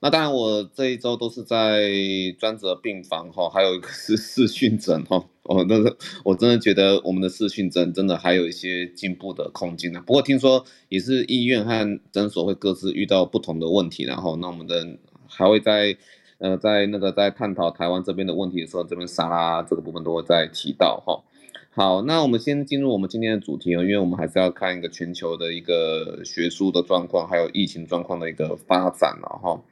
那当然，我这一周都是在专责病房哈，还有一个是视讯诊哈。哦，那个我真的觉得我们的视讯诊真的还有一些进步的空间呢。不过听说也是医院和诊所会各自遇到不同的问题，然后那我们的还会在呃在那个在探讨台湾这边的问题的时候，这边莎拉这个部分都会再提到哈。好，那我们先进入我们今天的主题哦，因为我们还是要看一个全球的一个学术的状况，还有疫情状况的一个发展了哈。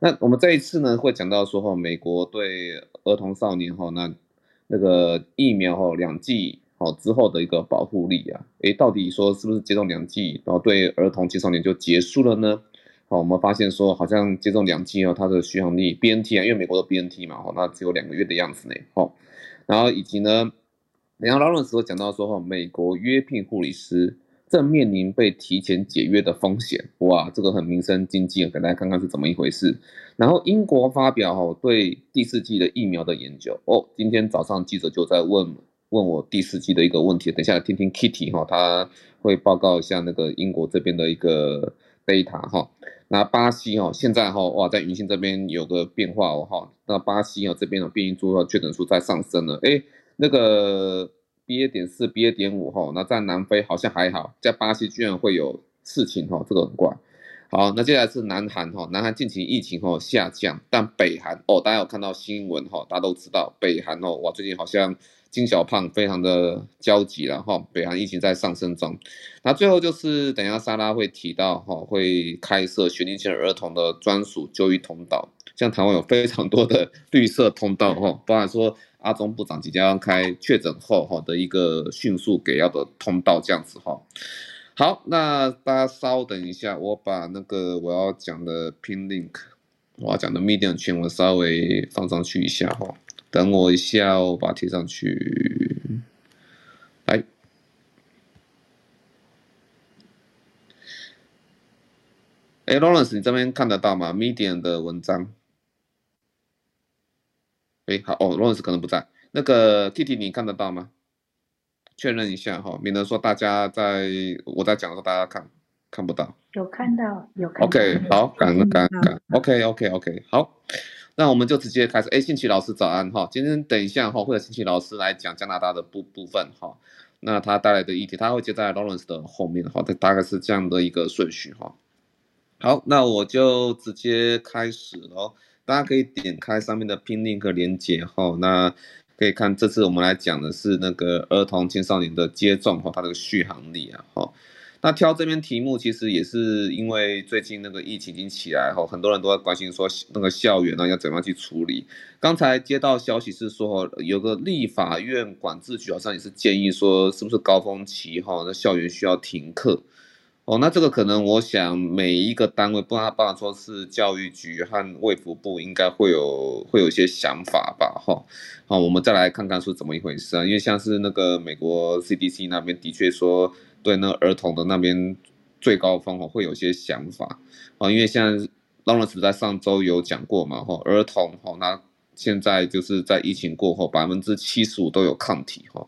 那我们这一次呢，会讲到说哈，美国对儿童少年哈，那那个疫苗哈两剂好之后的一个保护力啊，诶，到底说是不是接种两剂，然后对儿童青少年就结束了呢？好，我们发现说好像接种两剂哦，它的续航力 BNT 啊，因为美国的 BNT 嘛，哈，那只有两个月的样子呢，哈，然后以及呢。然后劳伦斯讲到说，哈，美国约聘护理师正面临被提前解约的风险，哇，这个很民生经济，给大家看看是怎么一回事。然后英国发表哈对第四季的疫苗的研究，哦，今天早上记者就在问问我第四季的一个问题，等一下来听听 Kitty 哈，他会报告一下那个英国这边的一个 data 哈。那巴西哈现在哈哇在云信这边有个变化哦哈，那巴西哈这边的变异株的确诊数在上升了，诶那个 BA 点四、BA 点五哈，那在南非好像还好，在巴西居然会有事情哈，这个很怪。好，那接下来是南韩哈，南韩近期疫情哈下降，但北韩哦，大家有看到新闻哈，大家都知道北韩哦，哇，最近好像金小胖非常的焦急了哈，北韩疫情在上升中。那最后就是等一下莎拉会提到哈，会开设学龄前儿童的专属就医通道，像台湾有非常多的绿色通道哈，包含说。阿中部长即将开确诊后哈的一个迅速给药的通道，这样子哈。好，那大家稍等一下，我把那个我要讲的 pin link，我要讲的 Medium 全文稍微放上去一下哈。等我一下，我把它贴上去。来，哎，Lawrence，你这边看得到吗？Medium 的文章。哎，好哦，，Lawrence 可能不在。那个 Kitty，你看得到吗？确认一下哈，免得说大家在我在讲的时候大家看看不到。有看到，有看到。OK，好，感恩感恩感恩。OK，OK，OK，、okay, okay, okay, 好，那我们就直接开始。哎，信奇老师早安哈，今天等一下哈，会有信奇老师来讲加拿大的部部分哈。那他带来的议题，他会接在 Lawrence 的后面哈，这大概是这样的一个顺序哈。好，那我就直接开始喽。大家可以点开上面的 Pin Link 连接哈，那可以看这次我们来讲的是那个儿童青少年的接种哈，它的续航力啊哈。那挑这边题目其实也是因为最近那个疫情已经起来哈，很多人都在关心说那个校园呢要怎么样去处理。刚才接到消息是说有个立法院管制局好像也是建议说是不是高峰期哈，那校园需要停课。哦，那这个可能，我想每一个单位，不然不然说是教育局和卫福部，应该会有会有一些想法吧，哈。好，我们再来看看是怎么一回事啊？因为像是那个美国 CDC 那边的确说，对那儿童的那边最高峰哦，会有些想法啊。因为像 Lawrence 在上周有讲过嘛，哈，儿童哈，那现在就是在疫情过后，百分之七十五都有抗体，哈。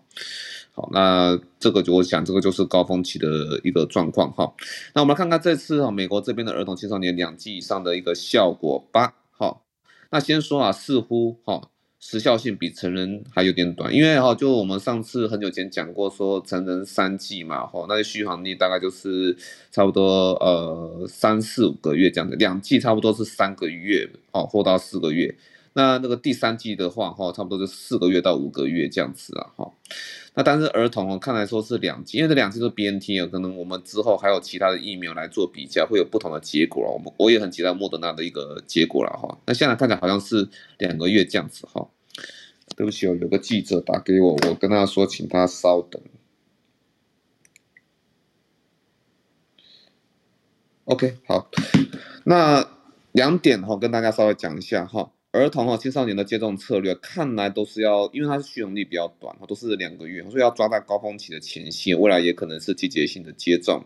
好，那这个就我想，这个就是高峰期的一个状况哈。那我们来看看这次哈，美国这边的儿童青少年两剂以上的一个效果吧。好，那先说啊，似乎哈时效性比成人还有点短，因为哈就我们上次很久前讲过，说成人三剂嘛，哈，那续航力大概就是差不多呃三四五个月这样的，两剂差不多是三个月哦，或到四个月。那那个第三剂的话哈，差不多是四个月到五个月这样子啊，哈。那但是儿童哦，看来说是两剂，因为这两剂是 BNT 啊，可能我们之后还有其他的疫苗来做比较，会有不同的结果。我们我也很期待莫德纳的一个结果了哈。那现在看起来好像是两个月这样子哈。对不起哦，有个记者打给我，我跟他说，请他稍等。OK，好，那两点哈，跟大家稍微讲一下哈。儿童和青少年的接种策略，看来都是要，因为它是续航力比较短，都是两个月，所以要抓在高峰期的前夕，未来也可能是季节性的接种。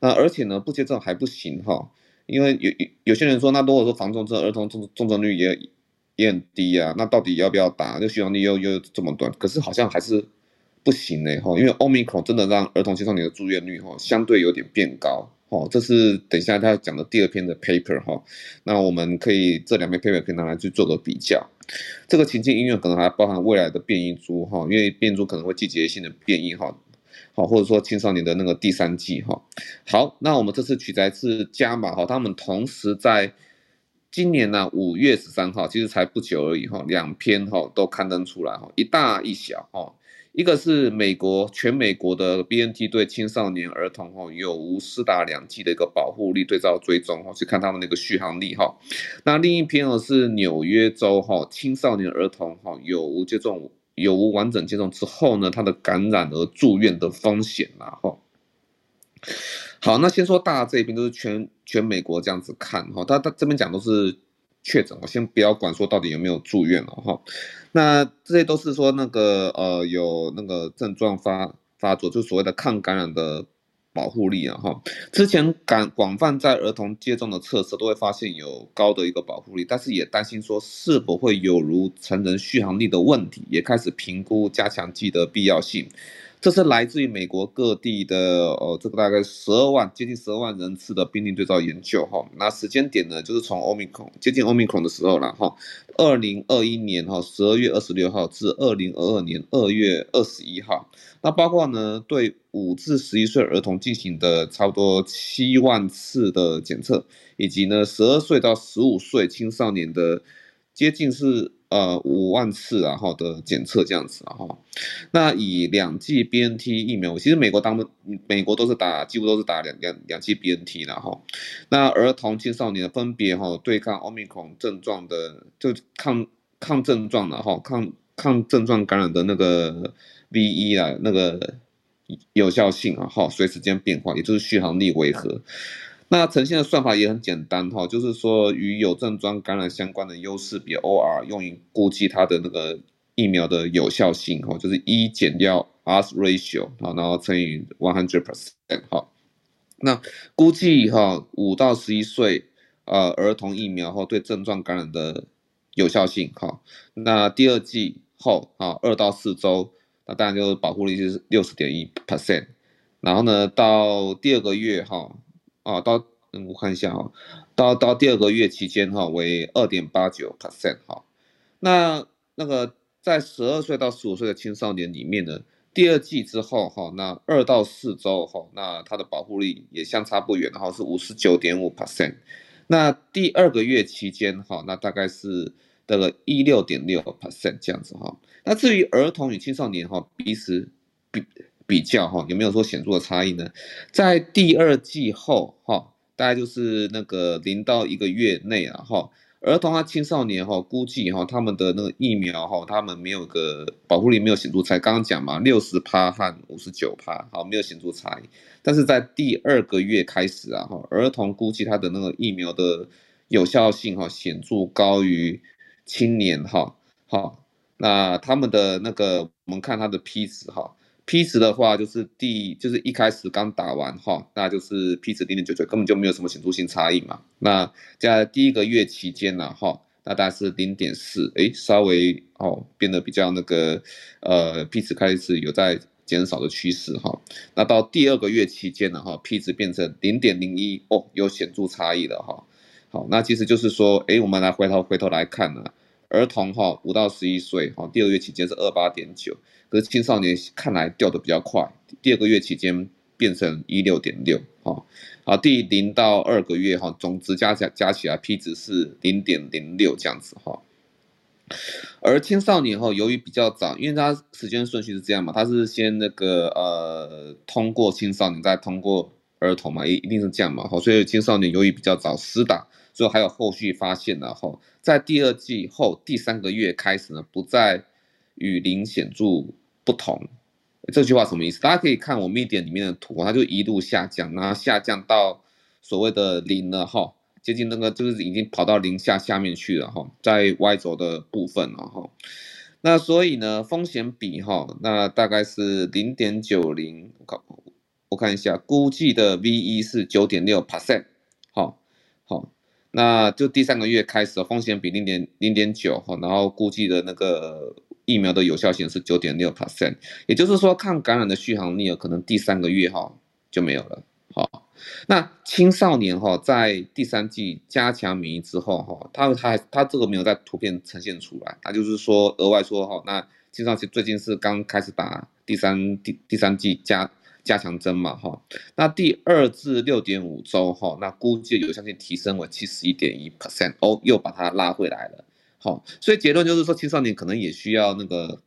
那而且呢，不接种还不行哈，因为有有有些人说，那如果说防重症，儿童重重症率也也很低啊，那到底要不要打？那续航力又又这么短，可是好像还是不行嘞哈，因为 Omicron 真的让儿童青少年的住院率哈相对有点变高。好，这是等一下他要讲的第二篇的 paper 哈。那我们可以这两篇 paper 可以拿来去做个比较。这个情境音乐可能还包含未来的变异株哈，因为变异株可能会季节性的变异哈。好，或者说青少年的那个第三季哈。好，那我们这次取材是加码哈，他们同时在今年呢五月十三号，其实才不久而已哈，两篇哈都刊登出来哈，一大一小哈。一个是美国全美国的 BNT 对青少年儿童哈有无施打两剂的一个保护力对照追踪哈，去看他们那个续航力哈。那另一篇呢是纽约州哈青少年儿童哈有无接种。有无完整接种之后呢，他的感染和住院的风险啊，哈。好，那先说大这边都是全全美国这样子看哈，他他这边讲都是确诊，我先不要管说到底有没有住院了哈。那这些都是说那个呃有那个症状发发作，就所谓的抗感染的。保护力啊，哈，之前广广泛在儿童接种的测试都会发现有高的一个保护力，但是也担心说是否会有如成人续航力的问题，也开始评估加强剂的必要性。这是来自于美国各地的，呃，这个大概十二万，接近十二万人次的病例对照研究，哈。那时间点呢，就是从 Omicron 接近 Omicron 的时候了，哈。二零二一年哈十二月二十六号至二零二二年二月二十一号，那包括呢对五至十一岁儿童进行的差不多七万次的检测，以及呢十二岁到十五岁青少年的接近是。呃，五万次然后的检测这样子啊哈，那以两剂 BNT 疫苗，其实美国当美国都是打，几乎都是打两两两剂 BNT 的哈。那儿童青少年分别哈对抗 Omicron 症状的，就抗抗症状的哈，抗抗症状感染的那个 VE 啊，那个有效性啊哈，随时间变化，也就是续航力为何？那呈现的算法也很简单哈，就是说与有症状感染相关的优势比 OR 用于估计它的那个疫苗的有效性哈，就是一减掉 rs ratio 啊，然后乘以 one hundred percent 哈。那估计哈五到十一岁呃儿童疫苗后对症状感染的有效性哈。那第二季后啊二到四周，那当然就是保护力就是六十点一 percent。然后呢到第二个月哈。啊，到嗯，我看一下哈，到到第二个月期间哈，为二点八九 percent 哈。那那个在十二岁到十五岁的青少年里面呢，第二季之后哈，那二到四周哈，那它的保护力也相差不远，然后是五十九点五 percent。那第二个月期间哈，那大概是这个一六点六 percent 这样子哈。那至于儿童与青少年哈，彼此比。比较哈有没有说显著的差异呢？在第二季后哈，大概就是那个零到一个月内啊哈，儿童和青少年哈估计哈他们的那个疫苗哈，他们没有个保护力没有显著差，刚刚讲嘛，六十趴和五十九趴，好没有显著差异。但是在第二个月开始啊哈，儿童估计他的那个疫苗的有效性哈显著高于青年哈好，那他们的那个我们看他的 P 值哈。P 值的话，就是第就是一开始刚打完哈，那就是 P 值零点九九，根本就没有什么显著性差异嘛。那在第一个月期间呢，哈，那大概是零点四，诶，稍微哦变得比较那个呃 P 值开始有在减少的趋势哈。那到第二个月期间呢，哈，P 值变成零点零一，哦，有显著差异了哈。好，那其实就是说，诶，我们来回头回头来看呢。儿童哈五到十一岁哈，第二月期间是二八点九，可是青少年看来掉的比较快，第二个月期间变成一六点六哈，好，第零到二个月哈，总值加加加起来 P 值是零点零六这样子哈，而青少年哈由于比较早，因为它时间顺序是这样嘛，它是先那个呃通过青少年再通过儿童嘛，一一定是这样嘛，好，所以青少年由于比较早施打。所以还有后续发现，然后在第二季后第三个月开始呢，不再与零显著不同。这句话什么意思？大家可以看我 m e d i a 里面的图，它就一路下降，然后下降到所谓的零了哈，接近那个就是已经跑到零下下面去了哈，在 Y 轴的部分了哈。那所以呢，风险比哈，那大概是零点九零，我看我看一下，估计的 VE 是九点六 percent，好，好。那就第三个月开始，风险比零点零点九哈，然后估计的那个疫苗的有效性是九点六 percent，也就是说抗感染的续航力可能第三个月哈就没有了，好。那青少年哈，在第三季加强免疫之后哈，他他他这个没有在图片呈现出来，他就是说额外说哈，那青少年最近是刚开始打第三第第三季加加强针嘛哈，那第二至六点五周哈，那估计有效性提升为七十一点一 percent 哦，又把它拉回来了，好，所以结论就是说青少年可能也需要那个。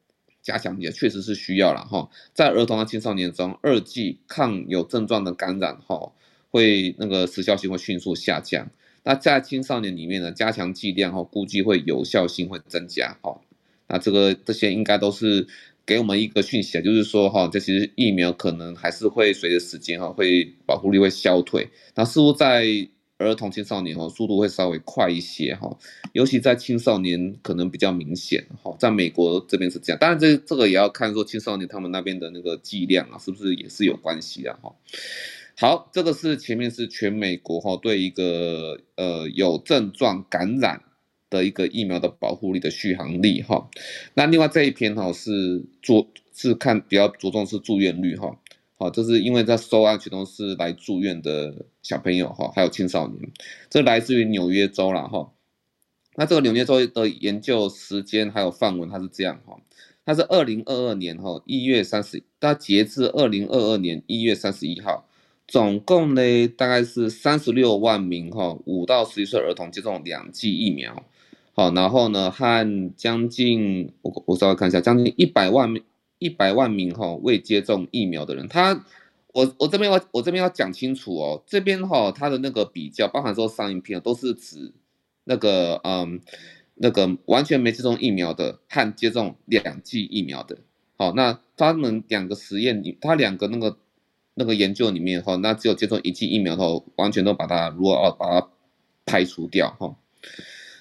加强也确实是需要了哈，在儿童和青少年中，二剂抗有症状的感染哈，会那个时效性会迅速下降。那在青少年里面呢，加强剂量哈，估计会有效性会增加哈。那这个这些应该都是给我们一个讯息，就是说哈，这其实疫苗可能还是会随着时间哈，会保护力会消退。那似乎在儿童青少年哦，速度会稍微快一些哈，尤其在青少年可能比较明显哈，在美国这边是这样，当然这这个也要看说青少年他们那边的那个剂量啊，是不是也是有关系的哈。好，这个是前面是全美国哈对一个呃有症状感染的一个疫苗的保护力的续航力哈，那另外这一篇哈是做是看比较着重是住院率哈。好，这是因为在收案其中是来住院的小朋友哈，还有青少年，这来自于纽约州了哈。那这个纽约州的研究时间还有范文，它是这样哈，它是二零二二年哈一月三十，它截至二零二二年一月三十一号，总共呢大概是三十六万名哈五到十一岁儿童接种两剂疫苗，好，然后呢和将近我我稍微看一下，将近一百万名。一百万名哈未接种疫苗的人，他我我这边要我这边要讲清楚哦，这边哈他的那个比较，包含说上一篇都是指那个嗯那个完全没接种疫苗的和接种两剂疫苗的，好，那他们两个实验里，他两个那个那个研究里面哈，那只有接种一剂疫苗后，完全都把它如果要把它排除掉哈。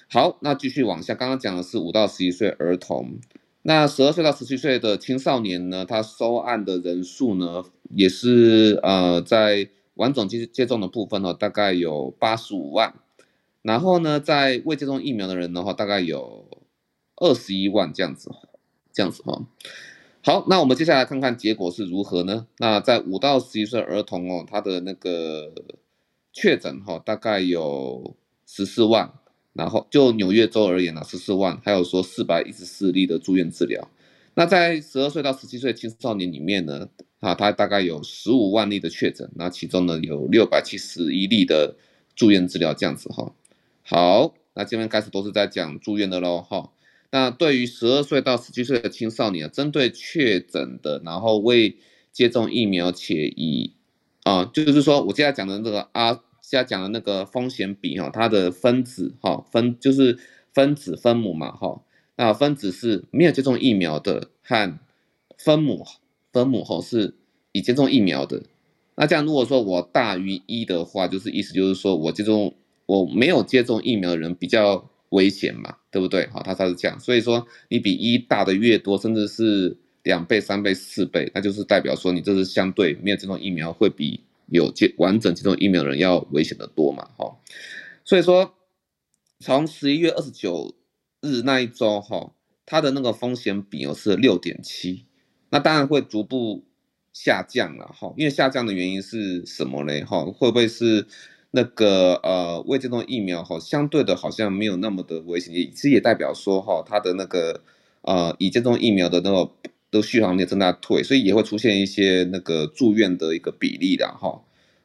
好，那继续往下，刚刚讲的是五到十一岁儿童。那十二岁到十七岁的青少年呢，他收案的人数呢，也是呃在完整接接种的部分呢，大概有八十五万。然后呢，在未接种疫苗的人的话，大概有二十一万这样子，这样子哈。好，那我们接下来看看结果是如何呢？那在五到十一岁儿童哦，他的那个确诊哈，大概有十四万。然后就纽约州而言呢，十四万，还有说四百一十四例的住院治疗。那在十二岁到十七岁青少年里面呢，啊，他大概有十五万例的确诊，那其中呢有六百七十一例的住院治疗这样子哈。好，那这边开始都是在讲住院的喽哈。那对于十二岁到十七岁的青少年，针对确诊的，然后未接种疫苗且已啊，就是说我接下来讲的这个啊。现在讲的那个风险比哈，它的分子哈分就是分子分母嘛哈，那分子是没有接种疫苗的和分母分母哈是已接种疫苗的，那这样如果说我大于一的话，就是意思就是说我接种我没有接种疫苗的人比较危险嘛，对不对？好，它才是这样，所以说你比一大的越多，甚至是两倍、三倍、四倍，那就是代表说你这是相对没有接种疫苗会比。有接完整接种疫苗的人要危险的多嘛？哈，所以说从十一月二十九日那一周哈，它的那个风险比哦是六点七，那当然会逐步下降了哈，因为下降的原因是什么呢？哈，会不会是那个呃未接种疫苗哈，相对的好像没有那么的危险，也其实也代表说哈，它的那个呃已接种疫苗的那个。都续航力正在退，所以也会出现一些那个住院的一个比例的哈，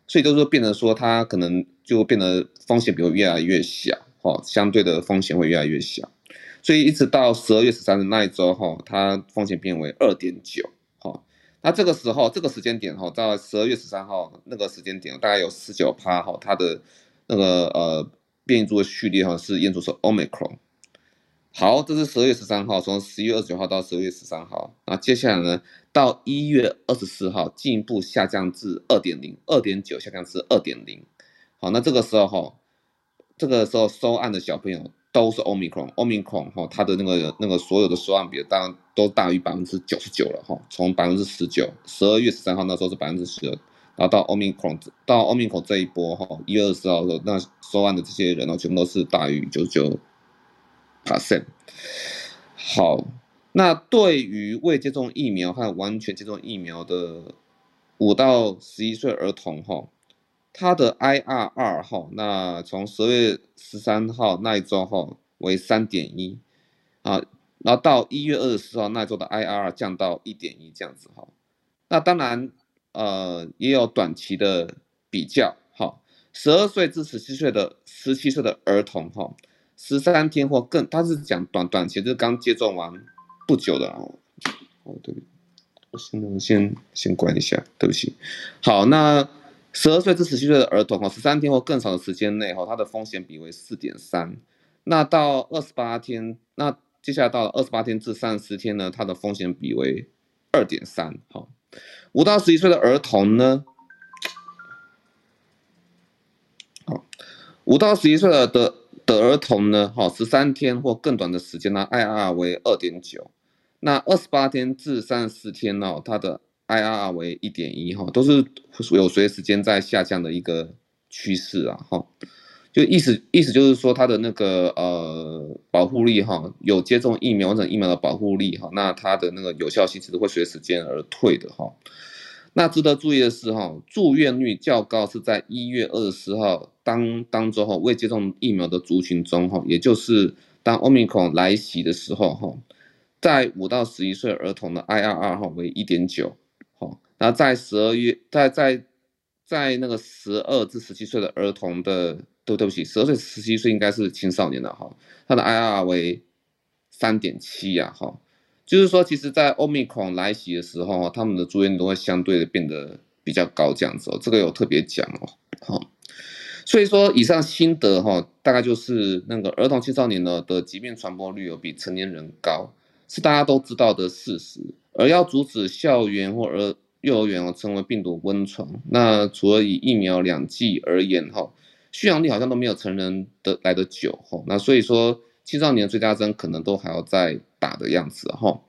所以就是说变成说它可能就变得风险比会越来越小哈，相对的风险会越来越小，所以一直到十二月十三日那一周哈，它风险变为二点九哈，那这个时候这个时间点哈，到十二月十三号那个时间点大概有十九趴哈，它的那个呃变异株的序列哈是验出是 Omicron。好，这是十二月十三号，从十一月二十九号到十二月十三号。那接下来呢，到一月二十四号，进一步下降至二点零，二点九下降至二点零。好，那这个时候哈，这个时候收案的小朋友都是 Omicron，Omicron 哈，它的那个那个所有的收案比当然都大于百分之九十九了哈。从百分之十九，十二月十三号那时候是百分之十，然后到 Omicron 到 Omicron 这一波哈，一月二十四号的时候，那收案的这些人呢，全部都是大于九十九。Percent 好，那对于未接种疫苗和完全接种疫苗的五到十一岁儿童哈，它的 IRR 哈，那从十月十三号那一周哈为三点一啊，然后到一月二十四号那一周的 IRR 降到一点一这样子哈。那当然呃也有短期的比较哈，十二岁至十七岁的十七岁的儿童哈，十三天或更，他是讲短短期，就是刚接种完不久的哦。哦对，我先先关一下，对不起。好，那。十二岁至十七岁的儿童哈，十三天或更长的时间内哈，它的风险比为四点三。那到二十八天，那接下来到二十八天至三十天呢，它的风险比为二点三。好，五到十一岁的儿童呢，好，五到十一岁的儿童呢，哈，十三天或更短的时间呢，IRR 为二点九。那二十八天至三十四天呢，它的 IRR 为一点一哈，都是有随时间在下降的一个趋势啊哈，就意思意思就是说它的那个呃保护力哈，有接种疫苗完整疫苗的保护力哈，那它的那个有效性其实会随时间而退的哈。那值得注意的是哈，住院率较高是在一月二十号当当周哈未接种疫苗的族群中哈，也就是当 Omicron 来袭的时候哈，在五到十一岁儿童的 IRR 哈为一点九。哈那在十二月，在在在那个十二至十七岁的儿童的，对对不起，十二岁十七岁应该是青少年了哈，他的 IRR 为三点七呀哈，就是说，其实，在 Omicron 来袭的时候，他们的住院都会相对的变得比较高这样子哦，这个有特别讲哦，好，所以说以上心得哈，大概就是那个儿童青少年呢的疾病传播率有比成年人高，是大家都知道的事实，而要阻止校园或儿幼儿园哦，成为病毒温床。那除了以疫苗两剂而言哈，续航力好像都没有成人的来得久哈。那所以说青少年的追加针可能都还要再打的样子哈。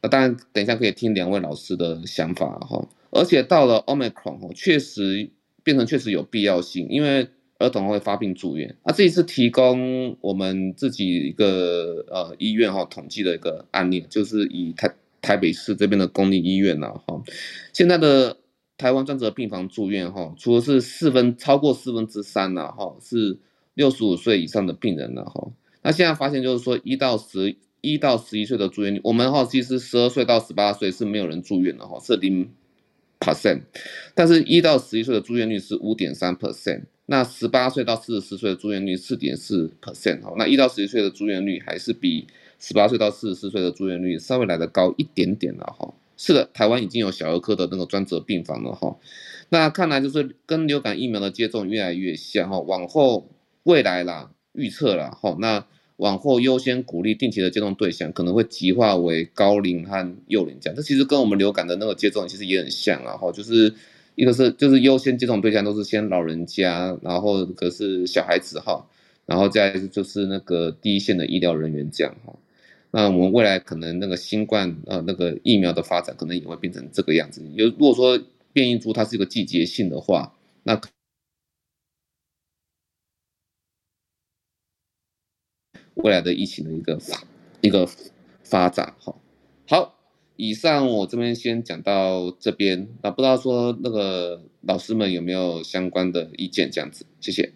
那当然，等一下可以听两位老师的想法哈。而且到了 Omicron 哈，确实变成确实有必要性，因为儿童会发病住院。那这一次提供我们自己一个呃医院哈统计的一个案例，就是以台。台北市这边的公立医院呐，哈，现在的台湾专责病房住院哈，除了是四分超过四分之三呐，哈，是六十五岁以上的病人了哈。那现在发现就是说，一到十一到十一岁的住院率，我们哈其实十二岁到十八岁是没有人住院的哈，是零 percent，但是一到十一岁的住院率是五点三 percent，那十八岁到四十四岁的住院率四点四 percent 哈，那一到十一岁的住院率还是比。十八岁到四十四岁的住院率稍微来得高一点点了哈，是的，台湾已经有小儿科的那个专责病房了哈，那看来就是跟流感疫苗的接种越来越像哈，往后未来啦预测啦哈，那往后优先鼓励定期的接种对象可能会极化为高龄和幼龄这样，这其实跟我们流感的那个接种其实也很像啊哈，就是一个是就是优先接种对象都是先老人家，然后可是小孩子哈，然后再就是那个第一线的医疗人员这样哈。那我们未来可能那个新冠呃那个疫苗的发展可能也会变成这个样子。有如果说变异株它是一个季节性的话，那未来的疫情的一个发一个发展哈。好，以上我这边先讲到这边，那不知道说那个老师们有没有相关的意见这样子，谢谢。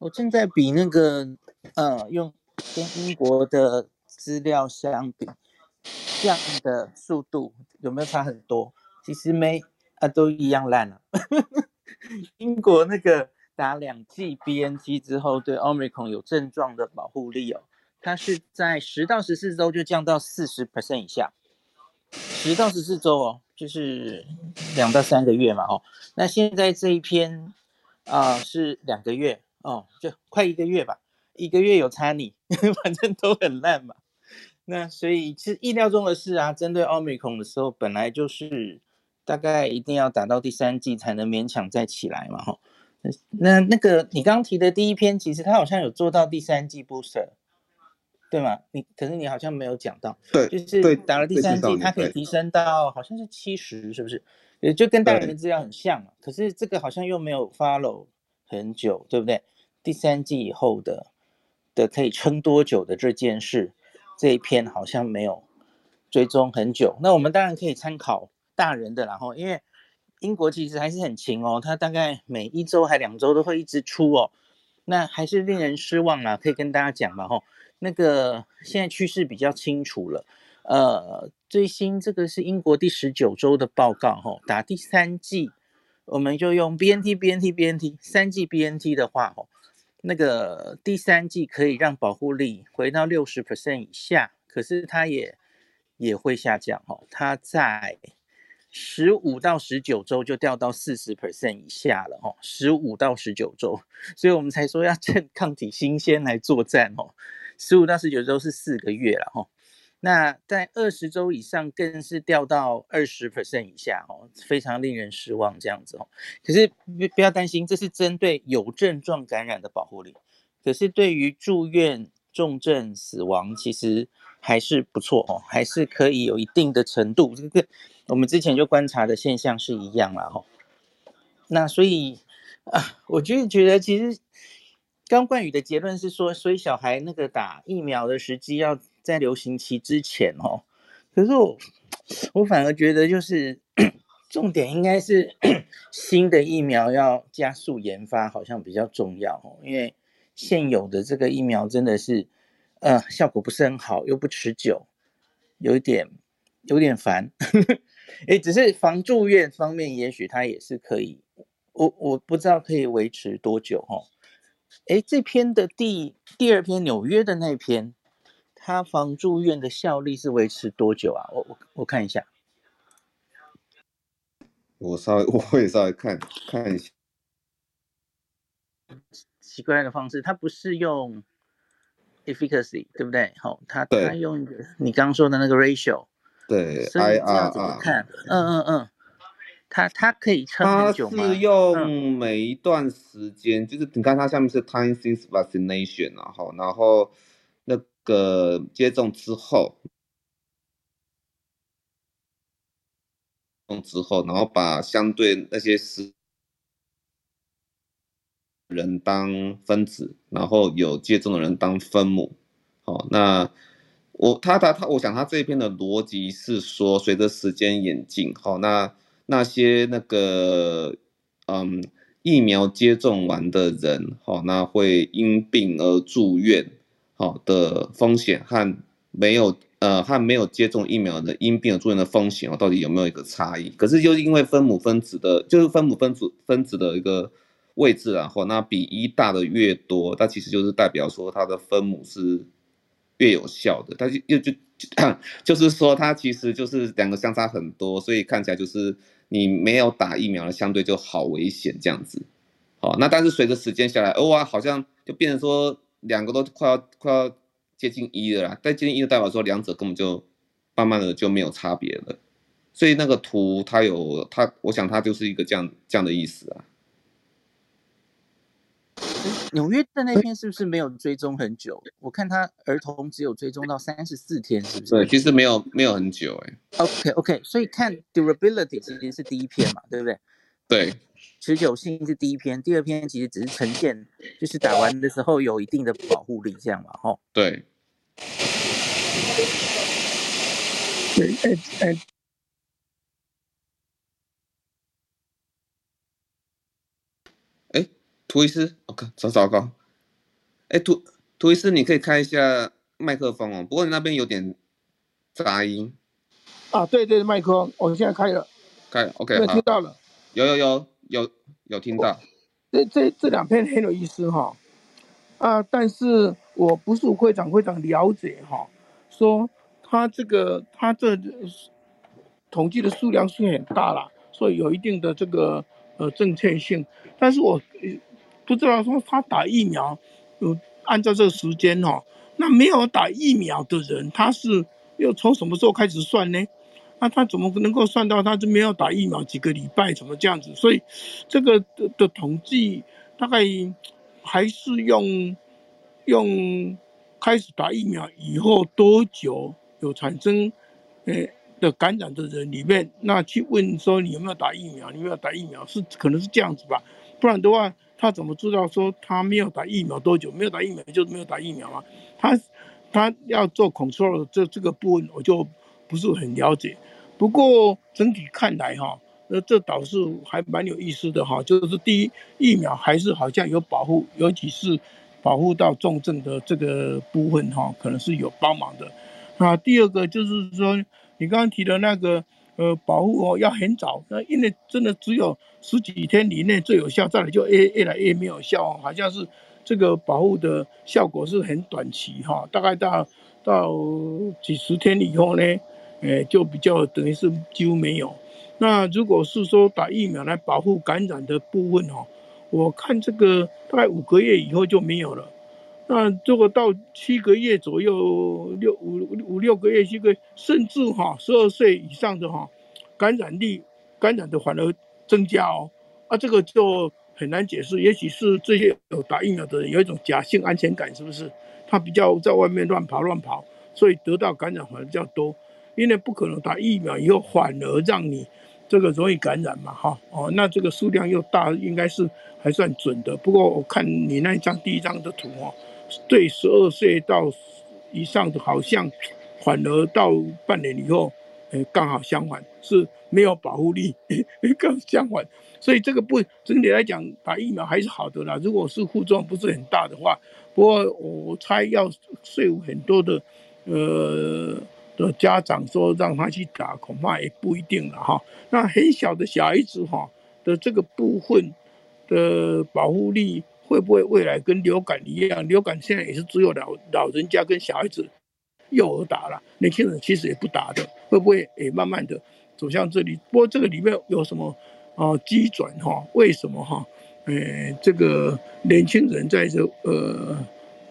我正在比那个，呃，用跟英国的资料相比，这样的速度有没有差很多？其实没，啊，都一样烂了。英国那个打两剂 BNT 之后，对 Omicron 有症状的保护力哦，它是在十到十四周就降到四十 percent 以下，十到十四周哦，就是两到三个月嘛，哦，那现在这一篇啊，是两个月。哦，就快一个月吧，一个月有差你，反正都很烂嘛。那所以是意料中的事啊。针对奥密克戎的时候，本来就是大概一定要打到第三剂才能勉强再起来嘛。哈，那那个你刚提的第一篇，其实他好像有做到第三季 booster，对吗？你可是你好像没有讲到，对，就是打了第三季，它可以提升到好像是七十，是不是？也就跟大人的资料很像嘛。可是这个好像又没有 follow 很久，对不对？第三季以后的的可以撑多久的这件事，这一篇好像没有追踪很久。那我们当然可以参考大人的，然后因为英国其实还是很勤哦，它大概每一周还两周都会一直出哦，那还是令人失望啦，可以跟大家讲嘛吼，那个现在趋势比较清楚了，呃，最新这个是英国第十九周的报告吼，打第三剂，我们就用 BNT BNT BNT 三剂 BNT 的话吼，那个第三剂可以让保护力回到六十 percent 以下，可是它也也会下降哦，它在十五到十九周就掉到四十 percent 以下了哦，十五到十九周，所以我们才说要趁抗体新鲜来作战哦，十五到十九周是四个月了哈，那在二十周以上更是掉到二十 percent 以下哦，非常令人失望这样子哦，可是不不要担心，这是针对有症状感染的保护力，可是对于住院重症死亡其实。还是不错哦，还是可以有一定的程度，这个我们之前就观察的现象是一样了哈。那所以啊，我就觉得其实刚冠宇的结论是说，所以小孩那个打疫苗的时机要在流行期之前哦。可是我我反而觉得就是 重点应该是 新的疫苗要加速研发，好像比较重要哦，因为现有的这个疫苗真的是。呃，效果不是很好，又不持久，有一点有点烦。哎，只是防住院方面，也许它也是可以。我我不知道可以维持多久哦。哎，这篇的第第二篇纽约的那篇，它防住院的效力是维持多久啊？我我我看一下。我稍微 我会稍微看看一下。奇怪的方式，它不是用。efficacy 对不对？好，它它用一个你刚刚说的那个 ratio，对，所以这样怎么看？嗯嗯嗯，它它可以撑很久吗？他是用每一段时间，嗯、就是你看它下面是 time since vaccination 然后然后那个接种之后，之后，然后把相对那些时。人当分子，然后有接种的人当分母。好，那我他他他，我想他这一篇的逻辑是说，随着时间演进，好，那那些那个嗯疫苗接种完的人，好，那会因病而住院，好的风险和没有呃和没有接种疫苗的因病而住院的风险，哦，到底有没有一个差异？可是就因为分母分子的，就是分母分子分子的一个。位置然后那比一大的越多，它其实就是代表说它的分母是越有效的。它就又就 就是说它其实就是两个相差很多，所以看起来就是你没有打疫苗的相对就好危险这样子。好，那但是随着时间下来，哇，好像就变成说两个都快要快要接近一了啦。但接近一的代表说两者根本就慢慢的就没有差别了。所以那个图它有它，我想它就是一个这样这样的意思啊。纽约的那篇是不是没有追踪很久？我看他儿童只有追踪到三十四天，是不是？对，其实没有没有很久哎。OK OK，所以看 durability 其实是第一篇嘛，对不对？对，持久性是第一篇，第二篇其实只是呈现，就是打完的时候有一定的保护力这样嘛，吼。对。对，哎哎。涂医师，OK，糟糟糕。哎，涂涂医师，你可以开一下麦克风哦。不过你那边有点杂音。啊，对对，麦克风，我现在开了。开，OK，听到了。有有有有有听到。这这这两篇很有意思哈。啊，但是我不是会长，会长了解哈，说他这个他这统计的数量是很大了，所以有一定的这个呃正确性，但是我。不知道说他打疫苗，有按照这个时间哦，那没有打疫苗的人，他是又从什么时候开始算呢？那他怎么能够算到他就没有打疫苗几个礼拜怎么这样子？所以这个的的统计大概还是用用开始打疫苗以后多久有产生诶的感染的人里面，那去问说你有没有打疫苗？你有没有打疫苗？是可能是这样子吧，不然的话。他怎么知道说他没有打疫苗多久？没有打疫苗就是没有打疫苗啊？他他要做 control 这这个部分我就不是很了解。不过整体看来哈，那这倒是还蛮有意思的哈，就是第一疫苗还是好像有保护，尤其是保护到重症的这个部分哈，可能是有帮忙的。啊，第二个就是说你刚刚提的那个呃保护哦要很早，那因为真的只有十几天以内最有效，再来就越越来越没有效哦，好像是这个保护的效果是很短期哈，大概到到几十天以后呢。诶，就比较等于是几乎没有。那如果是说打疫苗来保护感染的部分哦，我看这个大概五个月以后就没有了。那如果到七个月左右，六五五六个月，七个，甚至哈十二岁以上的哈，感染力感染的反而增加哦。啊，这个就很难解释，也许是这些有打疫苗的人有一种假性安全感，是不是？他比较在外面乱跑乱跑，所以得到感染反而较多。因为不可能打疫苗以后反而让你这个容易感染嘛，哈哦，那这个数量又大，应该是还算准的。不过我看你那一张第一张的图哦，对十二岁到以上的，好像反而到半年以后，呃，刚好相反，是没有保护力，刚相反。所以这个不整体来讲，打疫苗还是好的啦。如果是副作用不是很大的话，不过我猜要说服很多的，呃。的家长说让他去打，恐怕也不一定了哈。那很小的小孩子哈的这个部分的保护力会不会未来跟流感一样？流感现在也是只有老老人家跟小孩子、幼儿打了，年轻人其实也不打的，会不会也慢慢的走向这里？不过这个里面有什么啊机转哈？为什么哈？呃，这个年轻人在这呃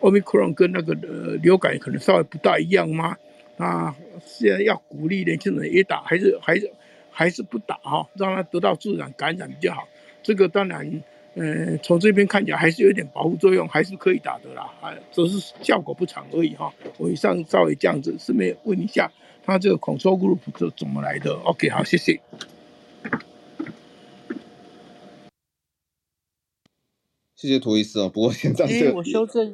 ，Omicron 跟那个呃流感可能稍微不大一样吗？啊，现在要鼓励年轻人也打，还是还是还是不打哈，让他得到自然感染比较好。这个当然，嗯，从这边看起来还是有点保护作用，还是可以打的啦。啊，只是效果不长而已哈。我以上稍微这样子，顺便问一下，他这个 control group 是怎么来的？OK，好，谢谢。谢谢涂医师哦。不过现在哎，我修正，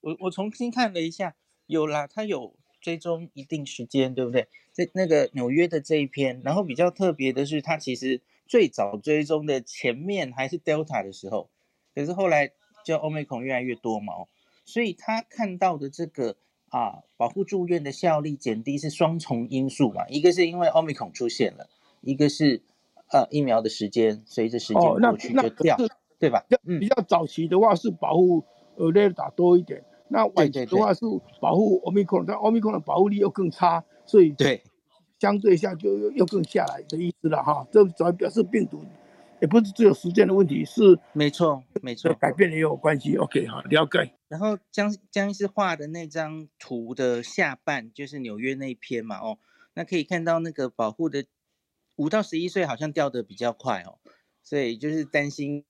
我我重新看了一下，有啦，它有。追踪一定时间，对不对？在那个纽约的这一篇，然后比较特别的是，它其实最早追踪的前面还是 Delta 的时候，可是后来就 Omicron 越来越多嘛，所以他看到的这个啊，保护住院的效力减低是双重因素嘛，一个是因为 Omicron 出现了，一个是呃疫苗的时间随着时间过去就掉，哦、对吧？嗯比较早期的话是保护呃 Delta 多一点。那晚期的话是保护 Omicron，，但 Omicron 的保护力又更差，所以对相对下就又又更下来的意思了哈。这主要表示病毒也不是只有时间的问题，是没错没错，改变也有关系。OK 哈，了解。然后江江医师画的那张图的下半就是纽约那一篇嘛哦，那可以看到那个保护的五到十一岁好像掉的比较快哦，所以就是担心。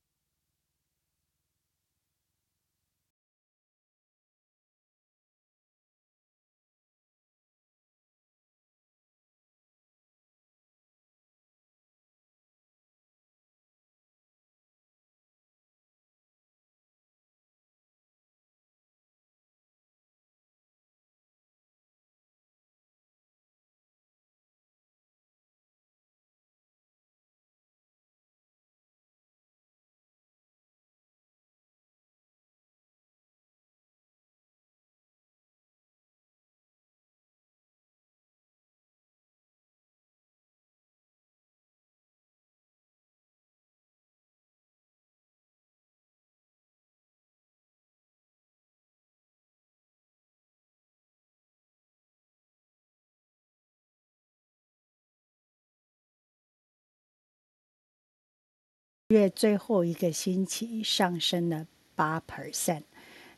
月最后一个星期上升了八 percent，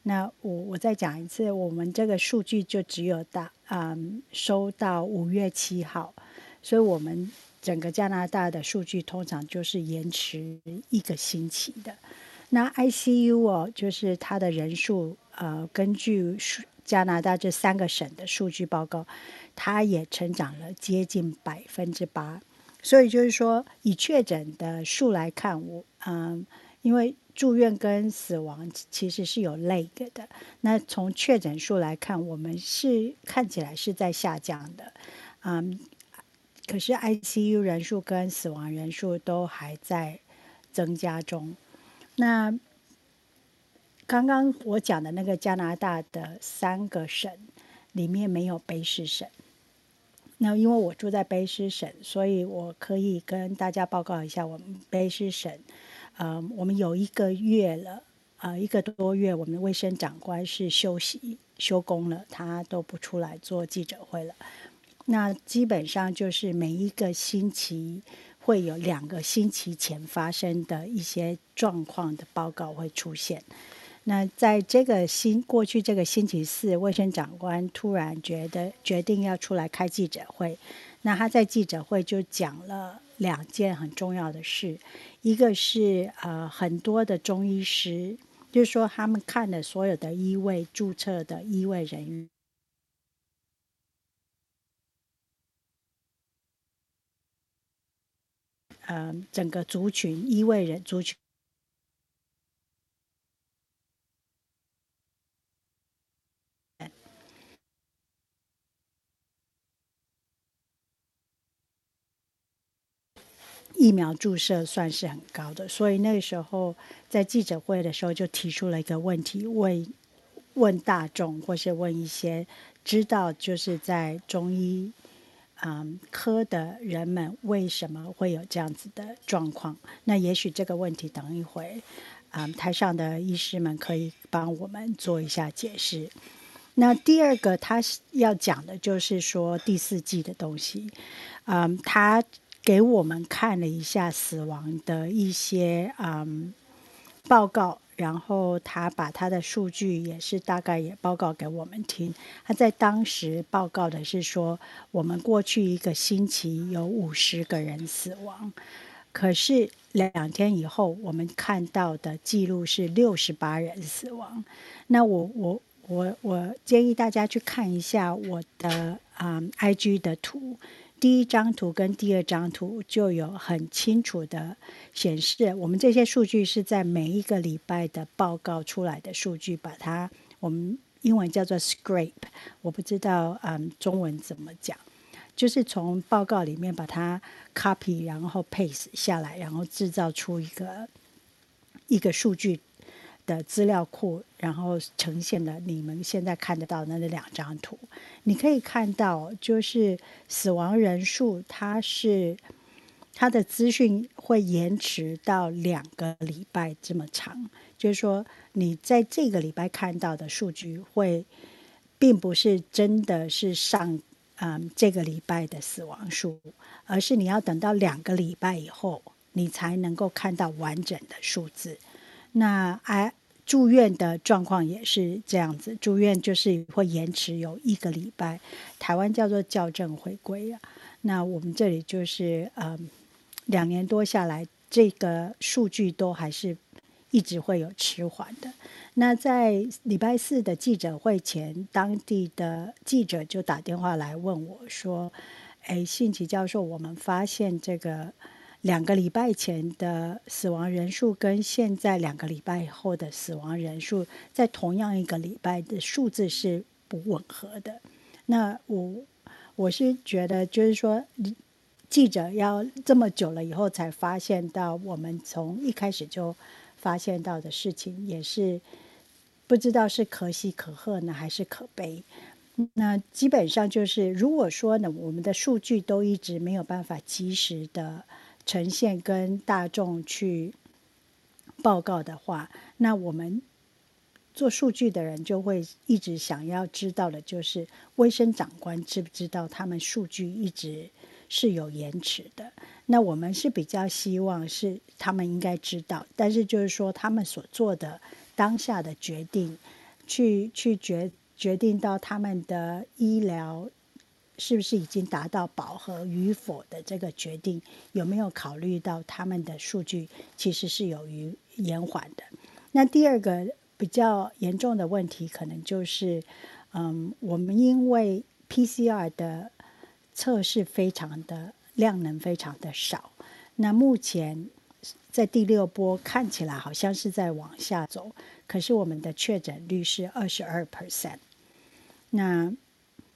那我我再讲一次，我们这个数据就只有到嗯收到五月七号，所以我们整个加拿大的数据通常就是延迟一个星期的。那 ICU 哦，就是它的人数呃，根据数加拿大这三个省的数据报告，它也成长了接近百分之八。所以就是说，以确诊的数来看，我嗯，因为住院跟死亡其实是有 lag 的。那从确诊数来看，我们是看起来是在下降的，嗯，可是 ICU 人数跟死亡人数都还在增加中。那刚刚我讲的那个加拿大的三个省里面没有卑诗省。那因为我住在卑诗省，所以我可以跟大家报告一下，我们卑诗省，呃，我们有一个月了，呃，一个多月，我们的卫生长官是休息休工了，他都不出来做记者会了。那基本上就是每一个星期会有两个星期前发生的一些状况的报告会出现。那在这个星过去这个星期四，卫生长官突然觉得决定要出来开记者会。那他在记者会就讲了两件很重要的事，一个是呃很多的中医师，就是说他们看了所有的医卫注册的医卫人员，呃整个族群医卫人族群。疫苗注射算是很高的，所以那个时候在记者会的时候就提出了一个问题，问问大众或是问一些知道就是在中医嗯科的人们为什么会有这样子的状况？那也许这个问题等一会嗯台上的医师们可以帮我们做一下解释。那第二个他要讲的就是说第四季的东西，嗯他。给我们看了一下死亡的一些嗯报告，然后他把他的数据也是大概也报告给我们听。他在当时报告的是说，我们过去一个星期有五十个人死亡，可是两天以后我们看到的记录是六十八人死亡。那我我我我建议大家去看一下我的嗯 IG 的图。第一张图跟第二张图就有很清楚的显示，我们这些数据是在每一个礼拜的报告出来的数据，把它我们英文叫做 scrape，我不知道嗯中文怎么讲，就是从报告里面把它 copy 然后 paste 下来，然后制造出一个一个数据。的资料库，然后呈现了你们现在看得到的那两张图。你可以看到，就是死亡人数，它是它的资讯会延迟到两个礼拜这么长。就是说，你在这个礼拜看到的数据，会并不是真的是上嗯这个礼拜的死亡数，而是你要等到两个礼拜以后，你才能够看到完整的数字。那哎，住院的状况也是这样子，住院就是会延迟有一个礼拜，台湾叫做校正回归啊。那我们这里就是呃，两年多下来，这个数据都还是一直会有迟缓的。那在礼拜四的记者会前，当地的记者就打电话来问我说：“哎，信奇教授，我们发现这个。”两个礼拜前的死亡人数跟现在两个礼拜后的死亡人数，在同样一个礼拜的数字是不吻合的。那我我是觉得，就是说，记者要这么久了以后才发现到，我们从一开始就发现到的事情，也是不知道是可喜可贺呢，还是可悲。那基本上就是，如果说呢，我们的数据都一直没有办法及时的。呈现跟大众去报告的话，那我们做数据的人就会一直想要知道的，就是卫生长官知不知道他们数据一直是有延迟的？那我们是比较希望是他们应该知道，但是就是说他们所做的当下的决定，去去决决定到他们的医疗。是不是已经达到饱和与否的这个决定，有没有考虑到他们的数据其实是有于延缓的？那第二个比较严重的问题，可能就是，嗯，我们因为 PCR 的测试非常的量能非常的少，那目前在第六波看起来好像是在往下走，可是我们的确诊率是二十二 percent，那。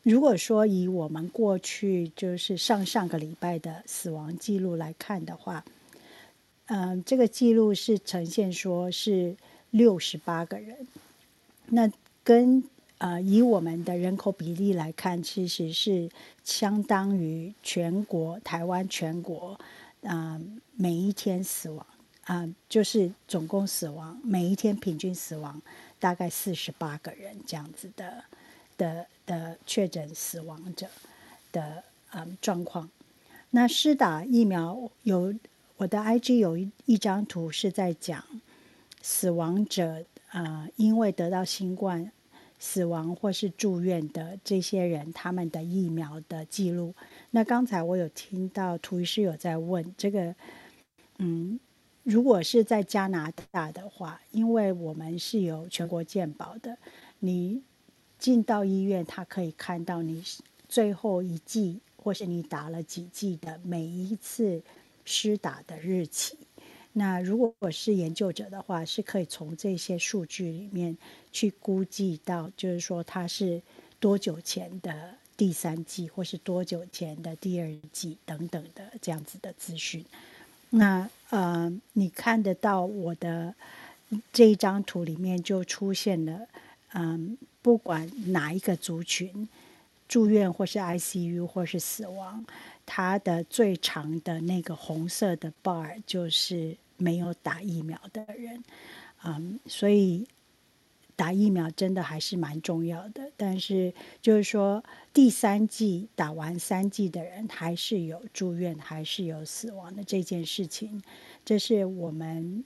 如果说以我们过去就是上上个礼拜的死亡记录来看的话，嗯、这个记录是呈现说是六十八个人，那跟呃以我们的人口比例来看，其实是相当于全国台湾全国啊、每一天死亡啊、就是总共死亡每一天平均死亡大概四十八个人这样子的的的确诊死亡者的嗯、状况。那施打疫苗有。我的 IG 有一一张图是在讲死亡者，呃，因为得到新冠死亡或是住院的这些人，他们的疫苗的记录。那刚才我有听到涂医师有在问这个，嗯，如果是在加拿大的话，因为我们是有全国健保的，你进到医院，他可以看到你最后一剂或是你打了几剂的每一次。施打的日期，那如果我是研究者的话，是可以从这些数据里面去估计到，就是说他是多久前的第三剂，或是多久前的第二剂等等的这样子的资讯。那呃，你看得到我的这一张图里面就出现了，嗯、不管哪一个族群住院或是 ICU 或是死亡。它的最长的那个红色的 bar 就是没有打疫苗的人，嗯，所以打疫苗真的还是蛮重要的。但是就是说，第三季打完三季的人还是有住院，还是有死亡的这件事情，这是我们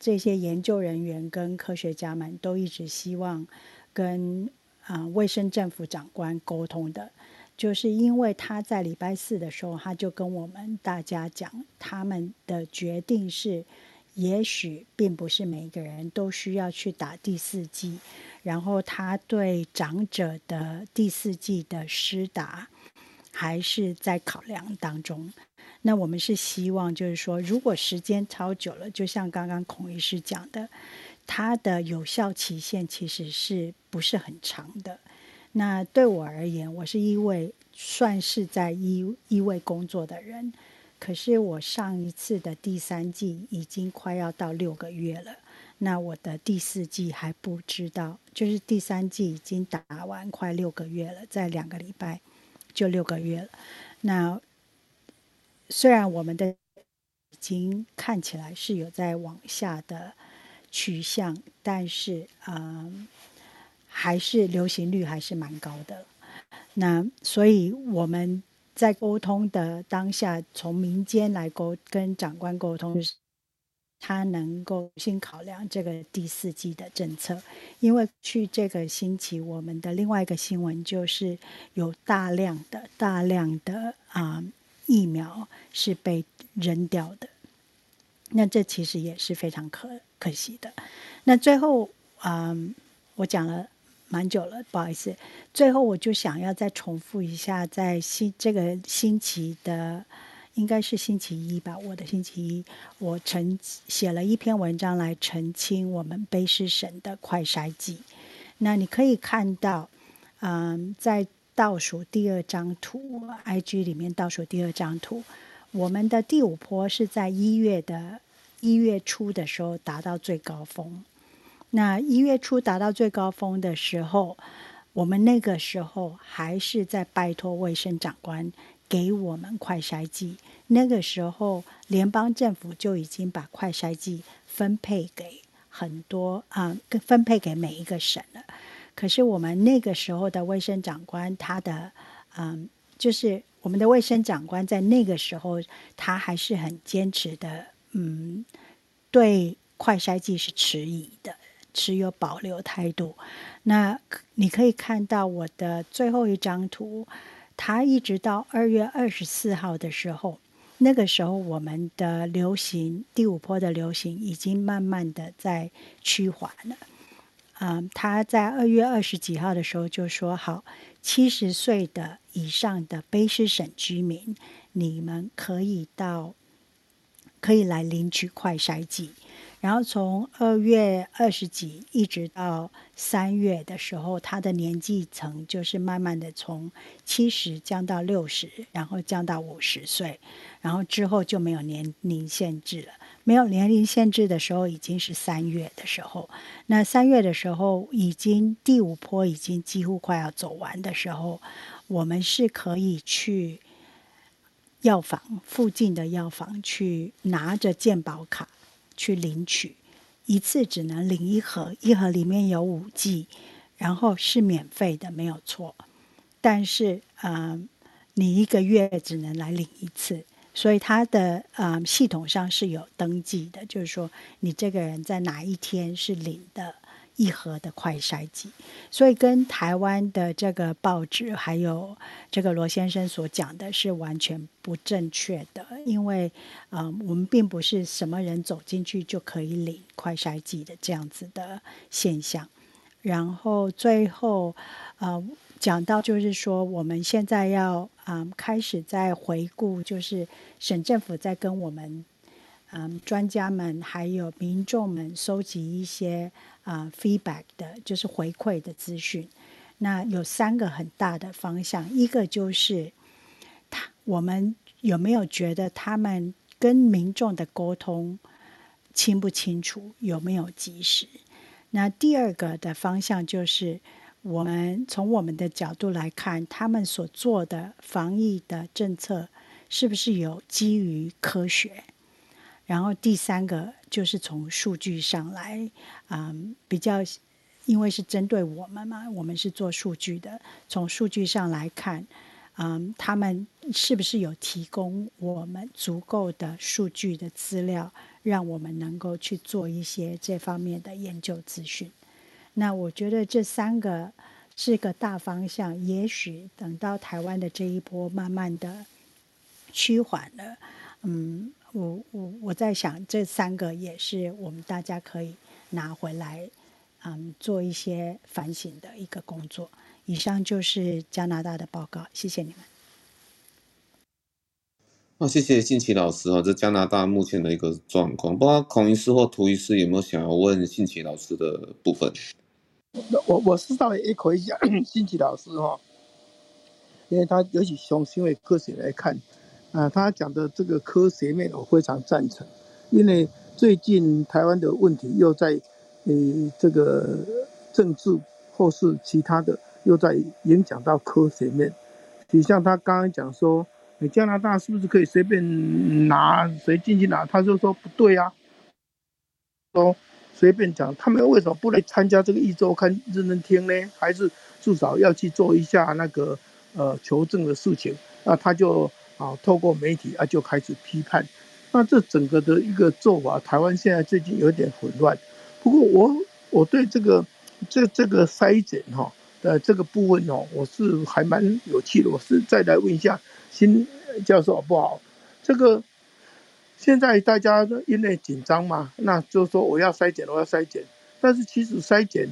这些研究人员跟科学家们都一直希望跟啊卫生政府长官沟通的。就是因为他在礼拜四的时候，他就跟我们大家讲，他们的决定是，也许并不是每个人都需要去打第四剂，然后他对长者的第四剂的施打还是在考量当中。那我们是希望，就是说，如果时间超久了，就像刚刚孔医师讲的，它的有效期限其实是不是很长的。那对我而言，我是一位算是在医医卫工作的人，可是我上一次的第三剂已经快要到六个月了，那我的第四剂还不知道，就是第三剂已经打完快六个月了，在两个礼拜就六个月了。那虽然我们的已经看起来是有在往下的趋向，但是嗯。还是流行率还是蛮高的，那所以我们在沟通的当下，从民间来沟跟长官沟通，他能够先考量这个第四季的政策，因为去这个星期我们的另外一个新闻就是有大量的大量的啊、疫苗是被扔掉的，那这其实也是非常可可惜的。那最后啊、我讲了。蛮久了，不好意思。最后，我就想要再重复一下，在星这个星期的，应该是星期一吧。我的星期一，我澄写了一篇文章来澄清我们卑诗省的快筛剂。那你可以看到，嗯，在倒数第二张图，IG 里面倒数第二张图，我们的第五波是在一月的一月初的时候达到最高峰。那一月初达到最高峰的时候，我们那个时候还是在拜托卫生长官给我们快筛剂。那个时候，联邦政府就已经把快筛剂分配给很多啊，分配给每一个省了。可是我们那个时候的卫生长官，他的嗯，就是我们的卫生长官在那个时候，他还是很坚持的，嗯，对快筛剂是迟疑的。持有保留态度。那你可以看到我的最后一张图，它一直到二月二十四号的时候，那个时候我们的流行第五波的流行已经慢慢的在趋缓了。嗯，他在二月二十几号的时候就说：“好，七十岁的以上的卑诗省居民，你们可以到，可以来领取快筛剂。”然后从二月二十几一直到三月的时候，他的年纪层就是慢慢的从七十降到六十，然后降到五十岁，然后之后就没有年龄限制了。没有年龄限制的时候，已经是三月的时候。那三月的时候，已经第五波已经几乎快要走完的时候，我们是可以去药房附近的药房去拿着健保卡去领取，一次只能领一盒，一盒里面有五剂，然后是免费的，没有错。但是，嗯、呃，你一个月只能来领一次。所以它的呃系统上是有登记的，就是说你这个人在哪一天是领的一盒的快筛剂，所以跟台湾的这个报纸还有这个罗先生所讲的是完全不正确的，因为、呃、我们并不是什么人走进去就可以领快筛剂的这样子的现象，然后最后呃。讲到就是说，我们现在要嗯开始在回顾，就是省政府在跟我们嗯专家们还有民众们收集一些啊 feedback 的，就是回馈的资讯。那有三个很大的方向，一个就是他我们有没有觉得他们跟民众的沟通清不清楚，有没有及时？那第二个的方向就是。我们从我们的角度来看，他们所做的防疫的政策是不是有基于科学？然后第三个就是从数据上来，嗯，比较，因为是针对我们嘛，我们是做数据的，从数据上来看，嗯，他们是不是有提供我们足够的数据的资料，让我们能够去做一些这方面的研究资讯？那我觉得这三个是个大方向，也许等到台湾的这一波慢慢的趋缓了，嗯，我我我在想，这三个也是我们大家可以拿回来，嗯，做一些反省的一个工作。以上就是加拿大的报告，谢谢你们。好，谢谢信奇老师哦，这加拿大目前的一个状况，不知道孔医师或涂医师有没有想要问信奇老师的部分？我我是稍微 echo 一下 信奇老师哈，因为他尤其从行为科学来看，啊，他讲的这个科学面我非常赞成，因为最近台湾的问题又在，呃，这个政治或是其他的又在影响到科学面，你像他刚刚讲说，你加拿大是不是可以随便拿谁进去拿？他就说不对啊，说。随便讲，他们为什么不来参加这个一周刊认真听呢？还是至少要去做一下那个呃求证的事情？那他就啊透过媒体啊就开始批判。那这整个的一个做法，台湾现在最近有点混乱。不过我我对这个这这个筛检哈的这个部分哦，我是还蛮有趣的。我是再来问一下新教授好不好？这个。现在大家因为紧张嘛，那就是说我要筛检，我要筛检。但是其实筛检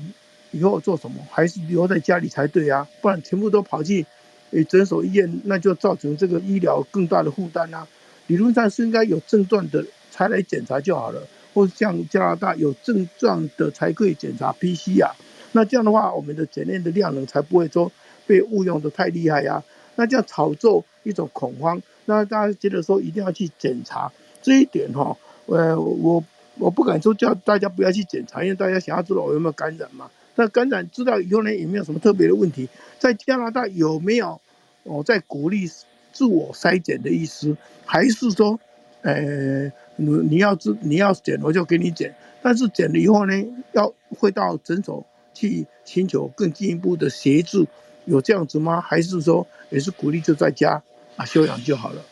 以后做什么，还是留在家里才对啊，不然全部都跑去诶诊所医院，那就造成这个医疗更大的负担啊。理论上是应该有症状的才来检查就好了，或像加拿大有症状的才可以检查 PCR。那这样的话，我们的检验的量呢才不会说被误用的太厉害呀、那这样炒作一种恐慌，那大家觉得说一定要去检查。这一点哈，呃，我我不敢说叫大家不要去检查，因为大家想要知道我有没有感染嘛。那感染知道以后呢，有没有什么特别的问题？在加拿大有没有我在鼓励自我筛检的意思？还是说，呃，你你要知你要检，我就给你检。但是检了以后呢，要会到诊所去寻求更进一步的协助，有这样子吗？还是说也是鼓励就在家啊休养就好了？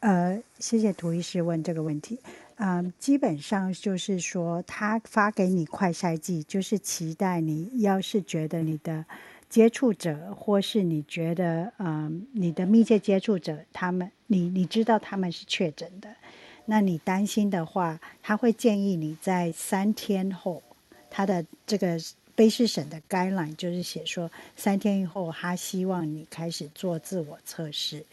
呃，谢谢涂医师问这个问题。嗯、基本上就是说，他发给你快筛剂，就是期待你要是觉得你的接触者，或是你觉得嗯、你的密切接触者，他们你你知道他们是确诊的，那你担心的话，他会建议你在三天后，他的这个卑诗省的 guideline 就是写说，三天以后，他希望你开始做自我测试。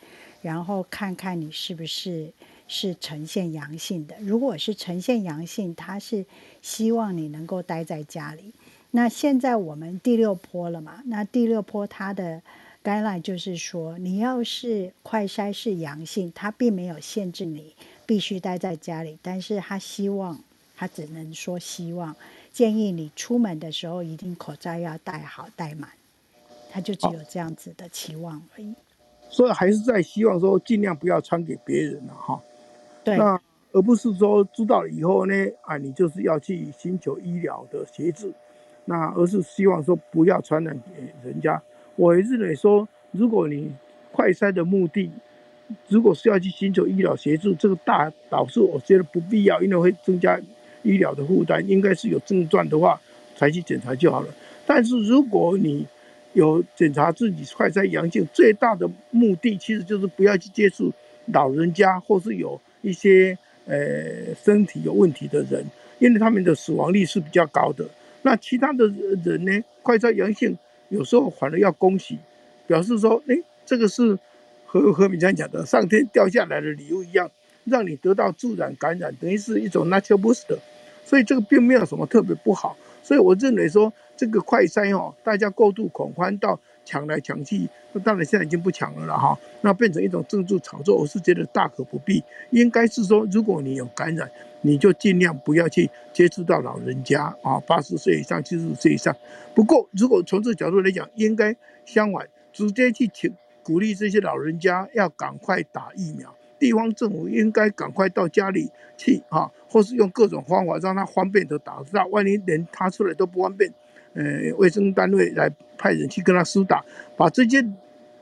然后看看你是不是是呈现阳性的。如果是呈现阳性，他是希望你能够待在家里。那现在我们第六波了嘛？那第六波它的 guideline 就是说，你要是快筛是阳性，他并没有限制你必须待在家里，但是他希望，他只能说希望，建议你出门的时候一定口罩要戴好戴满，他就只有这样子的期望而已。所以还是在希望说尽量不要传给别人了哈。对。那而不是说知道以后呢，啊，你就是要去寻求医疗的协助。那而是希望说不要传染给人家。我认为说，如果你快筛的目的，如果是要去寻求医疗协助，这个大导数我觉得不必要，因为会增加医疗的负担。应该是有症状的话才去检查就好了。但是如果你有检查自己快筛阳性，最大的目的其实就是不要去接触老人家或是有一些呃身体有问题的人，因为他们的死亡率是比较高的。那其他的人呢？快筛阳性，有时候反而要恭喜，表示说，哎，这个是和和平常讲的上天掉下来的礼物一样，让你得到自然感染，等于是一种 natural booster，所以这个并没有什么特别不好。所以我认为说，这个快筛哦，大家过度恐慌到抢来抢去，那当然现在已经不抢了了哈，那变成一种政治炒作，我是觉得大可不必。应该是说，如果你有感染，你就尽量不要去接触到老人家啊，八十岁以上、七十岁以上。不过，如果从这个角度来讲，应该相反，直接去请鼓励这些老人家要赶快打疫苗。地方政府应该赶快到家里去啊，或是用各种方法让他方便的打。那万一连他出来都不方便，呃，卫生单位来派人去跟他施打，把这些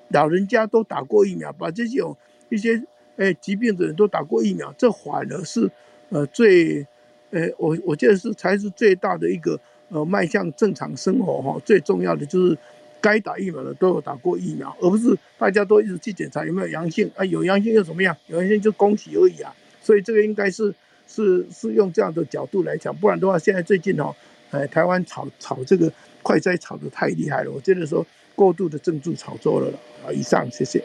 老人家都打过疫苗，把这些有一些呃疾病的人都打过疫苗，这反而是。呃，最，呃，我我觉得是才是最大的一个呃迈向正常生活哈，最重要的就是该打疫苗的都有打过疫苗，而不是大家都一直去检查有没有阳性啊，有阳性又怎么样？有阳性就恭喜而已啊。所以这个应该是是是用这样的角度来讲，不然的话，现在最近哦，呃，台湾炒炒这个快筛炒得太厉害了，我觉得说过度的政治炒作了啊。以上，谢谢。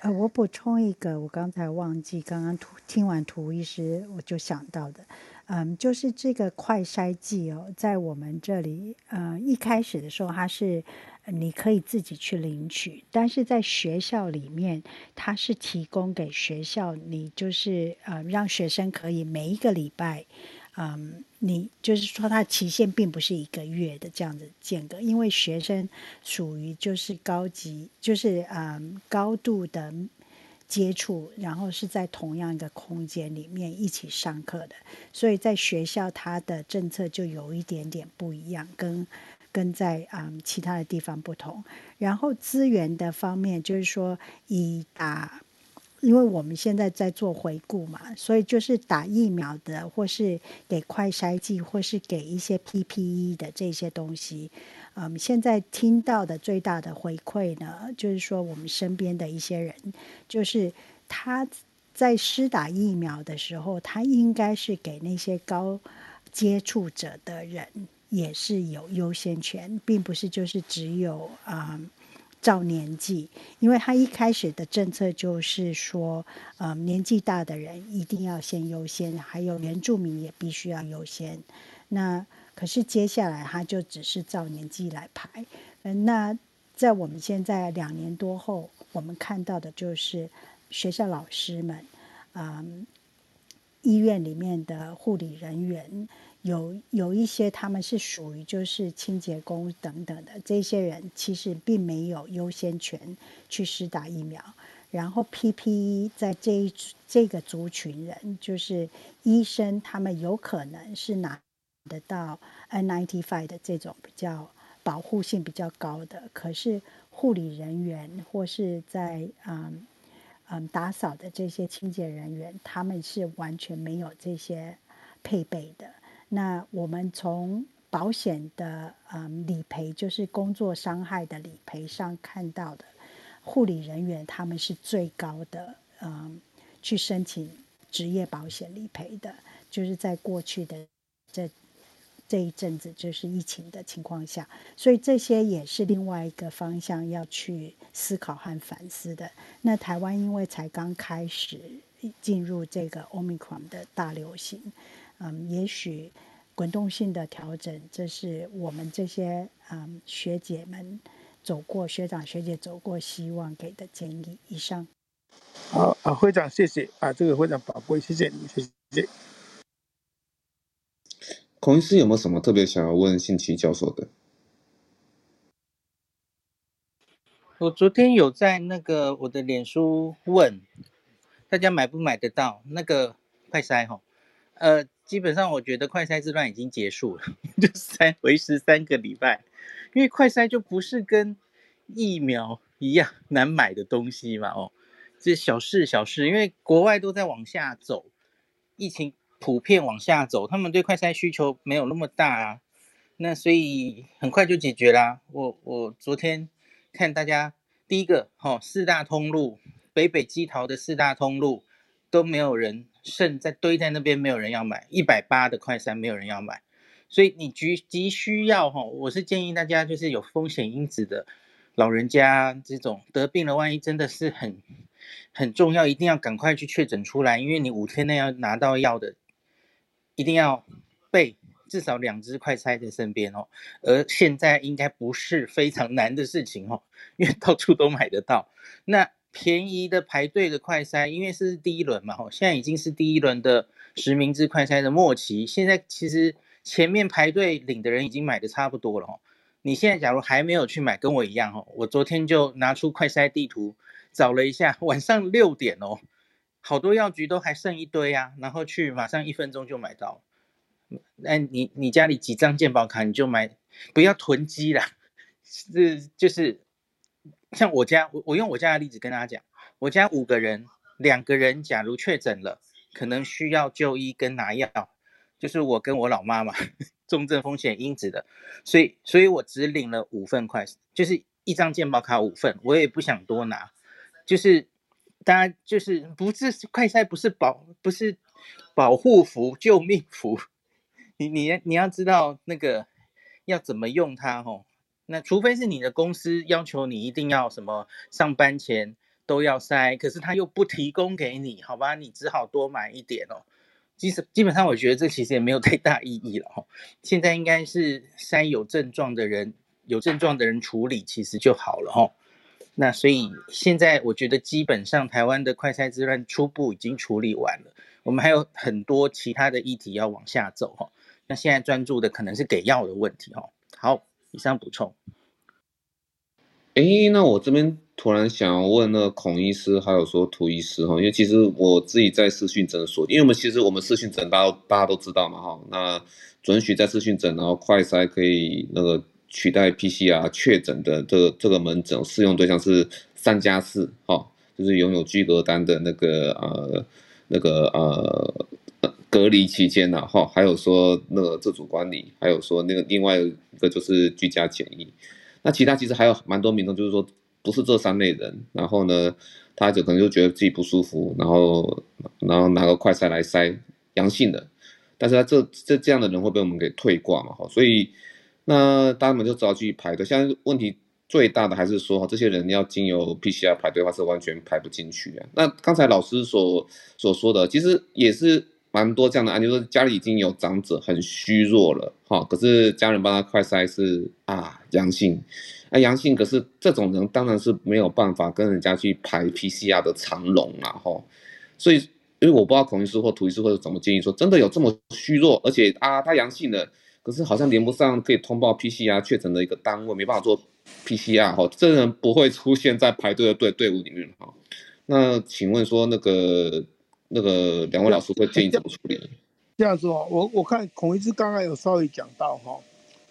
呃，我补充一个，我刚才忘记，刚刚听完图医师我就想到的，嗯，就是这个快筛剂哦，在我们这里，呃，一开始的时候它是你可以自己去领取，但是在学校里面，它是提供给学校，你就是呃，让学生可以每一个礼拜。嗯，你就是说，它期限并不是一个月的这样子间隔，因为学生属于就是高级，就是嗯高度的接触，然后是在同样一个空间里面一起上课的，所以在学校它的政策就有一点点不一样，跟跟在嗯其他的地方不同。然后资源的方面，就是说以打。因为我们现在在做回顾嘛，所以就是打疫苗的，或是给快筛剂，或是给一些 PPE 的这些东西。嗯，现在听到的最大的回馈呢，就是说我们身边的一些人，就是他在施打疫苗的时候，他应该是给那些高接触者的人也是有优先权，并不是就是只有啊。照年纪，因为他一开始的政策就是说，呃，年纪大的人一定要先优先，还有原住民也必须要优先。那可是接下来他就只是照年纪来排。嗯，那在我们现在两年多后，我们看到的就是学校老师们，嗯，医院里面的护理人员。有有一些他们是属于就是清洁工等等的这些人，其实并没有优先权去施打疫苗。然后 PPE 在这一这个族群人，就是医生，他们有可能是拿得到 N95 的这种比较保护性比较高的，可是护理人员或是在嗯嗯打扫的这些清洁人员，他们是完全没有这些配备的。那我们从保险的嗯理赔，就是工作伤害的理赔上看到的，护理人员他们是最高的嗯去申请职业保险理赔的，就是在过去的这这一阵子就是疫情的情况下，所以这些也是另外一个方向要去思考和反思的。那台湾因为才刚开始进入这个 Omicron 的大流行，嗯，也许滚动性的调整，这是我们这些嗯学姐们走过、学长学姐走过，希望给的建议。以上。好啊，会长，谢谢啊，这个非常宝贵，谢谢你，谢谢。孔医师有没有什么特别想要问信奇教授的？我昨天有在那个我的脸书问大家买不买得到那个快塞哈？呃，基本上我觉得快筛之乱已经结束了，就三维持三个礼拜，因为快筛就不是跟疫苗一样难买的东西嘛哦，这小事小事，因为国外都在往下走，疫情。普遍往下走，他们对快筛需求没有那么大啊，那所以很快就解决啦。我我昨天看大家第一个，哈、哦，四大通路北北基桃的四大通路都没有人剩在堆在那边，没有人要买一百八的快三，没有人要买，所以你急急需要哈、我是建议大家就是有风险因子的老人家这种得病了，万一真的是很很重要，一定要赶快去确诊出来，因为你五天内要拿到药的。一定要备至少两支快筛在身边哦，而现在应该不是非常难的事情哦，因为到处都买得到。那便宜的排队的快筛，因为是第一轮嘛，哦，现在已经是第一轮的实名制快筛的末期。现在其实前面排队领的人已经买的差不多了哦。你现在假如还没有去买，跟我一样哦，我昨天就拿出快筛地图找了一下，晚上六点哦。好多药局都还剩一堆啊，然后去马上一分钟就买到。那你你家里几张健保卡你就买，不要囤积啦。是就是像我家，我我用我家的例子跟大家讲，我家五个人，两个人假如确诊了，可能需要就医跟拿药，就是我跟我老妈嘛，重症风险因子的，所以所以我只领了五份快，就是一张健保卡五份，我也不想多拿，就是。当然，就是不是快筛，不是保，不是保护服、救命符。你你要你要知道那个要怎么用它哦。那除非是你的公司要求你一定要什么上班前都要筛，可是他又不提供给你，好吧？你只好多买一点哦。其实基本上，我觉得这其实也没有太大意义了哈。现在应该是筛有症状的人，有症状的人处理，其实就好了哈。那所以现在我觉得基本上台湾的快筛之乱初步已经处理完了，我们还有很多其他的议题要往下走哈。那现在专注的可能是给药的问题哈。好，以上补充。哎，那我这边突然想要问那个孔医师，还有说涂医师哈，因为其实我自己在视讯诊所，因为我们其实我们视讯诊大家大家都知道嘛哈，那准许在视讯诊，然后快筛可以那个。取代 PCR 确诊的这个这个门诊适用对象是三加四，哈，就是拥有居隔单的那个呃那个呃隔离期间呐，哈，还有说那个自主管理，还有说那个另外一个就是居家检疫。那其他其实还有蛮多民众，就是说不是这三类人，然后呢，他就可能就觉得自己不舒服，然后然后拿个快筛来筛阳性的，但是他这这这样的人会被我们给退挂嘛，哈，所以。那大家们就只好去排队。现在问题最大的还是说，这些人要经由 PCR 排队的话，是完全排不进去啊。那刚才老师所所说的，其实也是蛮多这样的案例，就是家里已经有长者很虚弱了，哈，可是家人帮他快筛是啊阳性，啊阳性，可是这种人当然是没有办法跟人家去排 PCR 的长龙了，哈。所以，因为我不知道孔医师或涂医师或者怎么建议说，真的有这么虚弱，而且啊他阳性的。可是好像连不上可以通报 PCR 确诊的一个单位，没办法做 PCR 哈，这人不会出现在排队的队队伍里面哈。那请问说那个那个两位老师会建议怎么处理？这样子哦，我我看孔医师刚刚有稍微讲到哈，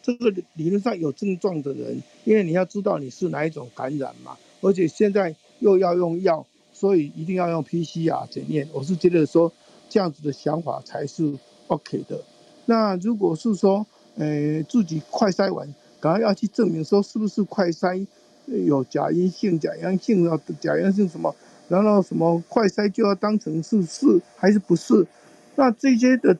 这个理论上有症状的人，因为你要知道你是哪一种感染嘛，而且现在又要用药，所以一定要用 PCR 检验。我是觉得说这样子的想法才是 OK 的。那如果是说，呃，自己快筛完，赶快要去证明说是不是快筛有假阴性、假阳性啊，假阳性什么，然后什么快筛就要当成是是还是不是？那这些的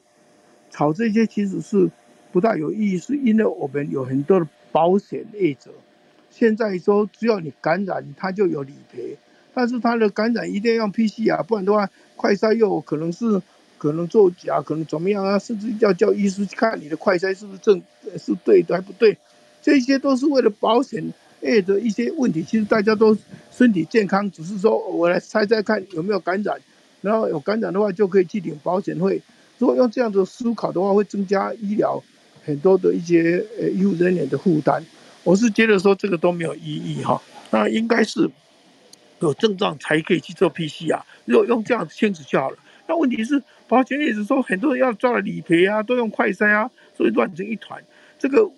吵这些其实是不大有意义，是因为我们有很多的保险业者，现在说只要你感染，他就有理赔，但是他的感染一定要用 PCR，不然的话，快筛又可能是可能作假，可能怎么样啊，甚至要叫医师去看你的快筛是不是正是对的还不对，这些都是为了保险业的一些问题。其实大家都身体健康，只是说我来猜猜看有没有感染。然后有感染的话，就可以去领保险费。如果用这样的思考的话，会增加医疗很多的一些呃医护人员的负担。我是觉得说这个都没有意义哈。那应该是有症状才可以去做 PCR。如果用这样子清楚就好了。那问题是保险一直说很多人要抓了理赔啊，都用快筛啊，所以乱成一团。这个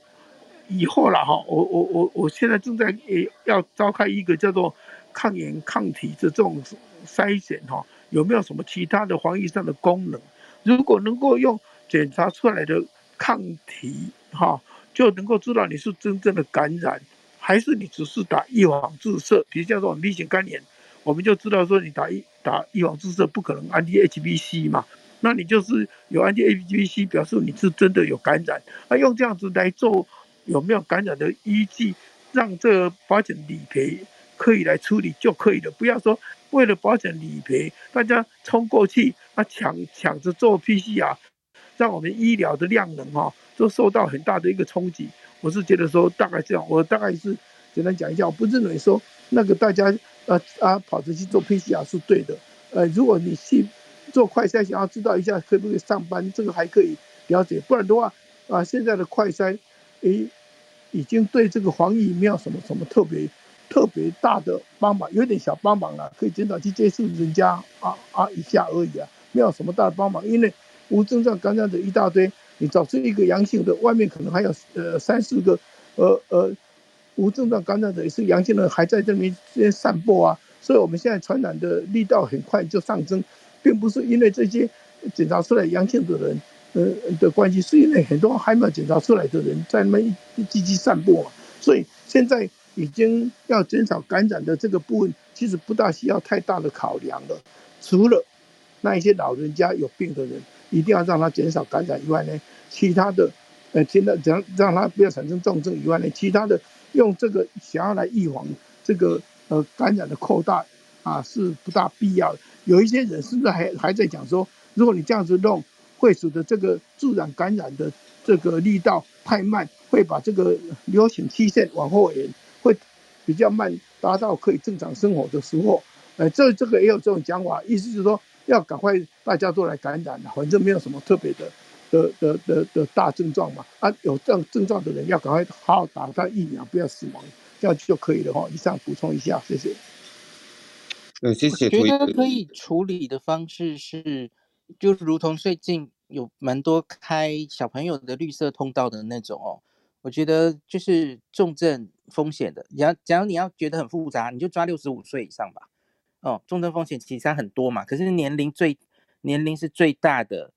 以后了哈，我我我我现在正在也要召开一个叫做抗原抗体的这种筛选哈。有没有什么其他的防疫上的功能？如果能够用检查出来的抗体，哈，就能够知道你是真正的感染，还是你只是打预防注射？比如像这种 B 型肝炎，我们就知道说你打一打预防注射不可能 anti-HBC 嘛，那你就是有 anti-HBC 表示你是真的有感染。那用这样子来做有没有感染的依据，让这个保险理赔可以来处理就可以了，不要说。为了保险理赔，大家冲过去啊，抢抢着做 PCR，让我们医疗的量能哈都受到很大的一个冲击。我是觉得说大概这样，我大概是简单讲一下，我不认为说那个大家啊啊跑着去做 PCR 是对的。呃，如果你去做快筛，想要知道一下可不可以上班，这个还可以了解。不然的话啊，现在的快筛诶已经对这个防疫没有什么什么特别。特别大的帮忙，有点小帮忙了，可以减少去接触人家啊啊一下而已啊，没有什么大的帮忙。因为无症状感染者一大堆，你找出一个阳性的，外面可能还有呃三四个，呃呃无症状感染者也是阳性的，还在这边散播啊。所以我们现在传染的力道很快就上升，并不是因为这些检查出来阳性的人呃的关系，是因为很多还没有检查出来的人在那边积极散布嘛。所以现在。已经要减少感染的这个部分，其实不大需要太大的考量了。除了那一些老人家有病的人，一定要让他减少感染以外呢，其他的，呃，现在让让他不要产生重症以外呢，其他的用这个想要来预防这个呃感染的扩大啊，是不大必要的。有一些人甚至还还在讲说，如果你这样子弄，会使得这个自然感染的这个力道太慢，会把这个流行期限往后延。会比较慢，达到可以正常生活的时候，呃，这这个也有这种讲法，意思就是说要赶快大家都来感染，反正没有什么特别的的的的的大症状嘛，啊，有这样症状的人要赶快好好打他疫苗，不要死亡，这样就可以了哈。以上补充一下，谢谢。嗯，谢谢。我觉得可以处理的方式是，就如同最近有蛮多开小朋友的绿色通道的那种哦。我觉得就是重症风险的，假如假如你要觉得很复杂，你就抓六十五岁以上吧。哦，重症风险其实很多嘛，可是年龄最年龄是最大的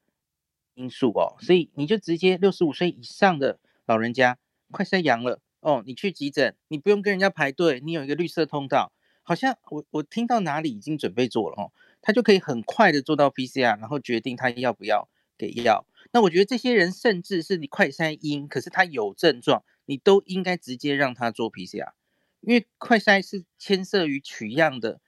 因素哦，所以你就直接六十五岁以上的老人家快筛阳了哦，你去急诊，你不用跟人家排队，你有一个绿色通道，好像我我听到哪里已经准备做了哦，他就可以很快的做到 PCR，然后决定他要不要给药。那我觉得这些人甚至是你快筛阴，可是他有症状，你都应该直接让他做 PCR，因为快筛是牵涉于取样的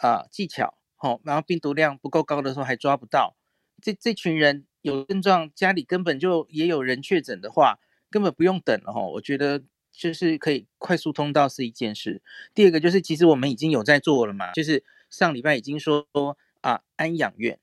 啊、技巧，好、哦，然后病毒量不够高的时候还抓不到，这这群人有症状，家里根本就也有人确诊的话，根本不用等了哈、哦。我觉得就是可以快速通道是一件事。第二个就是其实我们已经有在做了嘛，就是上礼拜已经说啊安养院。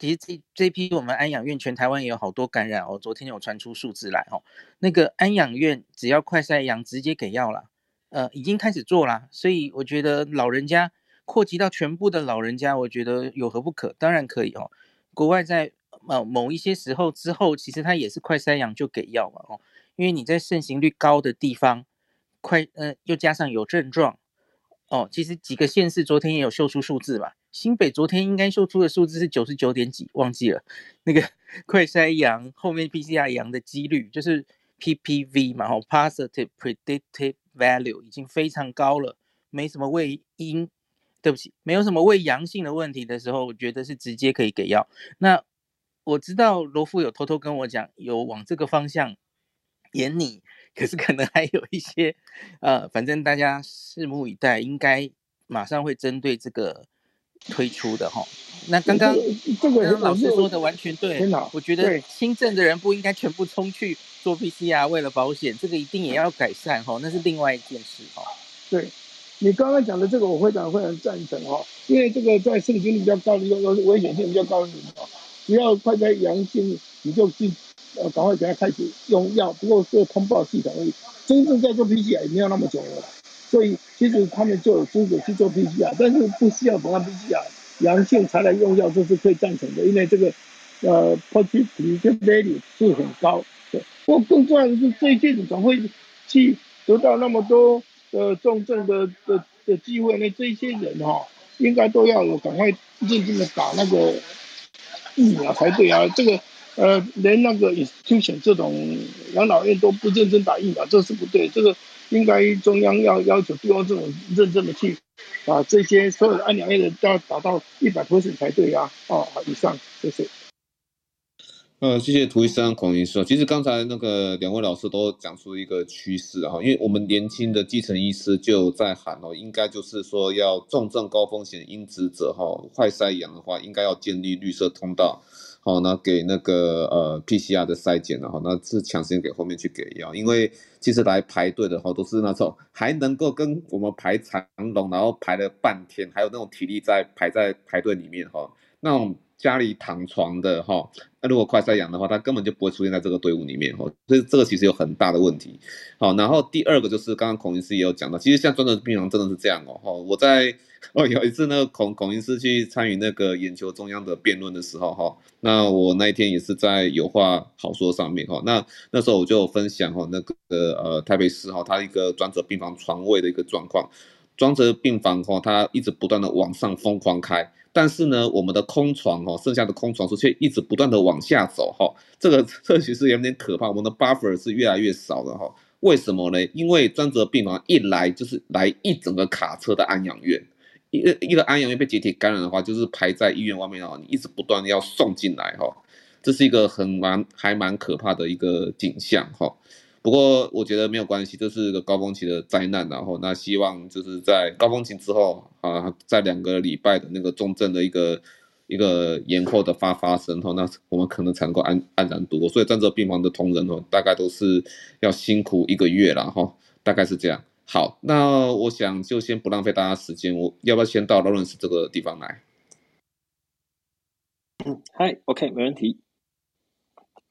其实这这批我们安养院全台湾也有好多感染哦，昨天有传出数字来哦，那个安养院只要快筛阳直接给药了，呃，已经开始做了，所以我觉得老人家扩及到全部的老人家，我觉得有何不可？当然可以哦。国外在呃某一些时候之后，其实他也是快筛阳就给药嘛哦，因为你在盛行率高的地方，快呃又加上有症状哦，其实几个县市昨天也有秀出数字吧。新北昨天应该秀出的数字是九十九点几，忘记了那个 快筛阳后面 PCR 阳的几率就是 PPV 嘛，吼 positive predictive value 已经非常高了，没什么胃阴，对不起，没有什么胃阳性的问题的时候，我觉得是直接可以给药。那我知道罗副有偷偷跟我讲，有往这个方向演你，可是可能还有一些，呃，反正大家拭目以待，应该马上会针对这个推出的哈。那刚刚刚刚老师说的完全对，我觉得轻症的人不应该全部冲去做 PCR，为了保险，这个一定也要改善哈，那是另外一件事哈。对，你刚刚讲的这个，我非常非常赞成哈，因为这个在盛行率比较高的，又又是危险性比较高的人哈，只要快在阳性，你就去呃赶快给他开始用药，不过是通报系统而已，真正在做 PCR 也没有那么久了，所以其实他们就有资格去做 PCR，但是不需要等到 PCR 阳性才来用药，这是可以赞成的，因为这个呃 positivity value 是很高，对，不过更重要的是这些人总会去得到那么多。呃，重症的的的机会呢？这些人哈、应该都要赶快认真的打那个疫苗才对啊。这个呃，连那个也出现这种养老院都不认真打疫苗，这是不对。这个应该中央要要求地方政府认真的去把这些所有的安养院的都要达到一百 percent 才对啊。哦，好以上谢谢。呃，谢谢涂医生、孔医生。其实刚才那个两位老师都讲出一个趋势哈，因为我们年轻的基层医师就在喊哦，应该就是说要重症高风险因子者哈，快筛阳的话，应该要建立绿色通道，好，那给那个呃 PCR 的筛检然后那是抢先给后面去给药，因为其实来排队的话都是那种还能够跟我们排长龙，然后排了半天，还有那种体力在排在排队里面哈，那种。家里躺床的哈，那如果快筛阳的话，他根本就不会出现在这个队伍里面哈，所以这个其实有很大的问题。好，然后第二个就是刚刚孔医师也有讲到，其实像专责病房真的是这样哦哈。我在 哦有一次那个孔孔医师去参与那个眼球中央的辩论的时候哈，那我那一天也是在有话好说上面哈，那那时候我就分享哈那个呃台北市哈它一个专责病房床位的一个状况，专责病房哈它一直不断的往上疯狂开。但是呢，我们的空床哈，剩下的空床数却一直不断的往下走哈，这个这其实有点可怕，我们的 buffer 是越来越少的哈。为什么呢？因为专责病房一来就是来一整个卡车的安养院，一个一个安养院被集体感染的话，就是排在医院外面哦，你一直不断的要送进来哈，这是一个很蛮还蛮可怕的一个景象哈。不过我觉得没有关系，这是个高峰期的灾难，然后那希望就是在高峰期之后啊，在两个礼拜的那个重症的一个一个延后的发发生后，那我们可能才能够安安然度过。所以专责病房的同仁哦，大概都是要辛苦一个月了哈，大概是这样。好，那我想就先不浪费大家时间，我要不要先到劳伦斯这个地方来？嗯，嗨，OK，没问题。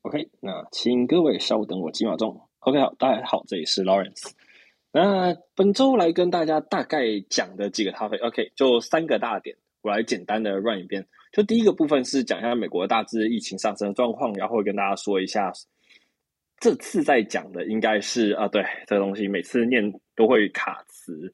OK，那请各位稍等我几秒钟。OK，好，大家好，这里是 Lawrence。那本周来跟大家大概讲的几个 topic，OK，就三个大点，我来简单的 run 一遍。就第一个部分是讲一下美国大致疫情上升的状况，然后跟大家说一下，这次在讲的应该是啊，对，这个东西每次念都会卡词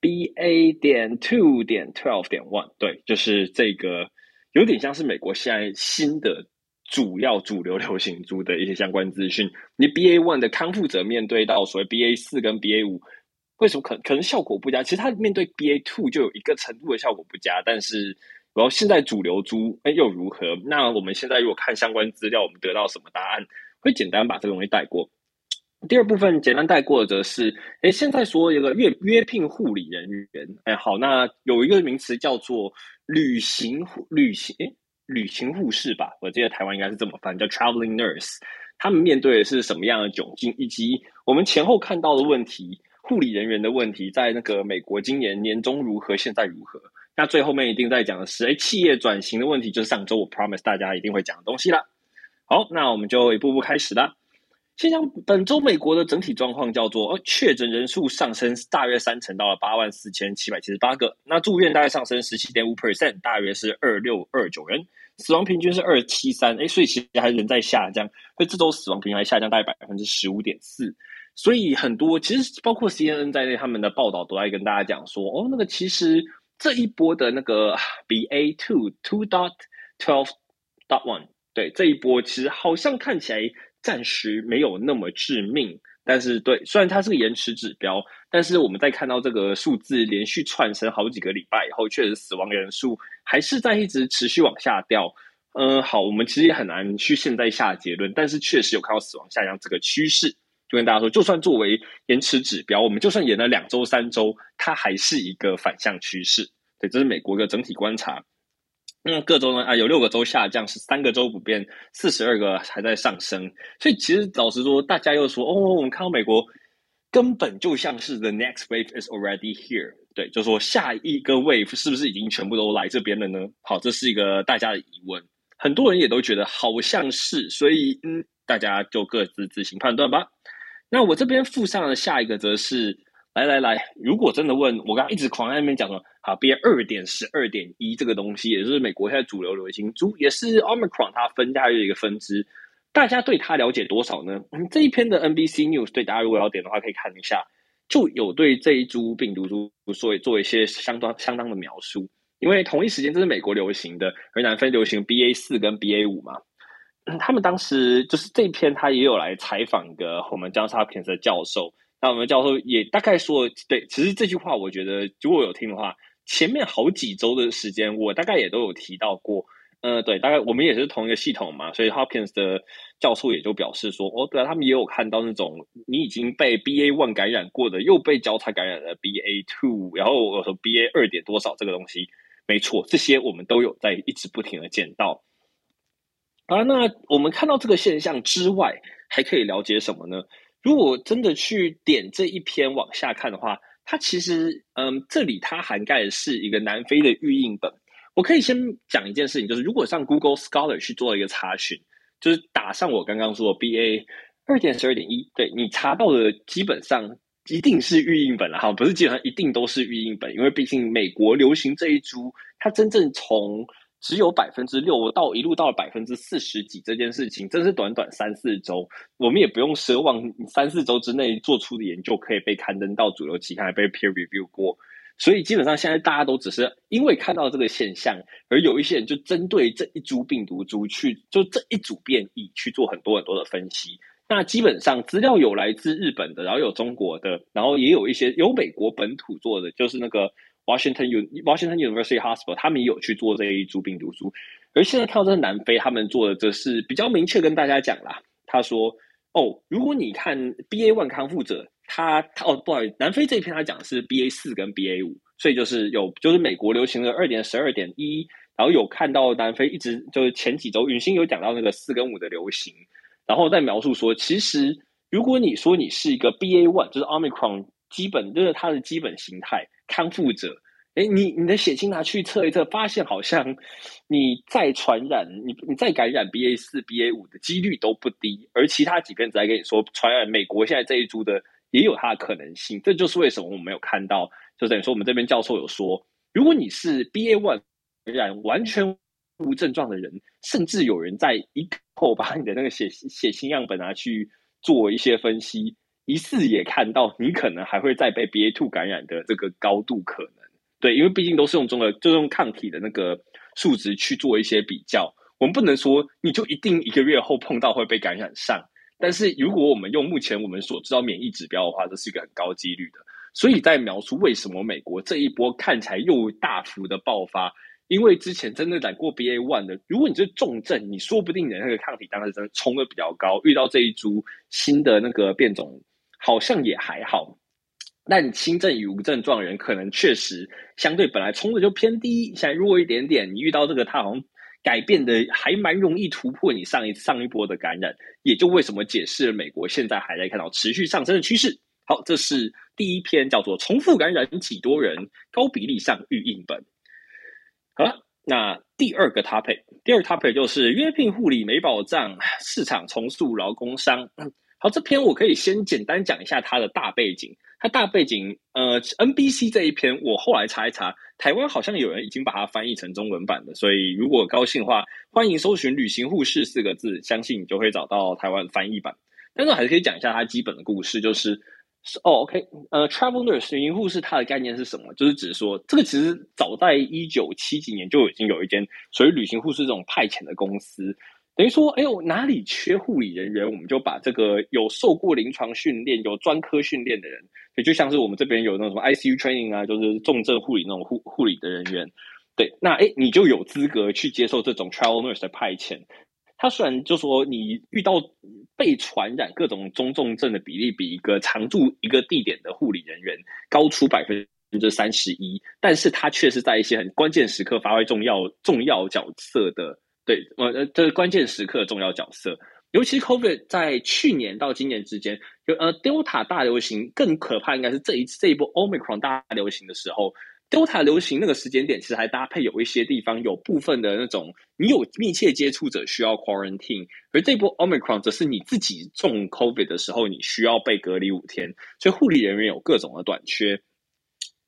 ，BA 点 two 点 twelve 点 one，对，就是这个有点像是美国现在新的。主要主流流行株的一些相关资讯，你 BA one 的康复者面对到所谓 BA 四跟 BA 五，为什么可可能效果不佳？其实它面对 BA two 就有一个程度的效果不佳，但是然后现在主流株哎又如何？那我们现在如果看相关资料，我们得到什么答案？会简单把这个东西带过。第二部分简单带过的则是，哎，现在说一个约约聘护理人员，哎好，那有一个名词叫做旅行旅行哎。旅行护士吧，我记得台湾应该是这么翻，叫 traveling nurse。他们面对的是什么样的窘境，以及我们前后看到的问题，护理人员的问题，在那个美国今年年中如何，现在如何？那最后面一定在讲的是，哎，企业转型的问题，就是上周我 promise 大家一定会讲的东西了。好，那我们就一步步开始啦。先讲本周美国的整体状况，叫做呃确诊人数上升大约三成，到了八万四千七百七十八个。那住院大概上升十七点五 percent，大约是二六二九人。死亡平均是二七三，哎，所以其实还仍在下降。所以这周死亡平均还下降大概百分之十五点四。所以很多其实包括 CNN 在内，他们的报道都在跟大家讲说，哦，那个其实这一波的那个 BA two two dot twelve dot one，对，这一波其实好像看起来。暂时没有那么致命，但是对，虽然它是个延迟指标，但是我们在看到这个数字连续窜升好几个礼拜以后，确实死亡人数还是在一直持续往下掉。嗯、好，我们其实也很难去现在下结论，但是确实有看到死亡下降这个趋势。就跟大家说，就算作为延迟指标，我们就算延了两周、三周，它还是一个反向趋势。对，这是美国的整体观察。嗯各州呢？啊，有六个州下降，是三个州不变，四十二个还在上升。所以其实老实说，大家又说，哦，我们看到美国根本就像是 the next wave is already here。对，就说下一个 wave 是不是已经全部都来这边了呢？好，这是一个大家的疑问。很多人也都觉得好像是，所以嗯，大家就各自自行判断吧。那我这边附上的下一个则是。来来来，如果真的问我，刚刚一直狂在那边讲说，好，BA 二点十二点一这个东西，也就是美国现在主流流行株，也是 Omicron 它分下的一个分支，大家对它了解多少呢？嗯，这一篇的 NBC News 对大家如果要点的话，可以看一下，就有对这一株病毒株做做一些相当相当的描述。因为同一时间这是美国流行的，而南非流行 BA 四跟 BA 五嘛，嗯，他们当时就是这一篇，他也有来采访一个我们 Johns Hopkins 的教授。那我们教授也大概说，对，其实这句话我觉得，如果有听的话，前面好几周的时间，我大概也都有提到过。呃，对，大概我们也是同一个系统嘛，所以 Hopkins 的教授也就表示说，哦，对啊，他们也有看到那种你已经被 BA one 感染过的，又被交叉感染的 BA two，然后我说 BA 二点多少这个东西，没错，这些我们都有在一直不停的见到。啊，那我们看到这个现象之外，还可以了解什么呢？如果真的去点这一篇往下看的话，它其实，嗯，这里它涵盖的是一个南非的预印本。我可以先讲一件事情，就是如果上 Google Scholar 去做一个查询，就是打上我刚刚说的 BA 二点十二点一，对，你查到的基本上一定是预印本了哈，不是基本上一定都是预印本，因为毕竟美国流行这一株，它真正从只有百分之六到一路到了百分之四十几，这件事情真是短短三四周，我们也不用奢望三四周之内做出的研究可以被刊登到主流期刊，被 peer review 过。所以基本上现在大家都只是因为看到这个现象，而有一些人就针对这一株病毒株去就这一组变异去做很多很多的分析。那基本上资料有来自日本的，然后有中国的，然后也有一些有美国本土做的，就是那个。Washington U Washington University Hospital，他们也有去做这一株病毒株，而现在跳到南非，他们做的则是比较明确跟大家讲啦。他说：“哦，如果你看 BA one 康复者，他哦，不好意思，南非这一篇他讲的是 BA 四跟 BA 五，所以就是有就是美国流行的二点十二点一，然后有看到南非一直就是前几周允欣有讲到那个四跟五的流行，然后再描述说，其实如果你说你是一个 BA one，就是 Omicron 基本就是它的基本形态。”康复者，哎，你你的血清拿去测一测，发现好像你再传染，你你再感染 BA 四、BA 五的几率都不低，而其他几篇在跟你说传染美国现在这一株的也有它的可能性，这就是为什么我们没有看到，就等于说我们这边教授有说，如果你是 BA one 感染完全无症状的人，甚至有人在一后把你的那个血血清样本拿去做一些分析。疑似也看到你可能还会再被 B A two 感染的这个高度可能，对，因为毕竟都是用中的，就用抗体的那个数值去做一些比较。我们不能说你就一定一个月后碰到会被感染上，但是如果我们用目前我们所知道免疫指标的话，这是一个很高几率的。所以在描述为什么美国这一波看起来又大幅的爆发，因为之前真的染过 B A one 的，如果你是重症，你说不定你的那个抗体当时真的冲的比较高，遇到这一株新的那个变种。好像也还好，但轻症与无症状人可能确实相对本来冲的就偏低，现在弱一点点。你遇到这个，它好像改变的还蛮容易突破你上一上一波的感染，也就为什么解释了美国现在还在看到持续上升的趋势。好，这是第一篇叫做“重复感染几多人，高比例上预印本”。好了，那第二个 topic，第二个 topic 就是约聘护理没保障，市场重塑劳工伤。好，这篇我可以先简单讲一下它的大背景。它大背景，呃，NBC 这一篇我后来查一查，台湾好像有人已经把它翻译成中文版的，所以如果高兴的话，欢迎搜寻“旅行护士”四个字，相信你就会找到台湾翻译版。但是我还是可以讲一下它基本的故事，就是是，哦，OK，呃，Travel Nurse 旅行护士它的概念是什么？就是指说，这个其实早在一九七几年就已经有一间属于旅行护士这种派遣的公司。等于说，哎呦，哪里缺护理人员，我们就把这个有受过临床训练、有专科训练的人，也就像是我们这边有那种 ICU training 啊，就是重症护理那种护护理的人员，对，那哎，你就有资格去接受这种 travel nurse 的派遣。他虽然就说你遇到被传染各种中重症的比例比一个常驻一个地点的护理人员高出百分之三十一，但是他却是在一些很关键时刻发挥重要重要角色的，对，我呃，这是关键时刻重要角色。尤其 COVID 在去年到今年之间，就呃 Delta 大流行更可怕，应该是这一次这一波 Omicron 大流行的时候。Delta 流行那个时间点，其实还搭配有一些地方有部分的那种，你有密切接触者需要 quarantine，而这波 Omicron 则是你自己中 COVID 的时候，你需要被隔离五天，所以护理人员有各种的短缺。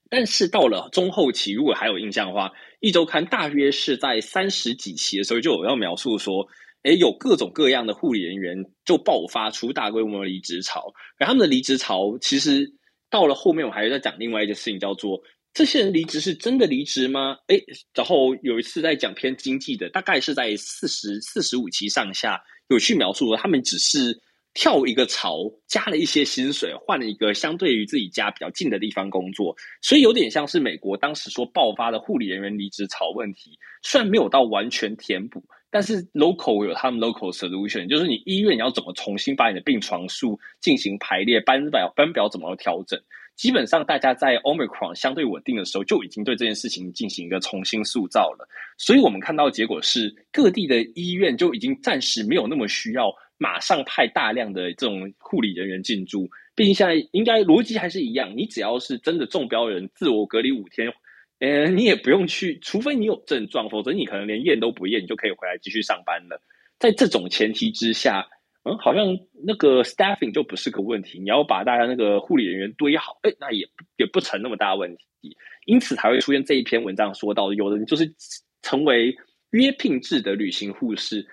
但是到了中后期，如果还有印象的话，一周刊大约是在三十几期的时候就有要描述说，诶，有各种各样的护理人员就爆发出大规模的离职潮，而他们的离职潮其实到了后面，我还在讲另外一件事情，叫做。这些人离职是真的离职吗？诶，然后有一次在讲偏经济的，大概是在四十四十五期上下，有去描述他们只是跳一个槽，加了一些薪水，换了一个相对于自己家比较近的地方工作，所以有点像是美国当时说爆发的护理人员离职潮问题，虽然没有到完全填补，但是 local 有他们 local solution，就是你医院你要怎么重新把你的病床数进行排列，班表班表怎么调整。基本上，大家在 Omicron 相对稳定的时候，就已经对这件事情进行一个重新塑造了。所以，我们看到结果是，各地的医院就已经暂时没有那么需要马上派大量的这种护理人员进驻。毕竟，现在应该逻辑还是一样，你只要是真的中标人，自我隔离五天，呃，你也不用去，除非你有症状，否则你可能连验都不验，你就可以回来继续上班了。在这种前提之下。嗯，好像那个 staffing 就不是个问题，你要把大家那个护理人员堆好，哎，那也也不成那么大问题，因此才会出现这一篇文章说到，有人就是成为约聘制的旅行护士，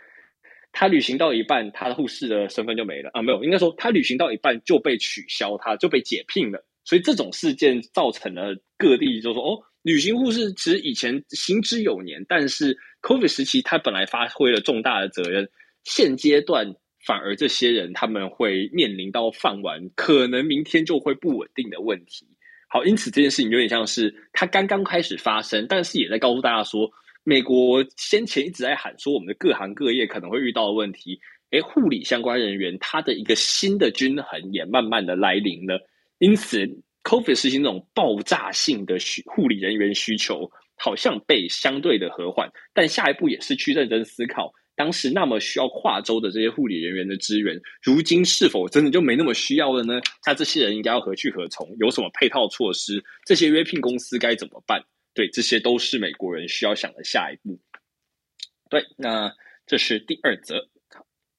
他旅行到一半，他的护士的身份就没了啊，没有，应该说他旅行到一半就被取消，他就被解聘了，所以这种事件造成了各地就说，哦，旅行护士其实以前行之有年，但是 COVID 时期他本来发挥了重大的责任，现阶段。反而这些人他们会面临到饭碗，可能明天就会不稳定的问题。好，因此这件事情有点像是他刚刚开始发生，但是也在告诉大家说，美国先前一直在喊说我们的各行各业可能会遇到的问题。诶，护理相关人员他的一个新的均衡也慢慢的来临了。因此，COVID 实行这种爆炸性的需护理人员需求，好像被相对的和缓，但下一步也是去认真思考。当时那么需要跨州的这些护理人员的资源，如今是否真的就没那么需要了呢？那这些人应该要何去何从？有什么配套措施？这些约聘公司该怎么办？对，这些都是美国人需要想的下一步。对，那这是第二则。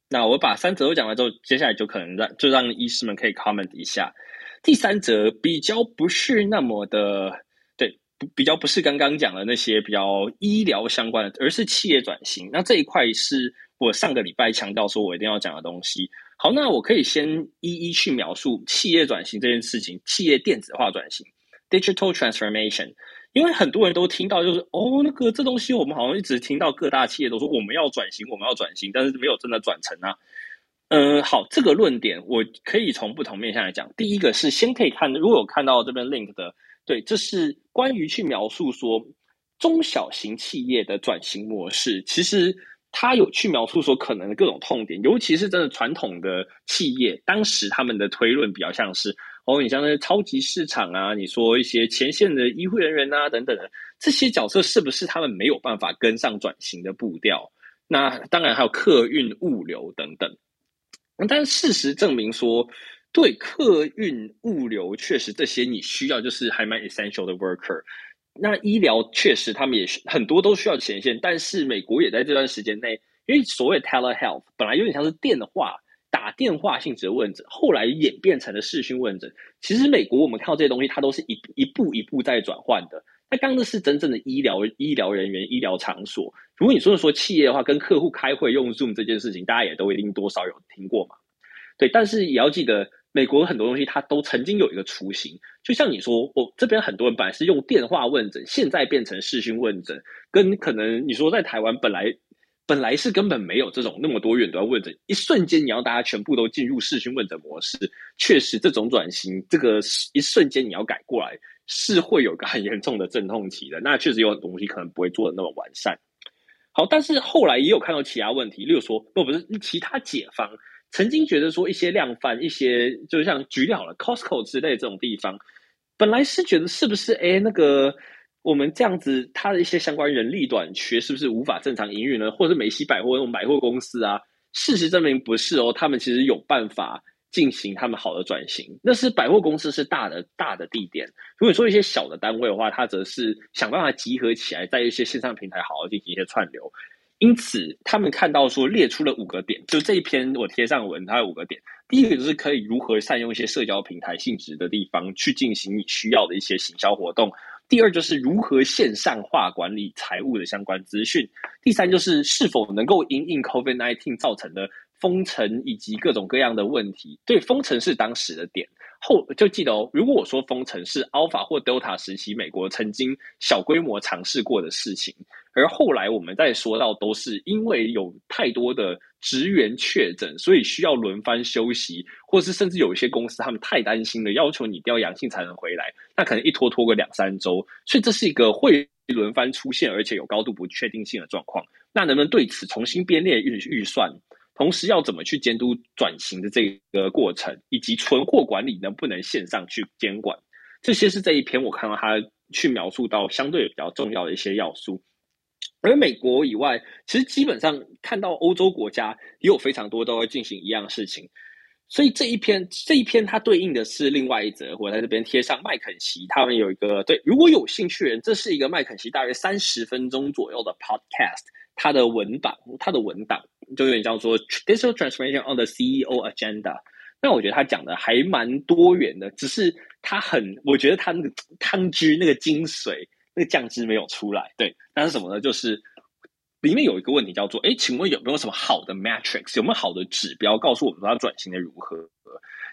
那我把三则都讲完之后，接下来就可能让就让医师们可以 comment 一下。第三则比较不是那么的。对比较不是刚刚讲的那些比较医疗相关的，而是企业转型。那这一块是我上个礼拜强调说我一定要讲的东西。好，那我可以先一一去描述企业转型这件事情，企业电子化转型 （digital transformation）。因为很多人都听到就是哦，那个这东西我们好像一直听到各大企业都说我们要转型，我们要转型，但是没有真的转成啊。嗯、好，这个论点我可以从不同面向来讲。第一个是先可以看，如果有看到这边 link 的。对，这是关于去描述说中小型企业的转型模式。其实它有去描述说可能的各种痛点，尤其是真的传统的企业，当时他们的推论比较像是哦，你像那些超级市场啊，你说一些前线的医护人员啊等等的这些角色，是不是他们没有办法跟上转型的步调？那当然还有客运、物流等等。但事实证明说。对，客运物流确实这些你需要，就是还蛮 essential 的 worker。那医疗确实他们也很多都需要前线，但是美国也在这段时间内，因为所谓 telehealth 本来有点像是电话打电话性质的问诊，后来演变成了视讯问诊。其实美国我们看到这些东西，它都是一一步一步在转换的。那刚的是真正的医疗医疗人员、医疗场所。如果你说说企业的话，跟客户开会用 Zoom 这件事情，大家也都一定多少有听过嘛？对，但是也要记得。美国很多东西，它都曾经有一个雏形，就像你说，我这边很多人本来是用电话问诊，现在变成视讯问诊，跟可能你说在台湾本来本来是根本没有这种那么多远端问诊，一瞬间你要大家全部都进入视讯问诊模式，确实这种转型，这个一瞬间你要改过来，是会有个很严重的阵痛期的。那确实有很多东西可能不会做的那么完善。好，但是后来也有看到其他问题，例如说，不不是其他解方曾经觉得说一些量贩，一些就像举例好了，Costco 之类这种地方，本来是觉得是不是哎那个我们这样子，它的一些相关人力短缺，是不是无法正常营运呢？或者是梅西百货那种百货公司啊？事实证明不是哦，他们其实有办法。进行他们好的转型，那是百货公司是大的大的地点。如果说一些小的单位的话，它则是想办法集合起来，在一些线上平台好好进行一些串流。因此，他们看到说列出了五个点，就这一篇我贴上文，它有五个点。第一个就是可以如何善用一些社交平台性质的地方去进行你需要的一些行销活动。第二就是如何线上化管理财务的相关资讯。第三就是是否能够因应 COVID-19 造成的。封城以及各种各样的问题，对，封城是当时的点。后就记得哦，如果我说封城是 Alpha 或 Delta 时期美国曾经小规模尝试过的事情，而后来我们再说到都是因为有太多的职员确诊，所以需要轮番休息，或是甚至有一些公司他们太担心了，要求你一定要阳性才能回来，那可能一拖拖个两三周，所以这是一个会轮番出现而且有高度不确定性的状况。那能不能对此重新编列预预算？同时要怎么去监督转型的这个过程，以及存货管理能不能线上去监管，这些是这一篇我看到他去描述到相对比较重要的一些要素。而美国以外，其实基本上看到欧洲国家也有非常多都会进行一样事情。所以这一篇这一篇它对应的是另外一则，我在这边贴上麦肯锡他们有一个对，如果有兴趣的人，这是一个麦肯锡大约三十分钟左右的 podcast。它的文档，它的文档就有点叫做 Digital Transformation on the CEO Agenda。那我觉得他讲的还蛮多元的，只是他很，我觉得他那个汤汁那个精髓，那个酱汁没有出来。对，那是什么呢？就是里面有一个问题叫做，哎，请问有没有什么好的 metrics，有没有好的指标告诉我们说它转型的如何？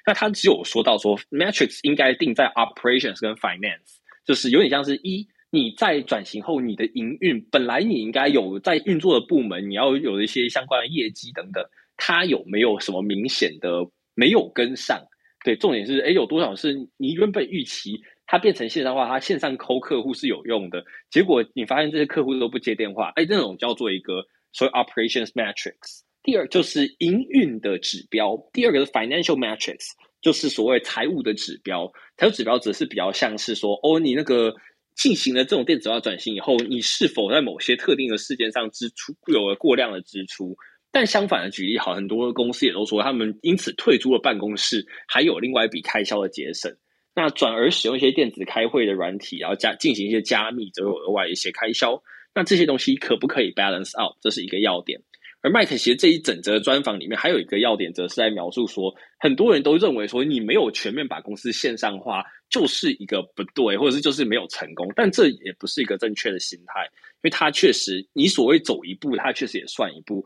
那他只有说到说 metrics 应该定在 operations 跟 finance，就是有点像是一。你在转型后，你的营运本来你应该有在运作的部门，你要有一些相关的业绩等等，它有没有什么明显的没有跟上？对，重点是，哎，有多少是你原本预期它变成线上化，它线上抠客户是有用的，结果你发现这些客户都不接电话，哎，这种叫做一个所谓 operations metrics。第二就是营运的指标，第二个是 financial metrics，就是所谓财务的指标。财务指标则是比较像是说，哦，你那个。进行了这种电子化转型以后，你是否在某些特定的事件上支出有了过量的支出？但相反的举例好，很多公司也都说他们因此退出了办公室，还有另外一笔开销的节省。那转而使用一些电子开会的软体，然后加进行一些加密，则有额外一些开销。那这些东西可不可以 balance out？这是一个要点。而麦肯锡这一整则专访里面还有一个要点，则是在描述说，很多人都认为说，你没有全面把公司线上化，就是一个不对，或者是就是没有成功。但这也不是一个正确的心态，因为它确实，你所谓走一步，它确实也算一步。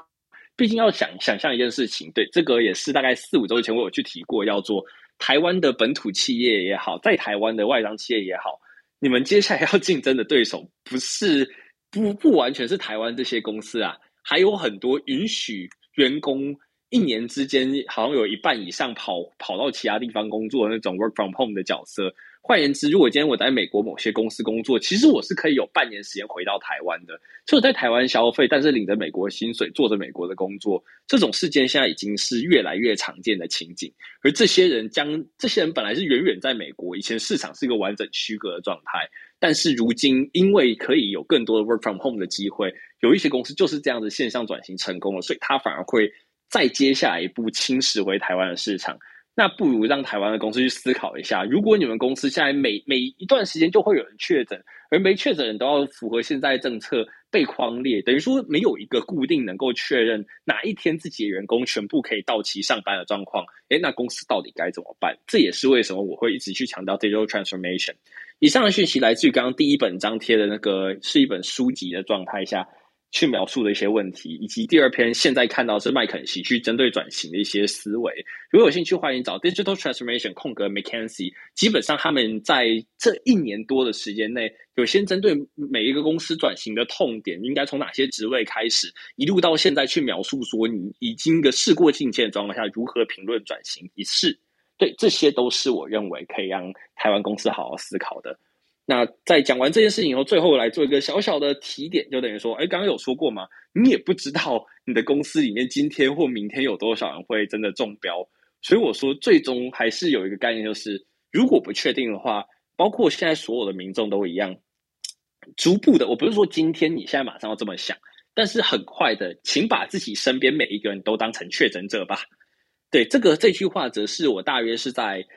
毕竟要想想象一件事情，对，这个也是大概四五周前我有去提过，要做台湾的本土企业也好，在台湾的外商企业也好，你们接下来要竞争的对手，不是不不完全是台湾这些公司啊。还有很多允许员工一年之间好像有一半以上跑跑到其他地方工作的那种 work from home 的角色。换言之，如果今天我在美国某些公司工作，其实我是可以有半年时间回到台湾的，就在台湾消费，但是领着美国薪水，做着美国的工作。这种事件现在已经是越来越常见的情景。而这些人将这些人本来是远远在美国，以前市场是一个完整区隔的状态。但是如今，因为可以有更多的 work from home 的机会，有一些公司就是这样子线上转型成功了，所以他反而会再接下一步侵蚀回台湾的市场。那不如让台湾的公司去思考一下，如果你们公司现在每每一段时间就会有人确诊，而没确诊人都要符合现在政策被框列，等于说没有一个固定能够确认哪一天自己的员工全部可以到齐上班的状况，诶，那公司到底该怎么办？这也是为什么我会一直去强调 digital transformation。以上的讯息来自于刚刚第一本张贴的那个是一本书籍的状态下去描述的一些问题，以及第二篇现在看到是麦肯锡去针对转型的一些思维。如果有兴趣，欢迎找 Digital Transformation 空格 McKinsey。基本上他们在这一年多的时间内，有先针对每一个公司转型的痛点，应该从哪些职位开始，一路到现在去描述说你已经个事过境迁的状况下如何评论转型一事。对，这些都是我认为可以让台湾公司好好思考的。那在讲完这件事情以后，最后来做一个小小的提点，就等于说，哎，刚刚有说过吗？你也不知道你的公司里面今天或明天有多少人会真的中标，所以我说，最终还是有一个概念，就是如果不确定的话，包括现在所有的民众都一样，逐步的，我不是说今天你现在马上要这么想，但是很快的，请把自己身边每一个人都当成确诊者吧。对，这个这句话则是我大约是在。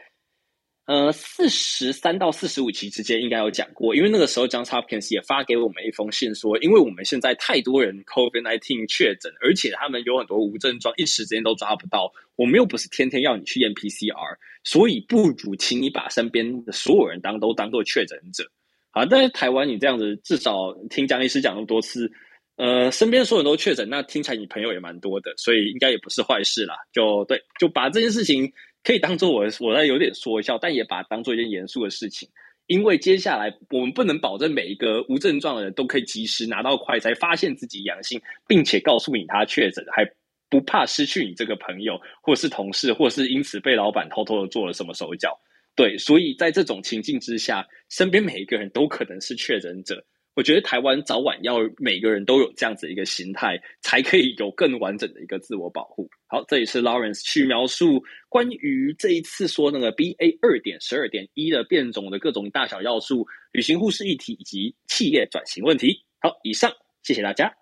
呃，四十三到四十五期之间应该有讲过，因为那个时候，John Hopkins 也发给我们一封信说，因为我们现在太多人 COVID-19 确诊，而且他们有很多无症状，一时之间都抓不到。我们又不是天天要你去验 PCR，所以不如请你把身边的所有人当都当做确诊者。好，但是台湾你这样子，至少听江医师讲那么多次，呃，身边所有人都确诊，那听起来你朋友也蛮多的，所以应该也不是坏事啦。就对，就把这件事情。可以当做我我在有点说笑，但也把它当做一件严肃的事情，因为接下来我们不能保证每一个无症状的人都可以及时拿到快筛，发现自己阳性，并且告诉你他确诊，还不怕失去你这个朋友，或是同事，或是因此被老板偷偷的做了什么手脚。对，所以在这种情境之下，身边每一个人都可能是确诊者。我觉得台湾早晚要每个人都有这样子一个心态，才可以有更完整的一个自我保护。好，这里是 Lawrence 去描述关于这一次说那个 BA 二点十二点一的变种的各种大小要素、旅行护士议题以及企业转型问题。好，以上，谢谢大家。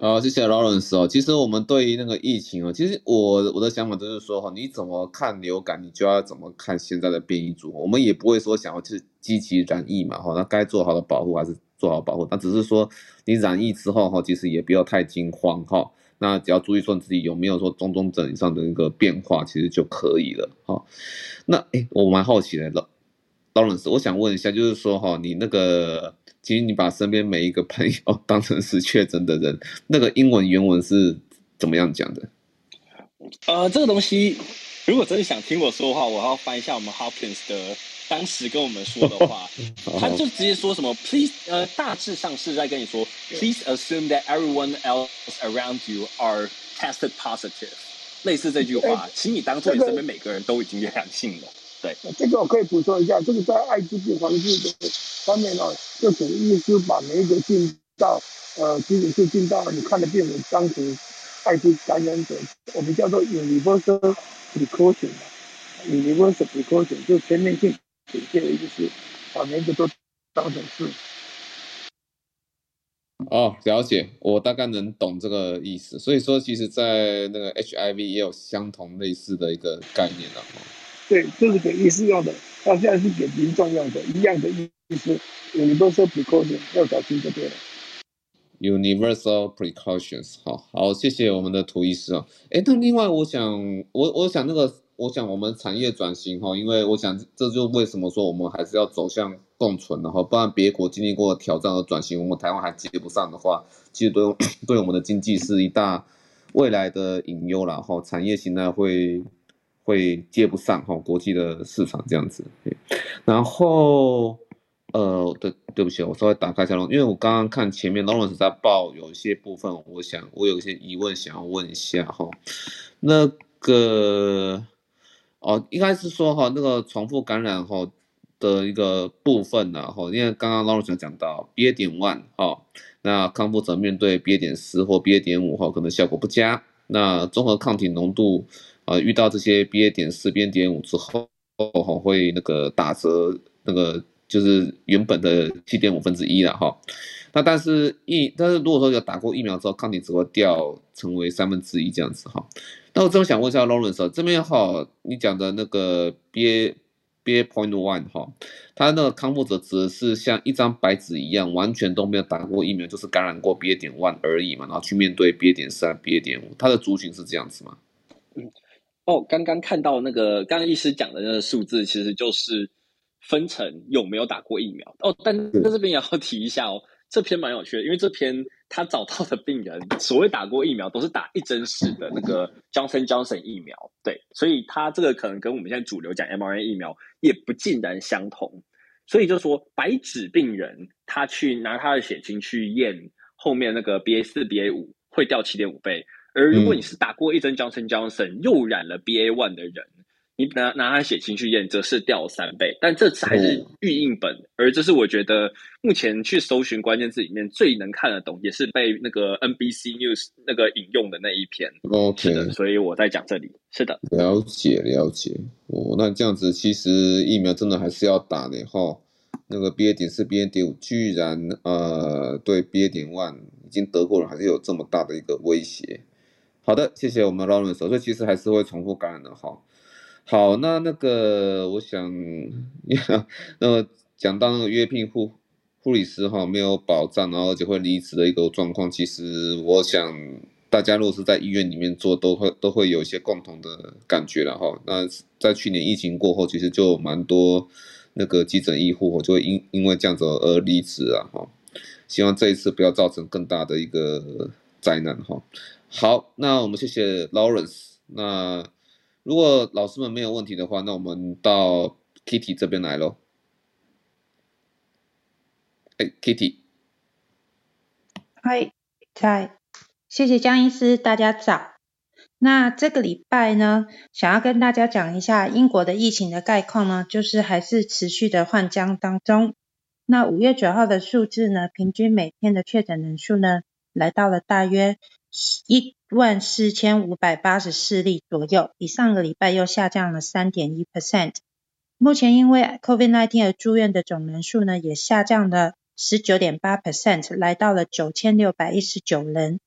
好，谢谢 Lawrence 哦。其实我们对于那个疫情哦，其实我我的想法就是说哈，你怎么看流感，你就要怎么看现在的变异株。我们也不会说想要去积极染疫嘛，哈，那该做好的保护还是。做好保护，那只是说你染疫之后哈，其实也不要太惊慌哈。那只要注意说你自己有没有说中重症以上的一个变化，其实就可以了哈。那诶，我蛮好奇的，Lawrence，我想问一下，就是说哈，你那个其实你把身边每一个朋友当成是确诊的人，那个英文原文是怎么样讲的？呃，这个东西如果真的想听我说的话，我要翻一下我们 Hopkins 的。当时跟我们说的话，他就直接说什么，Please，呃，大致上是在跟你说，Please assume that everyone else around you are tested positive，类似这句话，请你当做你身边每个人都已经阳性了。对，这个我可以补充一下，这个在艾滋病防治的方面呢，就等于意思把每一个进到呃，基本是进到你看的病人当成艾滋感染者，我们叫做 universal precaution，universal precaution 就全面性。这些的意思，把每个都当成是。哦，了解，我大概能懂这个意思。所以说，其实，在那个 HIV 也有相同类似的一个概念了。对，这是给医师用的，他现在是给民众用的，一样的意思。Universal precaution 要小心就对了。Universal precautions，好好，谢谢我们的涂医师啊。哎，那另外，我想，我我想那个。我想我们产业转型哈，因为我想这就为什么说我们还是要走向共存的哈，不然别国经历过挑战和转型，我们台湾还接不上的话，其实对 对我们的经济是一大未来的隐忧了哈，产业形态会会接不上哈国际的市场这样子。然后呃，对对不起，我稍微打开一下，因为我刚刚看前面 Lawrence 在报有一些部分，我想我有一些疑问想要问一下哈，那个。哦，应该是说哈，那个重复感染后的一个部分呢，哈，因为刚刚 Lawrence 讲到 BA 点 one 哈，那康复者面对 BA 点四或 BA 点五哈，可能效果不佳。那综合抗体浓度啊，遇到这些 BA 点四、BA 点五之后，哈，会那个打折，那个就是原本的七点五分之一了哈。那但是疫，但是如果说有打过疫苗之后，抗体只会掉成为三分之一这样子哈。那我正想问一下 Lawrence 这边哈，你讲的那个 BA BA point one 哈，它那个康复者指的是像一张白纸一样，完全都没有打过疫苗，就是感染过 BA 点 one 而已嘛，然后去面对 BA 点三、BA 点五，它的族群是这样子吗？嗯，哦，刚刚看到那个刚刚医师讲的那个数字，其实就是分成有没有打过疫苗哦，但在这边也要提一下哦。这篇蛮有趣的，因为这篇他找到的病人，所谓打过疫苗都是打一针式的那个 Johnson Johnson 疫苗，对，所以他这个可能跟我们现在主流讲 mRNA 疫苗也不尽然相同，所以就说白纸病人他去拿他的血清去验后面那个 BA 四 BA 五会掉七点五倍，而如果你是打过一针 Johnson Johnson 又染了 BA one 的人，你拿拿它写情绪验，则是掉三倍，但这还是预印本，嗯、而这是我觉得目前去搜寻关键字里面最能看得懂，也是被那个 NBC News 那个引用的那一篇。OK，所以我在讲这里，是的，了解了解。哦，那这样子其实疫苗真的还是要打的哈。那个 BA 点四、BA 点五居然呃对 BA 点 one 已经得过了，还是有这么大的一个威胁。好的，谢谢我们 Lawrence，所以其实还是会重复感染的哈。好，那那个我想，那么讲到那个约聘护护理师哈没有保障，然后而且会离职的一个状况，其实我想大家如果是在医院里面做，都会都会有一些共同的感觉了哈。那在去年疫情过后，其实就蛮多那个急诊医护就会因因为这样子而离职啊哈。希望这一次不要造成更大的一个灾难哈。好，那我们谢谢 Lawrence。那如果老师们没有问题的话，那我们到 Kitty 这边来喽。哎，Kitty。嗨，在，谢谢江医师，大家早。那这个礼拜呢，想要跟大家讲一下英国的疫情的概况呢，就是还是持续的换将当中。那五月九号的数字呢，平均每天的确诊人数呢，来到了大约一万四千五百八十四例左右，比上个礼拜又下降了三点一 percent。目前因为 COVID-19 而住院的总人数呢，也下降了十九点八 percent，来到了九千六百一十九人。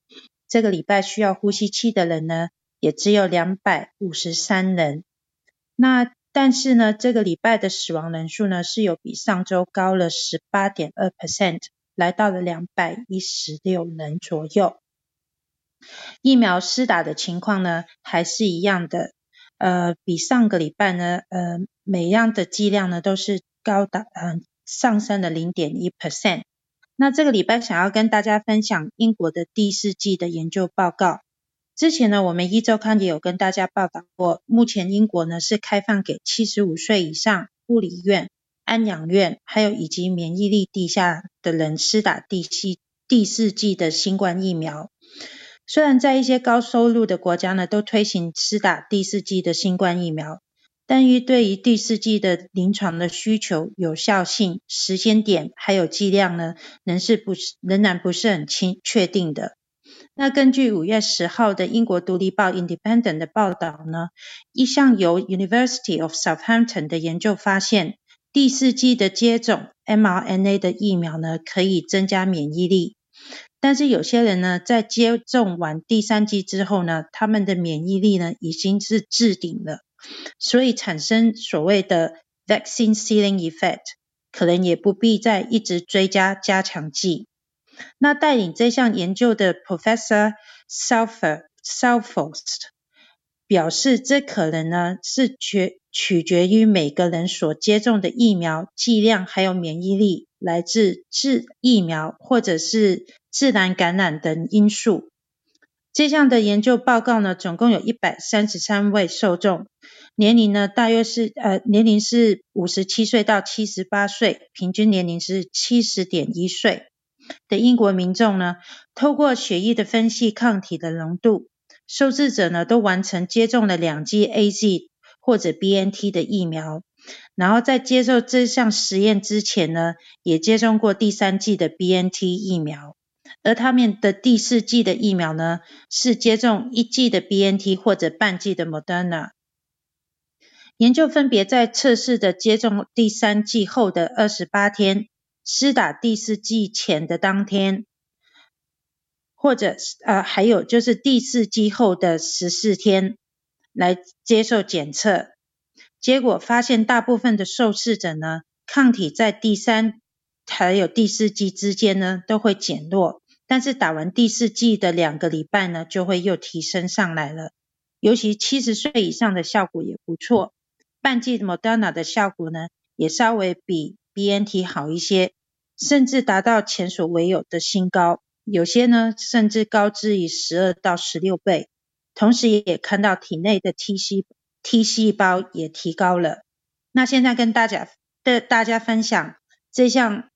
这个礼拜需要呼吸器的人呢，也只有两百五十三人。那但是呢，这个礼拜的死亡人数呢，是有比上周高了十八点二 percent。来到了两百一十六人左右，疫苗施打的情况呢，还是一样的，呃，比上个礼拜呢，呃，每样的剂量呢都是高达，嗯、上升了零点一 percent。那这个礼拜想要跟大家分享英国的第四季的研究报告。之前呢，我们一周刊也有跟大家报道过，目前英国呢是开放给七十五岁以上护理院。安养院，还有以及免疫力低下的人施打第七、第四季的新冠疫苗。虽然在一些高收入的国家呢，都推行施打第四剂的新冠疫苗，但于对于第四剂的临床的需求、有效性、时间点还有剂量呢，仍是不仍然不是很清确定的。那根据五月十号的英国独立报 Independent 的报道呢，一项由 University of Southampton 的研究发现。第四剂的接种 mRNA 的疫苗呢，可以增加免疫力，但是有些人呢，在接种完第三剂之后呢，他们的免疫力呢，已经是置顶了，所以产生所谓的 vaccine ceiling effect，可能也不必再一直追加加强剂。那带领这项研究的 Professor Salford Salford 表示，这可能呢是取取决于每个人所接种的疫苗剂量，还有免疫力，来自自疫苗或者是自然感染等因素。这项的研究报告呢，总共有一百三十三位受众，年龄呢大约是呃年龄是五十七岁到七十八岁，平均年龄是七十点一岁的英国民众呢，透过血液的分析抗体的浓度。受试者呢都完成接种了两剂 AZ 或者 BNT 的疫苗，然后在接受这项实验之前呢，也接种过第三剂的 BNT 疫苗，而他们的第四季的疫苗呢是接种一剂的 BNT 或者半剂的 Moderna。研究分别在测试的接种第三剂后的二十八天，施打第四剂前的当天。或者呃，还有就是第四剂后的十四天来接受检测，结果发现大部分的受试者呢，抗体在第三还有第四剂之间呢都会减弱，但是打完第四剂的两个礼拜呢，就会又提升上来了。尤其七十岁以上的效果也不错，半剂 Moderna 的效果呢也稍微比 BNT 好一些，甚至达到前所未有的新高。有些呢，甚至高之于十二到十六倍，同时也看到体内的 T 细 T 细胞也提高了。那现在跟大家的大家分享这项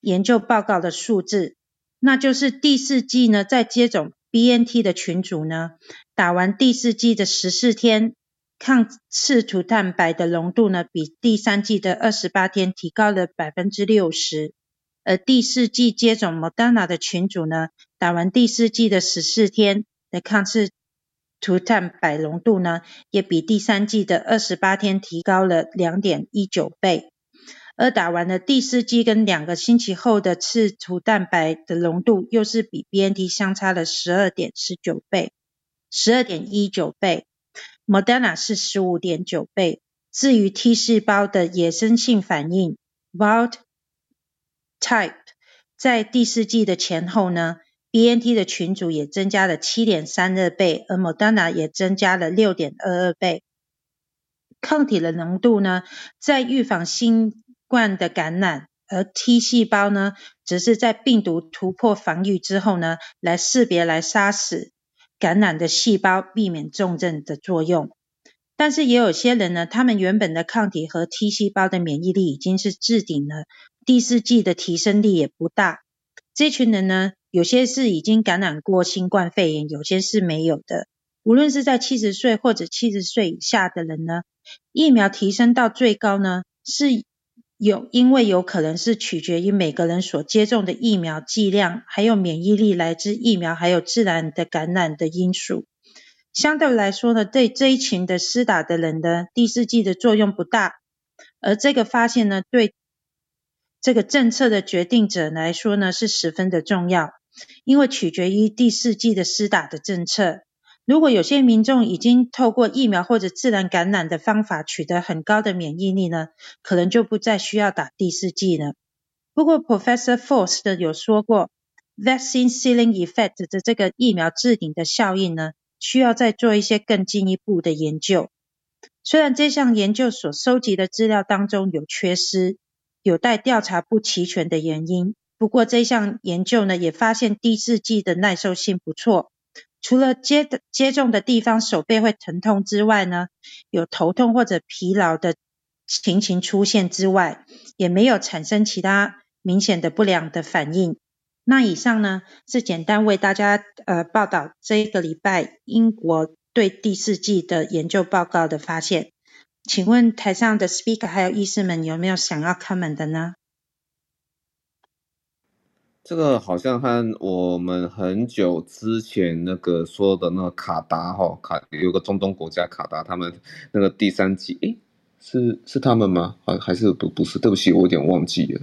研究报告的数字，那就是第四季呢，在接种 BNT 的群组呢，打完第四季的十四天抗刺突蛋白的浓度呢，比第三季的二十八天提高了百分之六十。而第四季接种 Moderna 的群组呢，打完第四季的十四天的抗刺突蛋白浓度呢，也比第三季的二十八天提高了两点一九倍。而打完了第四剂跟两个星期后的刺突蛋白的浓度，又是比 BNT 相差了十二点十九倍，十二点一九倍。Moderna 是十五点九倍。至于 T 细胞的野生性反应 Wild Type 在第四剂的前后呢，BNT 的群组也增加了七点三二倍，而 Moderna 也增加了六点二二倍。抗体的浓度呢，在预防新冠的感染，而 T 细胞呢，只是在病毒突破防御之后呢，来识别来杀死感染的细胞，避免重症的作用。但是也有些人呢，他们原本的抗体和 T 细胞的免疫力已经是置顶了。第四剂的提升力也不大，这群人呢，有些是已经感染过新冠肺炎，有些是没有的。无论是在七十岁或者七十岁以下的人呢，疫苗提升到最高呢，是有因为有可能是取决于每个人所接种的疫苗剂量，还有免疫力来自疫苗，还有自然的感染的因素。相对来说呢，对这一群的施打的人的第四季的作用不大，而这个发现呢，对。这个政策的决定者来说呢，是十分的重要，因为取决于第四季的施打的政策。如果有些民众已经透过疫苗或者自然感染的方法取得很高的免疫力呢，可能就不再需要打第四剂了。不过，Professor Forst 有说过，Vaccine Ceiling Effect 的这个疫苗置顶的效应呢，需要再做一些更进一步的研究。虽然这项研究所收集的资料当中有缺失。有待调查不齐全的原因。不过这项研究呢，也发现第四剂的耐受性不错。除了接接种的地方手背会疼痛之外呢，有头痛或者疲劳的情形出现之外，也没有产生其他明显的不良的反应。那以上呢，是简单为大家呃报道这个礼拜英国对第四季的研究报告的发现。请问台上的 speaker 还有医师们有没有想要 comment 的呢？这个好像和我们很久之前那个说的那个卡达哈卡有个中东国家卡达，他们那个第三季，诶，是是他们吗？还还是不不是？对不起，我有点忘记了。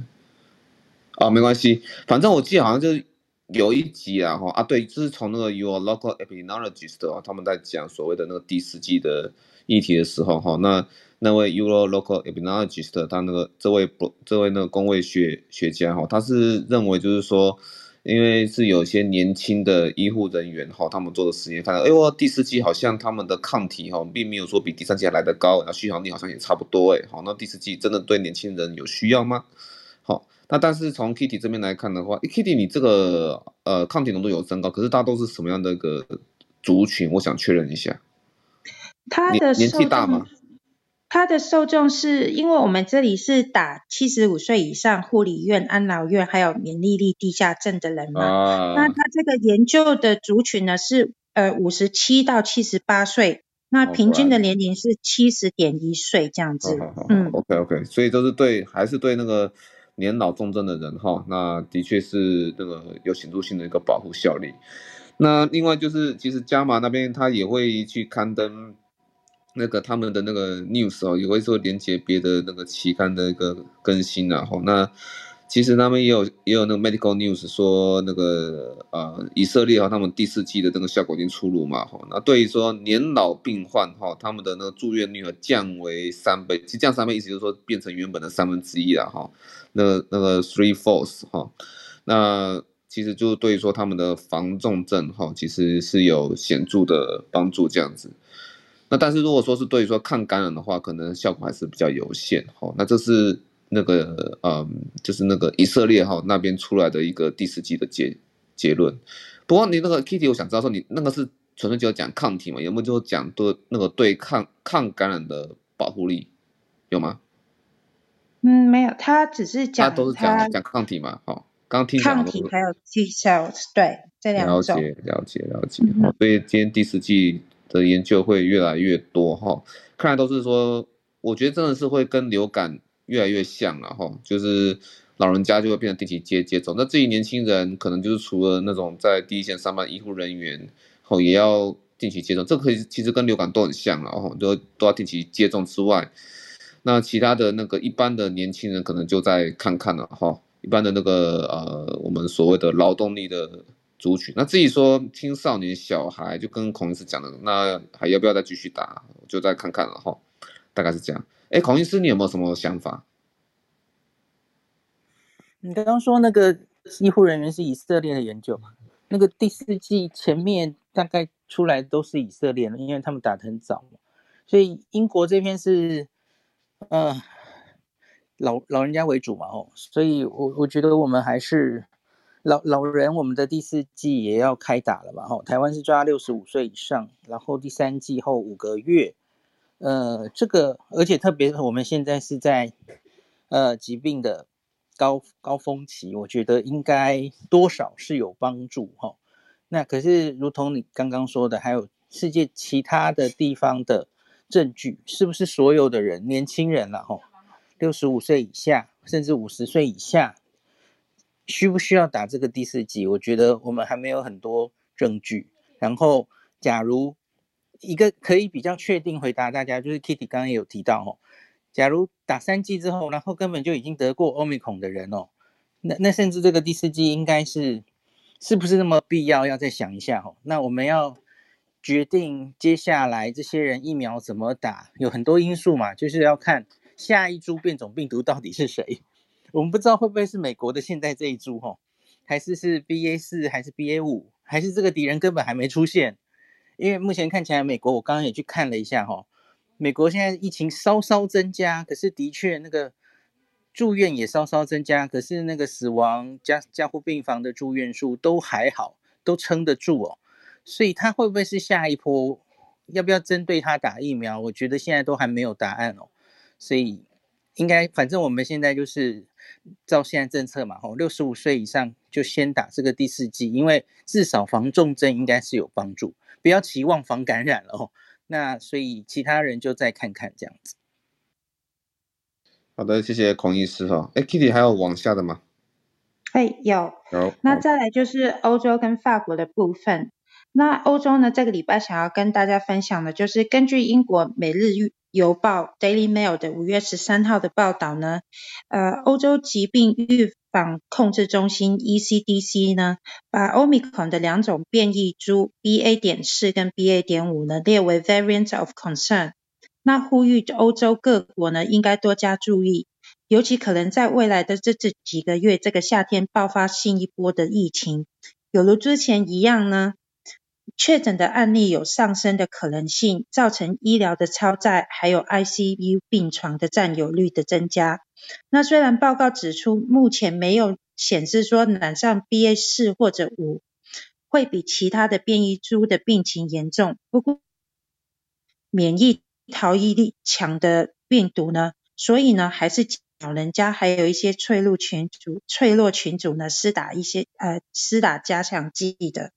啊，没关系，反正我记得好像就是有一集啊哈啊对，就是从那个 Your Local Epidemiologist 啊，他们在讲所谓的那个第四季的。议题的时候，哈，那那位 Euro Local Epidemiologist，他那个这位不这位那个工位学学家，哈，他是认为就是说，因为是有些年轻的医护人员，哈，他们做的实验看到，哎呦，第四季好像他们的抗体，哈，并没有说比第三季还来得高，然后续航力好像也差不多，哎，好，那第四季真的对年轻人有需要吗？好，那但是从 Kitty 这边来看的话，Kitty 你这个呃抗体浓度有增高，可是大都是什么样的一个族群？我想确认一下。他的，年纪大吗？他的受众是因为我们这里是打七十五岁以上护理院、安老院，还有免疫力低下症的人嘛。啊。那他这个研究的族群呢是呃五十七到七十八岁，那平均的年龄是七十点一岁这样子。嗯。OK OK，所以都是对还是对那个年老重症的人哈，那的确是那个有显著性的一个保护效力。那另外就是其实加码那边他也会去刊登。那个他们的那个 news 哦，也会说连接别的那个期刊的一个更新然后，那其实他们也有也有那个 medical news 说那个呃以色列哈，他们第四季的那个效果已经出炉嘛哈。那对于说年老病患哈，他们的那个住院率降为三倍，其实降三倍意思就是说变成原本的三分之一了哈。那那个 three fourths 哈，那其实就对于说他们的防重症哈，其实是有显著的帮助这样子。那但是如果说是对于说抗感染的话，可能效果还是比较有限。好，那这是那个嗯，就是那个以色列哈那边出来的一个第四季的结结论。不过你那个 Kitty，我想知道说你那个是纯粹就要讲抗体嘛？有没有就讲对那个对抗抗感染的保护力有吗？嗯，没有，他只是讲他都是讲讲抗体嘛。好，刚刚听抗体还有 T cells，对，这两种。了解了解了解。好，所以今天第四剂。的研究会越来越多哈，看来都是说，我觉得真的是会跟流感越来越像了哈，就是老人家就会变成定期接接种，那至于年轻人，可能就是除了那种在第一线上班医护人员，吼也要定期接种，这可以其实跟流感都很像了哈，都都要定期接种之外，那其他的那个一般的年轻人可能就再看看了哈，一般的那个呃我们所谓的劳动力的。族群，那至于说青少年小孩，就跟孔医师讲的，那还要不要再继续打？就再看看了哈，大概是这样。哎，孔医师，你有没有什么想法？你刚刚说那个医护人员是以色列的研究，那个第四季前面大概出来都是以色列的，因为他们打得很早，所以英国这边是呃老老人家为主嘛，哦，所以我我觉得我们还是。老老人，我们的第四季也要开打了嘛？吼，台湾是抓六十五岁以上，然后第三季后五个月，呃，这个而且特别我们现在是在呃疾病的高高峰期，我觉得应该多少是有帮助哈。那可是如同你刚刚说的，还有世界其他的地方的证据，是不是所有的人年轻人了吼，六十五岁以下，甚至五十岁以下？需不需要打这个第四剂？我觉得我们还没有很多证据。然后，假如一个可以比较确定回答大家，就是 Kitty 刚刚也有提到哦，假如打三剂之后，然后根本就已经得过 Omicron 的人哦，那那甚至这个第四剂应该是是不是那么必要？要再想一下哦。那我们要决定接下来这些人疫苗怎么打，有很多因素嘛，就是要看下一株变种病毒到底是谁。我们不知道会不会是美国的现在这一株哈，还是是 BA 四，还是 BA 五，还是这个敌人根本还没出现？因为目前看起来，美国我刚刚也去看了一下哈，美国现在疫情稍稍增加，可是的确那个住院也稍稍增加，可是那个死亡加加护病房的住院数都还好，都撑得住哦。所以它会不会是下一波？要不要针对它打疫苗？我觉得现在都还没有答案哦。所以应该，反正我们现在就是。照现在政策嘛，吼，六十五岁以上就先打这个第四剂，因为至少防重症应该是有帮助，不要期望防感染了哦。那所以其他人就再看看这样子。好的，谢谢孔医师哈。哎，Kitty 还有往下的吗？哎，有。有。那再来就是欧洲跟法国的部分。那欧洲呢，这个礼拜想要跟大家分享的就是根据英国每日预。邮报 Daily Mail 的五月十三号的报道呢，呃，欧洲疾病预防控制中心 ECDC 呢，把 Omicron 的两种变异株 BA 点四跟 BA 点五呢列为 Variant of Concern，那呼吁欧洲各国呢应该多加注意，尤其可能在未来的这这几个月，这个夏天爆发新一波的疫情，有如之前一样呢。确诊的案例有上升的可能性，造成医疗的超载，还有 ICU 病床的占有率的增加。那虽然报告指出，目前没有显示说染上 BA 四或者五会比其他的变异株的病情严重，不过免疫逃逸力强的病毒呢，所以呢，还是老人家还有一些脆弱群组、脆弱群组呢，施打一些呃施打加强剂的。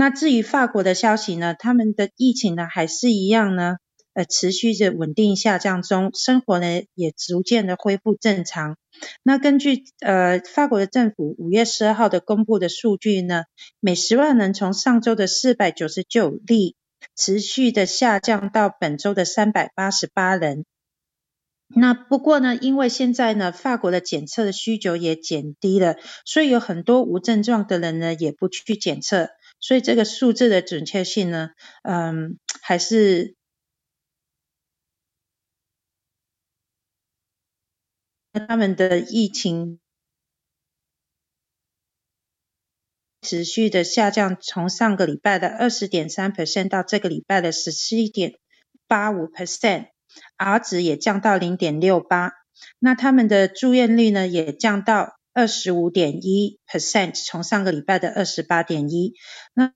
那至于法国的消息呢，他们的疫情呢还是一样呢，呃，持续着稳定下降中，生活呢也逐渐的恢复正常。那根据呃法国的政府五月十二号的公布的数据呢，每十万人从上周的四百九十九例持续的下降到本周的三百八十八人。那不过呢，因为现在呢，法国的检测的需求也减低了，所以有很多无症状的人呢也不去检测。所以这个数字的准确性呢，嗯，还是他们的疫情持续的下降，从上个礼拜的二十点三 percent 到这个礼拜的十七点八五 percent，R 值也降到零点六八，那他们的住院率呢也降到。二十五点一 percent，从上个礼拜的二十八点一，那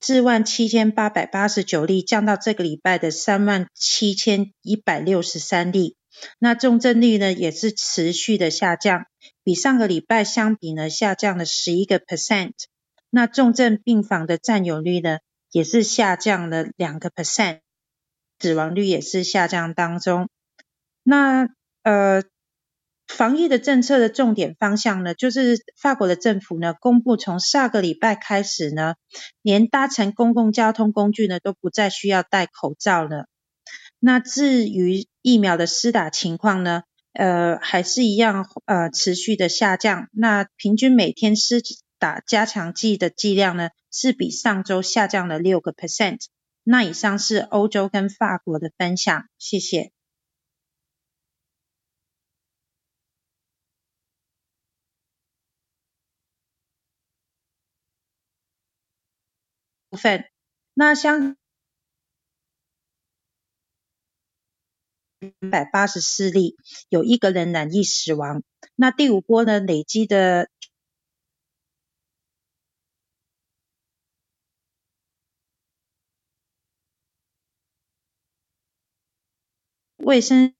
四万七千八百八十九例降到这个礼拜的三万七千一百六十三例，那重症率呢也是持续的下降，比上个礼拜相比呢下降了十一个 percent。那重症病房的占有率呢，也是下降了两个 percent，死亡率也是下降当中。那呃，防疫的政策的重点方向呢，就是法国的政府呢公布，从下个礼拜开始呢，连搭乘公共交通工具呢都不再需要戴口罩了。那至于疫苗的施打情况呢，呃，还是一样呃持续的下降。那平均每天施打加强剂的剂量呢，是比上周下降了六个 percent。那以上是欧洲跟法国的分享，谢谢。分，那香港百八十四例，有一个人染疫死亡。那第五波呢，累积的卫生。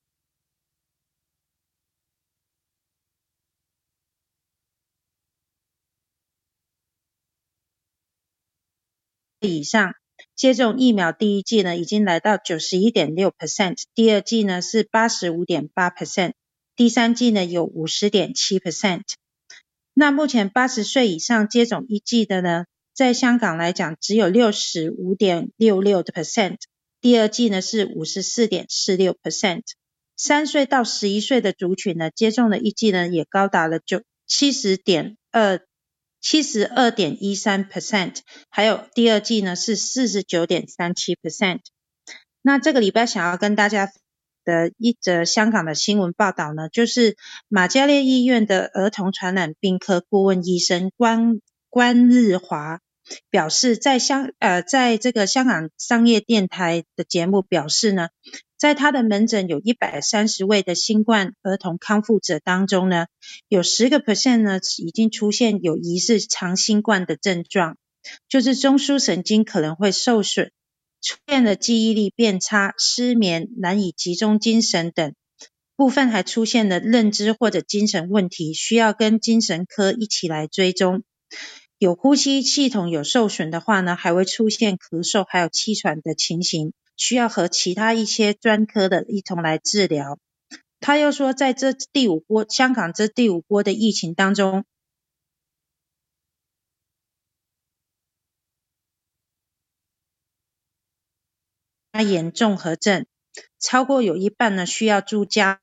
以上接种疫苗第一剂呢，已经来到九十一点六 percent，第二剂呢是八十五点八 percent，第三剂呢有五十点七 percent。那目前八十岁以上接种一剂的呢，在香港来讲只有六十五点六六的 percent，第二剂呢是五十四点四六 percent。三岁到十一岁的族群呢，接种的一剂呢也高达了九七十点二。七十二点一三 percent，还有第二季呢是四十九点三七 percent。那这个礼拜想要跟大家的一则香港的新闻报道呢，就是马嘉烈医院的儿童传染病科顾问医生关关日华表示，在香呃在这个香港商业电台的节目表示呢。在他的门诊有一百三十位的新冠儿童康复者当中呢，有十个 percent 呢已经出现有疑似长新冠的症状，就是中枢神经可能会受损，出现了记忆力变差、失眠、难以集中精神等，部分还出现了认知或者精神问题，需要跟精神科一起来追踪。有呼吸系统有受损的话呢，还会出现咳嗽还有气喘的情形。需要和其他一些专科的一同来治疗。他又说，在这第五波香港这第五波的疫情当中，发炎综合症超过有一半呢需要住家。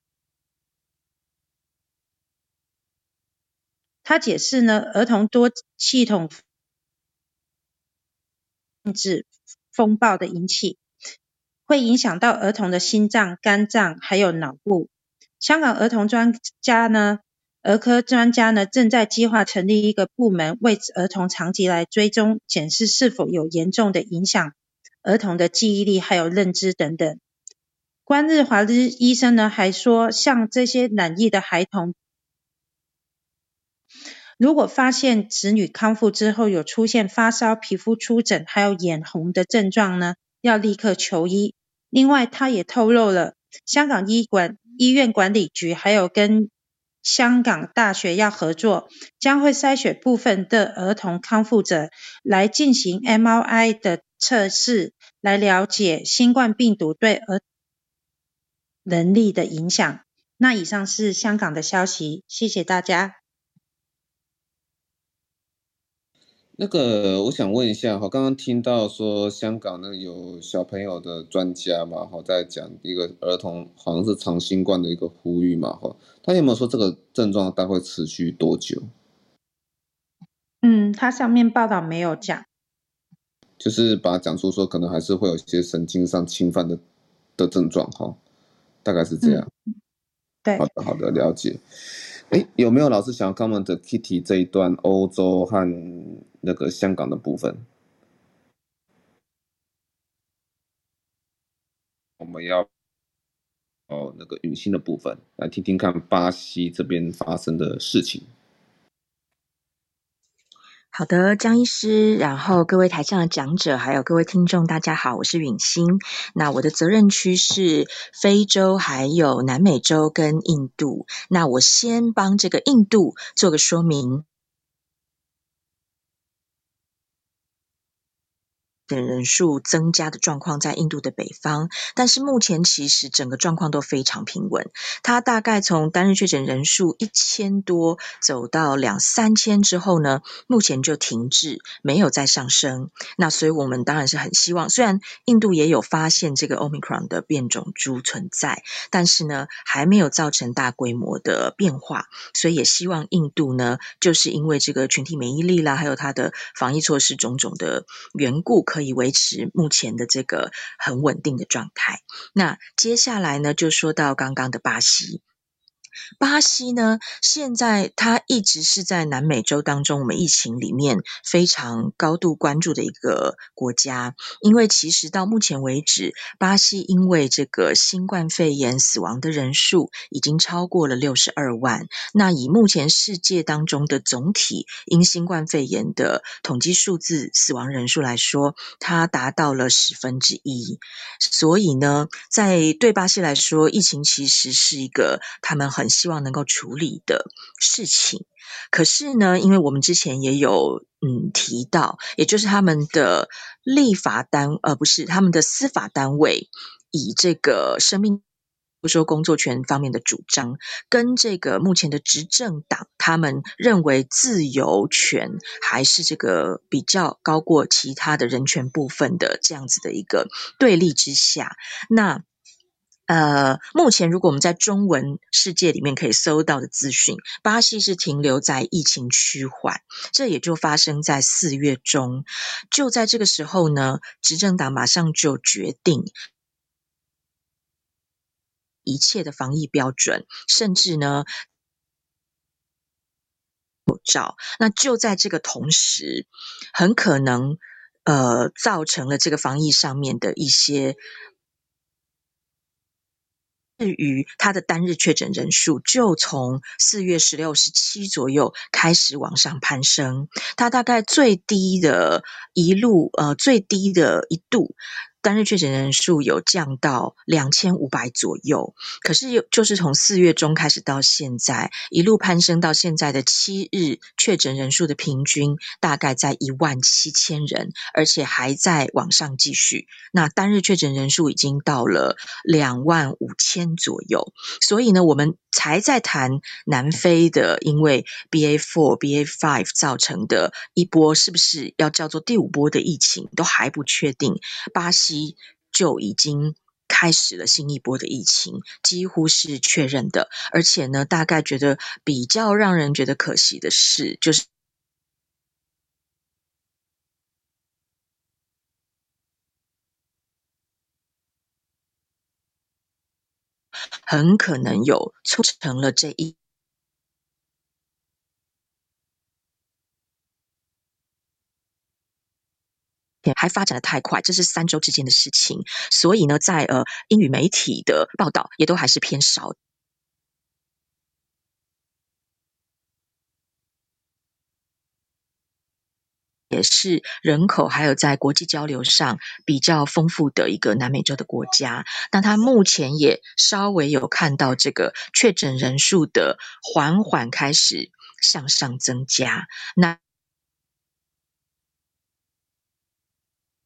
他解释呢，儿童多系统性质风暴的引起。会影响到儿童的心脏、肝脏还有脑部。香港儿童专家呢，儿科专家呢，正在计划成立一个部门，为儿童长期来追踪检视是否有严重的影响儿童的记忆力还有认知等等。关日华的医生呢还说，像这些染疫的孩童，如果发现子女康复之后有出现发烧、皮肤出疹还有眼红的症状呢，要立刻求医。另外，他也透露了香港医管医院管理局还有跟香港大学要合作，将会筛选部分的儿童康复者来进行 MRI 的测试，来了解新冠病毒对儿能力的影响。那以上是香港的消息，谢谢大家。那个，我想问一下哈，刚刚听到说香港呢有小朋友的专家嘛，哈，在讲一个儿童好像是长新冠的一个呼吁嘛，哈，他有没有说这个症状大概会持续多久？嗯，他上面报道没有讲，就是把它讲出说可能还是会有一些神经上侵犯的的症状，哈，大概是这样。嗯，对，好的，好的，了解。哎，有没有老师想要 comment Kitty 这一段欧洲和那个香港的部分？我们要哦，那个允星的部分，来听听看巴西这边发生的事情。好的，江医师，然后各位台上的讲者，还有各位听众，大家好，我是允欣。那我的责任区是非洲、还有南美洲跟印度。那我先帮这个印度做个说明。人数增加的状况在印度的北方，但是目前其实整个状况都非常平稳。它大概从单日确诊人数一千多走到两三千之后呢，目前就停滞，没有再上升。那所以我们当然是很希望，虽然印度也有发现这个 Omicron 的变种株存在，但是呢还没有造成大规模的变化，所以也希望印度呢，就是因为这个群体免疫力啦，还有它的防疫措施种种的缘故，可以维持目前的这个很稳定的状态。那接下来呢，就说到刚刚的巴西。巴西呢，现在它一直是在南美洲当中，我们疫情里面非常高度关注的一个国家。因为其实到目前为止，巴西因为这个新冠肺炎死亡的人数已经超过了六十二万。那以目前世界当中的总体因新冠肺炎的统计数字死亡人数来说，它达到了十分之一。所以呢，在对巴西来说，疫情其实是一个他们很很希望能够处理的事情，可是呢，因为我们之前也有嗯提到，也就是他们的立法单呃不是他们的司法单位，以这个生命不说工作权方面的主张，跟这个目前的执政党他们认为自由权还是这个比较高过其他的人权部分的这样子的一个对立之下，那。呃，目前如果我们在中文世界里面可以搜到的资讯，巴西是停留在疫情趋缓，这也就发生在四月中。就在这个时候呢，执政党马上就决定一切的防疫标准，甚至呢口罩。那就在这个同时，很可能呃造成了这个防疫上面的一些。至于它的单日确诊人数，就从四月十六、十七左右开始往上攀升，它大概最低的一路，呃，最低的一度。单日确诊人数有降到两千五百左右，可是有就是从四月中开始到现在，一路攀升到现在的七日确诊人数的平均大概在一万七千人，而且还在往上继续。那单日确诊人数已经到了两万五千左右，所以呢，我们才在谈南非的因为 BA four、BA five 造成的一波，是不是要叫做第五波的疫情，都还不确定。巴西。就已经开始了新一波的疫情，几乎是确认的。而且呢，大概觉得比较让人觉得可惜的是，就是很可能有促成了这一。还发展得太快，这是三周之间的事情，所以呢，在呃英语媒体的报道也都还是偏少，也是人口还有在国际交流上比较丰富的一个南美洲的国家。那它目前也稍微有看到这个确诊人数的缓缓开始向上增加，那。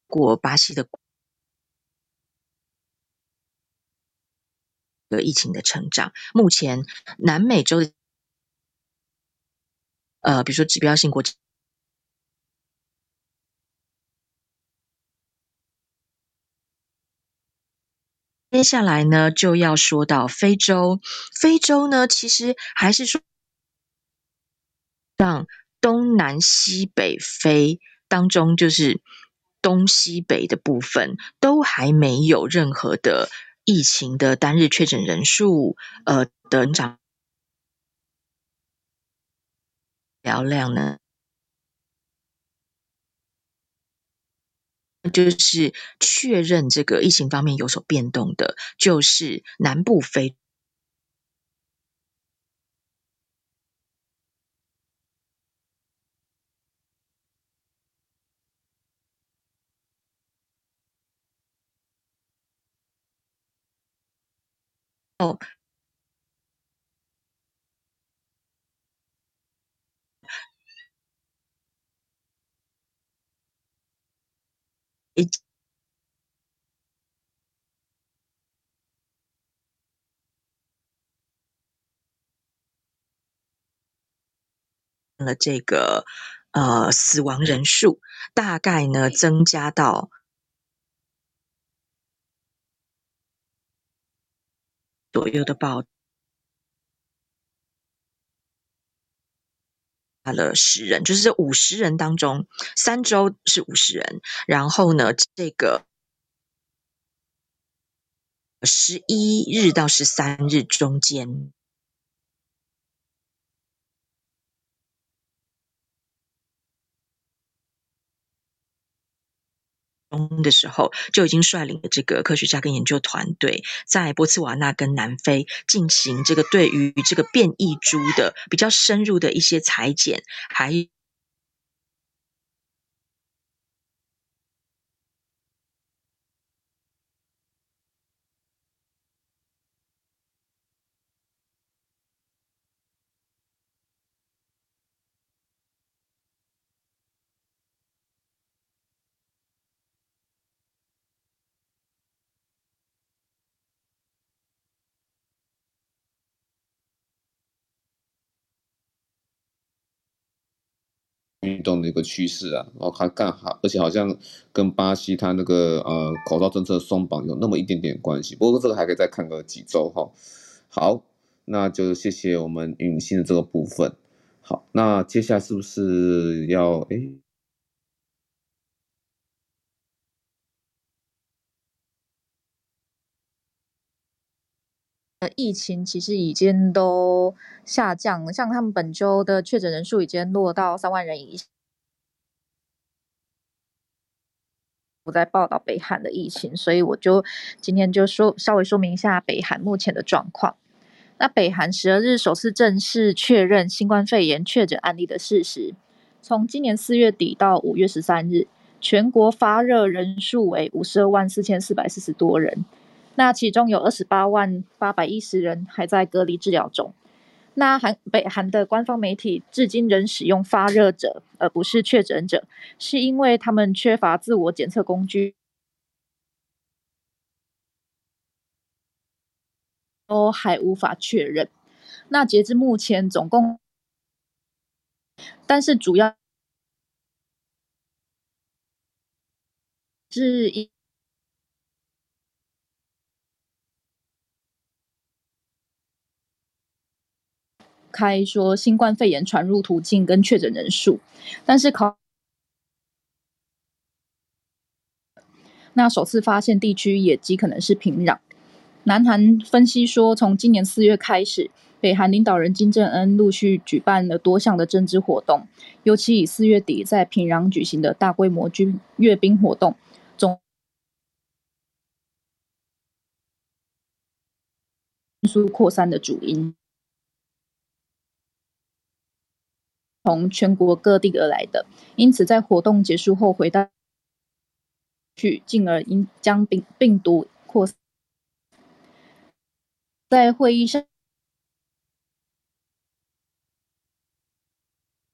过巴西的的疫情的成长，目前南美洲的呃，比如说指标性国家，接下来呢就要说到非洲，非洲呢其实还是说让东南西北非当中就是。东西北的部分都还没有任何的疫情的单日确诊人数，呃，等涨疗量呢，就是确认这个疫情方面有所变动的，就是南部非。哦，了这个呃死亡人数，大概呢增加到左右的报。了十人，就是这五十人当中，三周是五十人，然后呢，这个十一日到十三日中间的时候，就已经率领了这个科学家跟研究团队，在波茨瓦纳跟南非进行这个对于这个变异株的比较深入的一些裁剪，还。运动的一个趋势啊，然后它干好，而且好像跟巴西它那个呃口罩政策松绑有那么一点点关系。不过这个还可以再看个几周哈。好，那就谢谢我们允星的这个部分。好，那接下来是不是要哎？疫情其实已经都下降，像他们本周的确诊人数已经落到三万人以下。我在报道北韩的疫情，所以我就今天就说稍微说明一下北韩目前的状况。那北韩十二日首次正式确认新冠肺炎确诊案例的事实。从今年四月底到五月十三日，全国发热人数为五十二万四千四百四十多人。那其中有二十八万八百一十人还在隔离治疗中。那韩北韩的官方媒体至今仍使用发热者而不是确诊者，是因为他们缺乏自我检测工具，都还无法确认。那截至目前，总共，但是主要是一。开说新冠肺炎传入途径跟确诊人数，但是考那首次发现地区也极可能是平壤。南韩分析说，从今年四月开始，北韩领导人金正恩陆续举办了多项的政治活动，尤其以四月底在平壤举行的大规模军阅兵活动，总迅速扩散的主因。从全国各地而来的，因此在活动结束后回到去，进而因将病病毒扩散。在会议上，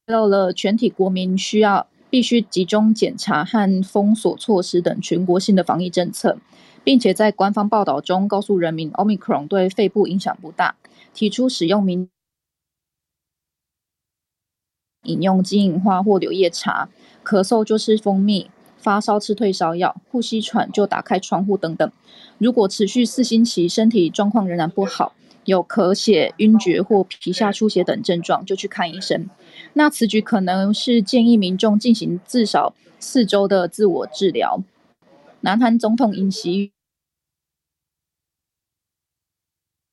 到了全体国民需要必须集中检查和封锁措施等全国性的防疫政策，并且在官方报道中告诉人民奥密克戎对肺部影响不大，提出使用民。饮用金银花或柳叶茶，咳嗽就吃蜂蜜，发烧吃退烧药，呼吸喘就打开窗户等等。如果持续四星期，身体状况仍然不好，有咳血、晕厥或皮下出血等症状，就去看医生。那此举可能是建议民众进行至少四周的自我治疗。南韩总统尹锡。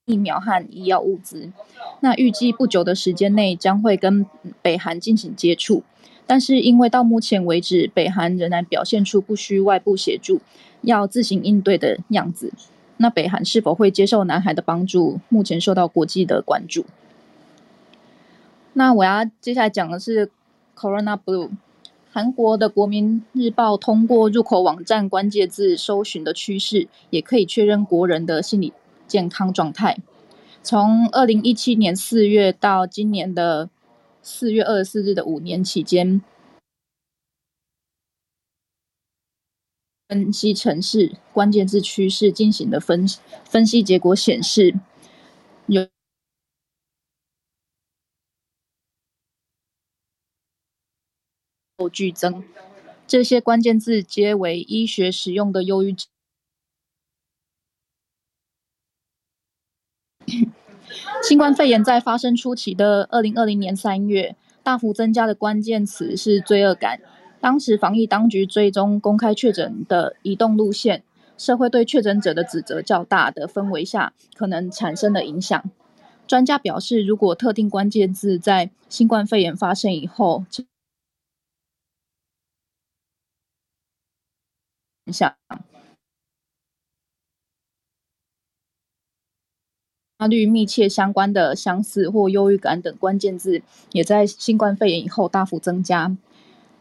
疫苗和医药物资，那预计不久的时间内将会跟北韩进行接触，但是因为到目前为止，北韩仍然表现出不需外部协助，要自行应对的样子，那北韩是否会接受南海的帮助，目前受到国际的关注。那我要接下来讲的是 Corona Blue，韩国的国民日报通过入口网站关键字搜寻的趋势，也可以确认国人的心理。健康状态，从二零一七年四月到今年的四月二十四日的五年期间，分析城市关键字趋势进行的分分析，结果显示有剧增，这些关键字皆为医学使用的忧郁症。新冠肺炎在发生初期的二零二零年三月，大幅增加的关键词是罪恶感。当时防疫当局追踪公开确诊的移动路线，社会对确诊者的指责较大的氛围下，可能产生的影响。专家表示，如果特定关键字在新冠肺炎发生以后，影响。率密切相关的相似或忧郁感等关键字，也在新冠肺炎以后大幅增加。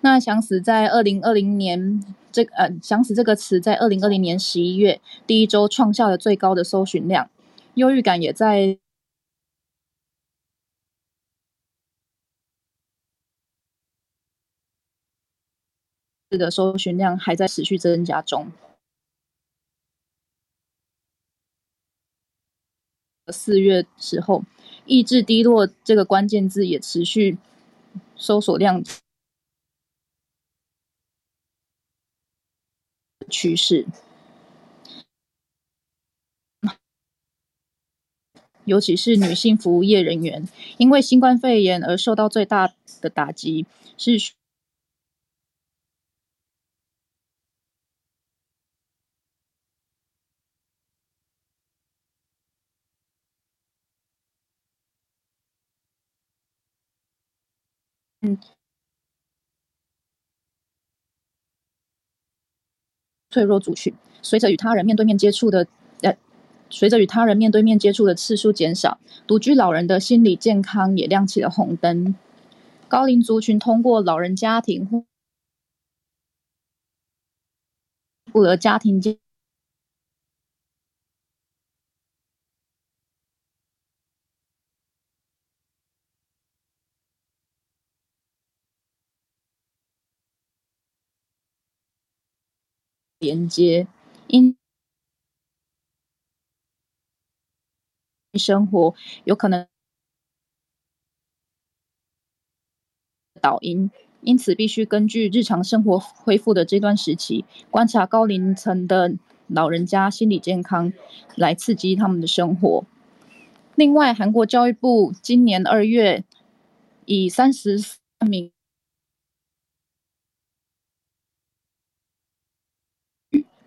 那想死在二零二零年这呃想死这个词在二零二零年十一月第一周创下了最高的搜寻量，忧郁感也在的搜寻量还在持续增加中。四月时候，意志低落这个关键字也持续搜索量趋势，尤其是女性服务业人员，因为新冠肺炎而受到最大的打击是。嗯，脆弱族群，随着与他人面对面接触的，呃，随着与他人面对面接触的次数减少，独居老人的心理健康也亮起了红灯。高龄族群通过老人家庭或者家庭间。连接，因生活有可能导因，因此必须根据日常生活恢复的这段时期，观察高龄层的老人家心理健康，来刺激他们的生活。另外，韩国教育部今年二月以三十万名。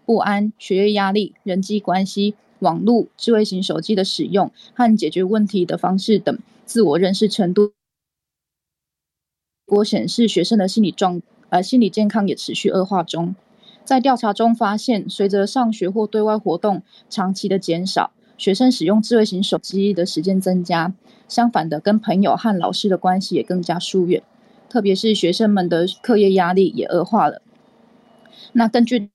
不安、学业压力、人际关系、网络、智慧型手机的使用和解决问题的方式等自我认识程度，结果显示学生的心理状呃心理健康也持续恶化中。在调查中发现，随着上学或对外活动长期的减少，学生使用智慧型手机的时间增加。相反的，跟朋友和老师的关系也更加疏远，特别是学生们的课业压力也恶化了。那根据。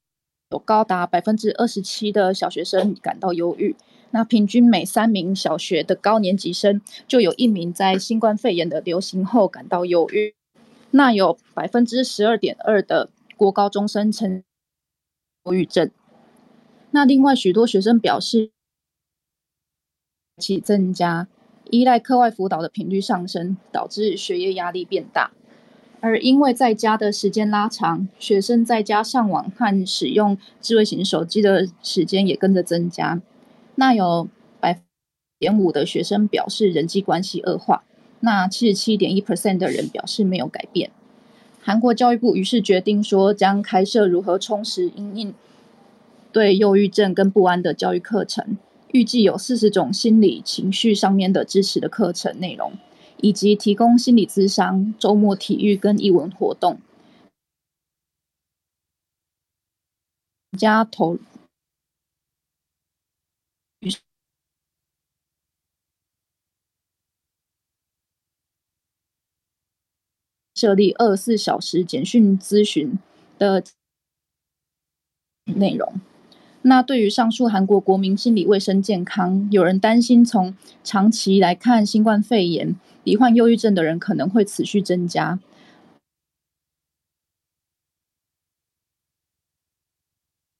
有高达百分之二十七的小学生感到忧郁，那平均每三名小学的高年级生就有一名在新冠肺炎的流行后感到忧郁，那有百分之十二点二的国高中生称忧郁症，那另外许多学生表示其增加，依赖课外辅导的频率上升，导致学业压力变大。而因为在家的时间拉长，学生在家上网和使用智慧型手机的时间也跟着增加。那有百分点五的学生表示人际关系恶化，那七十七点一 percent 的人表示没有改变。韩国教育部于是决定说，将开设如何充实因应对忧郁症跟不安的教育课程，预计有四十种心理情绪上面的支持的课程内容。以及提供心理咨商、周末体育跟艺文活动，加投设立二十四小时简讯咨询的内容。那对于上述韩国国民心理卫生健康，有人担心从长期来看，新冠肺炎。罹患忧郁症的人可能会持续增加。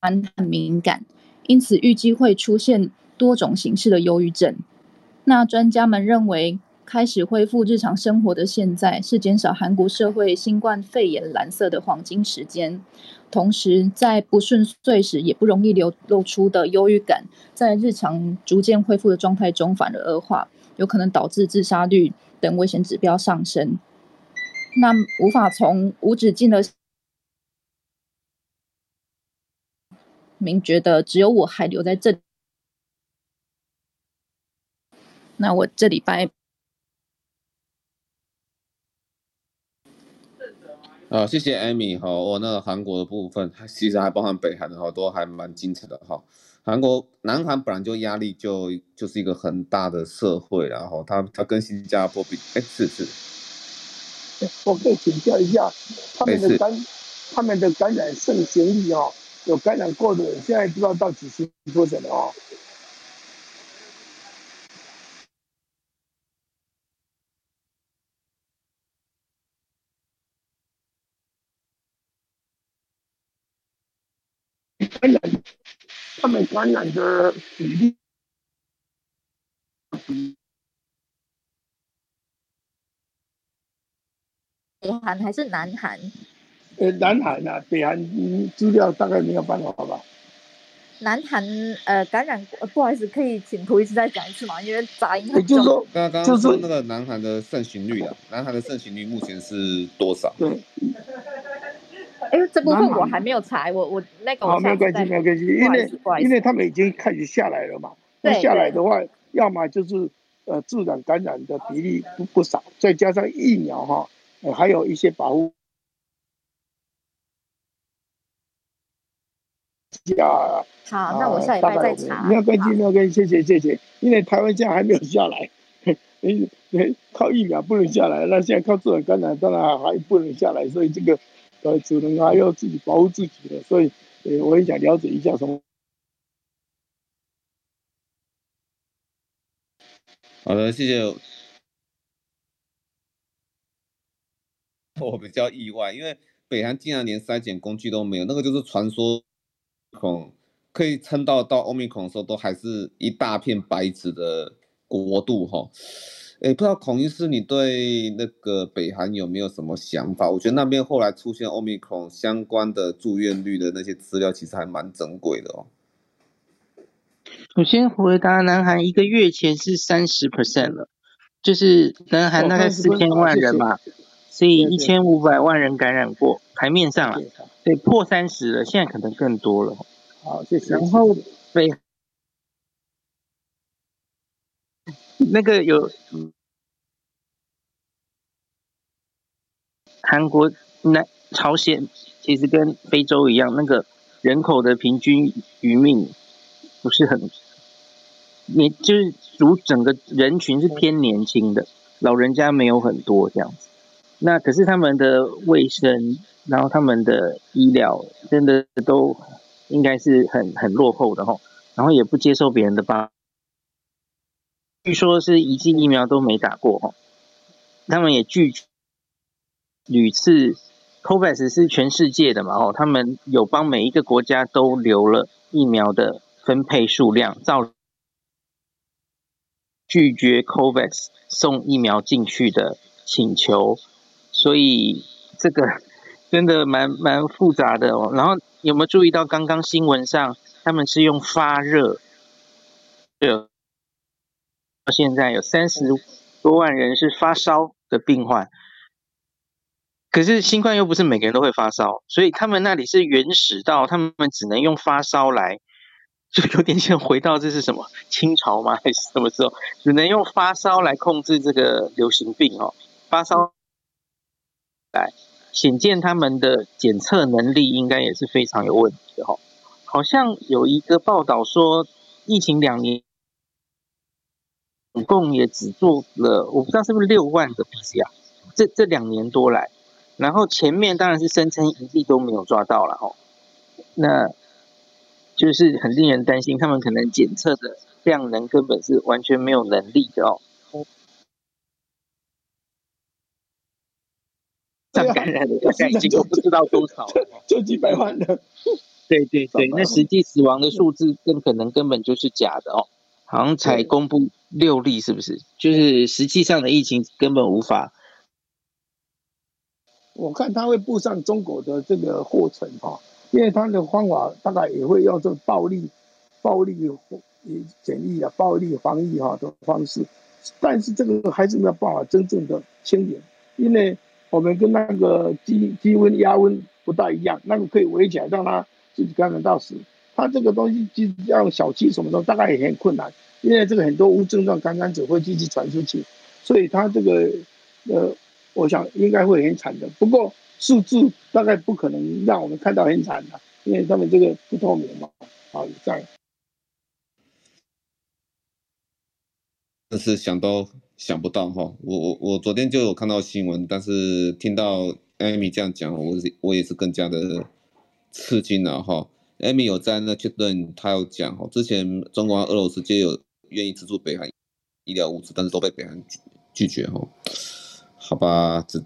很敏感，因此预计会出现多种形式的忧郁症。那专家们认为，开始恢复日常生活的现在，是减少韩国社会新冠肺炎蓝色的黄金时间。同时，在不顺遂时也不容易流露出的忧郁感，在日常逐渐恢复的状态中反而恶化，有可能导致自杀率等危险指标上升。那无法从无止境的，明觉得只有我还留在这里。那我这礼拜。啊，谢谢艾米哈，我那个韩国的部分，其实还包含北韩的哈，都还蛮精彩的哈。韩国、南韩本来就压力就就是一个很大的社会，然后他他跟新加坡比，哎，是是。我可以请教一下，他们的感他们的感染盛行率哦，有感染过的人，现在不知道到几十多人了哦。感染，他们感染的比例，北韩还是南韩？呃，南韩啊，北韩资料大概没有办法吧。南韩呃感染，不好意思，可以请涂医师再讲一次吗？因为杂音很重。就是说，刚刚说那个南韩的盛行率啊，南韩的盛行率目前是多少？对。哎，这部分我还没有查，我我那个我没有关系，没有关系，因为因为他们已经开始下来了嘛。那下来的话，要么就是呃自然感染的比例不不少，再加上疫苗哈、呃，还有一些保护。好，那我下礼拜再查。没有关系，没有关系，谢谢谢谢。因为台湾现在还没有下来，靠疫苗不能下来，那现在靠自然感染当然还不能下来，所以这个。呃，只能还要自己保护自己的，所以，呃，我也想了解一下什么。好的，谢谢。我比较意外，因为北韩竟然连筛检工具都没有，那个就是传说，孔可以撑到到欧米孔的时候，都还是一大片白纸的国度哈。哎，不知道孔医师，你对那个北韩有没有什么想法？我觉得那边后来出现 Omicron 相关的住院率的那些资料，其实还蛮珍贵的哦。我先回答，南韩一个月前是三十 percent 了，就是南韩大概四千万人嘛，所以一千五百万人感染过，台面上了，对，破三十了，现在可能更多了。好，谢谢。然后北。那个有，韩国、南朝鲜其实跟非洲一样，那个人口的平均余命不是很，你就是主整个人群是偏年轻的，老人家没有很多这样子。那可是他们的卫生，然后他们的医疗真的都应该是很很落后的吼，然后也不接受别人的帮。据说是一剂疫苗都没打过哦，他们也拒绝屡次，COVAX 是全世界的嘛，哦，他们有帮每一个国家都留了疫苗的分配数量，照拒绝 COVAX 送疫苗进去的请求，所以这个 真的蛮蛮复杂的哦。然后有没有注意到刚刚新闻上他们是用发热热？现在有三十多万人是发烧的病患，可是新冠又不是每个人都会发烧，所以他们那里是原始到他们只能用发烧来，就有点像回到这是什么 清朝吗？还是什么时候只能用发烧来控制这个流行病哦？发烧来显见他们的检测能力应该也是非常有问题的哈。好像有一个报道说，疫情两年。总共也只做了，我不知道是不是六万个 PCR，这这两年多来，然后前面当然是声称一例都没有抓到了哦，那就是很令人担心，他们可能检测的量能根本是完全没有能力的哦。上感染的大概已经都不知道多少了，就几百万了。对对对，那实际死亡的数字更可能根本就是假的哦，好像才公布六例，是不是？就是实际上的疫情根本无法。我看他会步上中国的这个后尘哈，因为他的方法大概也会用这种暴力、暴力检疫啊、暴力防疫哈的方式，但是这个还是没有办法真正的清零，因为我们跟那个低低温压温不大一样，那个可以围起来让它。自己感染到死，他这个东西就像小鸡什么的，大概也很困难，因为这个很多无症状感染者会继续传出去，所以他这个呃，我想应该会很惨的。不过数字大概不可能让我们看到很惨的，因为他们这个不透明嘛。好，这样。真是想都想不到哈，我我我昨天就有看到新闻，但是听到艾米这样讲，我我也是更加的。刺激了哈，Amy 有在那确认，他有讲哈，之前中国和俄罗斯就有愿意资助北韩医疗物资，但是都被北韩拒拒绝哈。好吧，这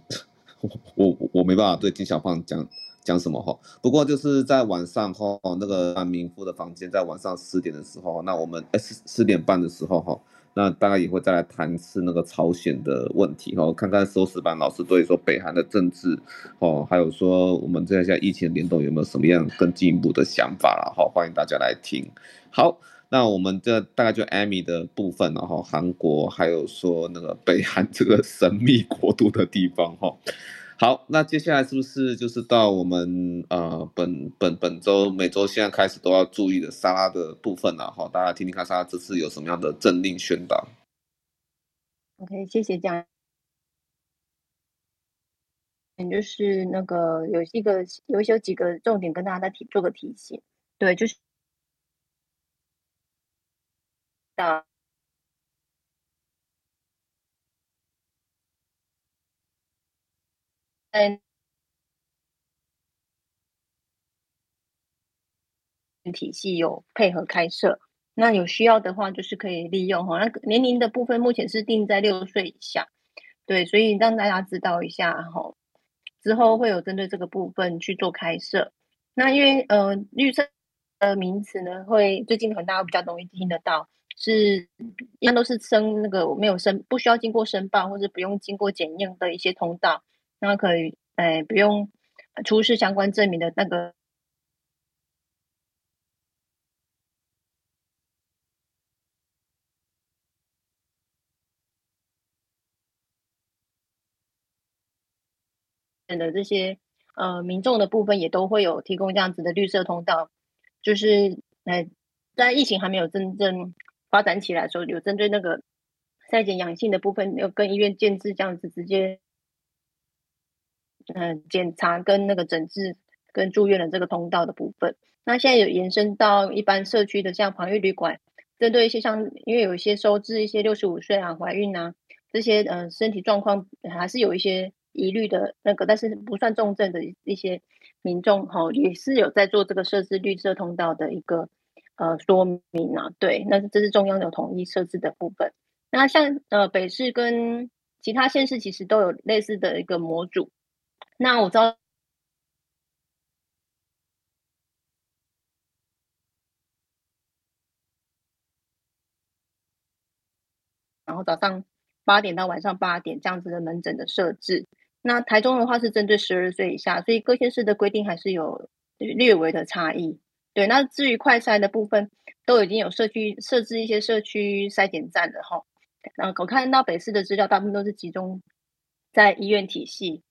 我我我没办法对金小胖讲讲什么哈。不过就是在晚上哈，那个民夫的房间在晚上十点的时候，那我们哎十十点半的时候哈。那大概也会再来谈次那个朝鲜的问题哈，看看收视班老师对说北韩的政治哦，还有说我们这现在疫情联动有没有什么样更进一步的想法了哈，欢迎大家来听。好，那我们这大概就 Amy 的部分然后韩国还有说那个北韩这个神秘国度的地方哈。好，那接下来是不是就是到我们呃本本本周每周现在开始都要注意的沙拉的部分了哈？大家听听看沙拉这次有什么样的政令宣导？OK，谢谢江。嗯，就是那个有一个有有几个重点跟大家再提做个提醒，对，就是的。嗯，体系有配合开设，那有需要的话就是可以利用哈。那年龄的部分目前是定在六岁以下，对，所以让大家知道一下哈。之后会有针对这个部分去做开设。那因为呃绿色的名词呢，会最近可能大家比较容易听得到，是一般都是申那个没有申不需要经过申报或者不用经过检验的一些通道。那可以，哎，不用出示相关证明的那个的这些呃民众的部分，也都会有提供这样子的绿色通道，就是哎，在疫情还没有真正发展起来的时候，有针对那个筛检阳性的部分，有跟医院建置这样子直接。嗯，检查跟那个诊治跟住院的这个通道的部分，那现在有延伸到一般社区的像防疫旅馆，针对一些像因为有一些收治一些六十五岁啊、怀孕啊这些呃身体状况还是有一些疑虑的那个，但是不算重症的一些民众哈，也是有在做这个设置绿色通道的一个呃说明啊。对，那这是中央有统一设置的部分。那像呃北市跟其他县市其实都有类似的一个模组。那我知道，然后早上八点到晚上八点这样子的门诊的设置。那台中的话是针对十二岁以下，所以各县市的规定还是有略微的差异。对，那至于快筛的部分，都已经有社区设置一些社区筛检站了哈。然后我看到北市的资料，大部分都是集中在医院体系。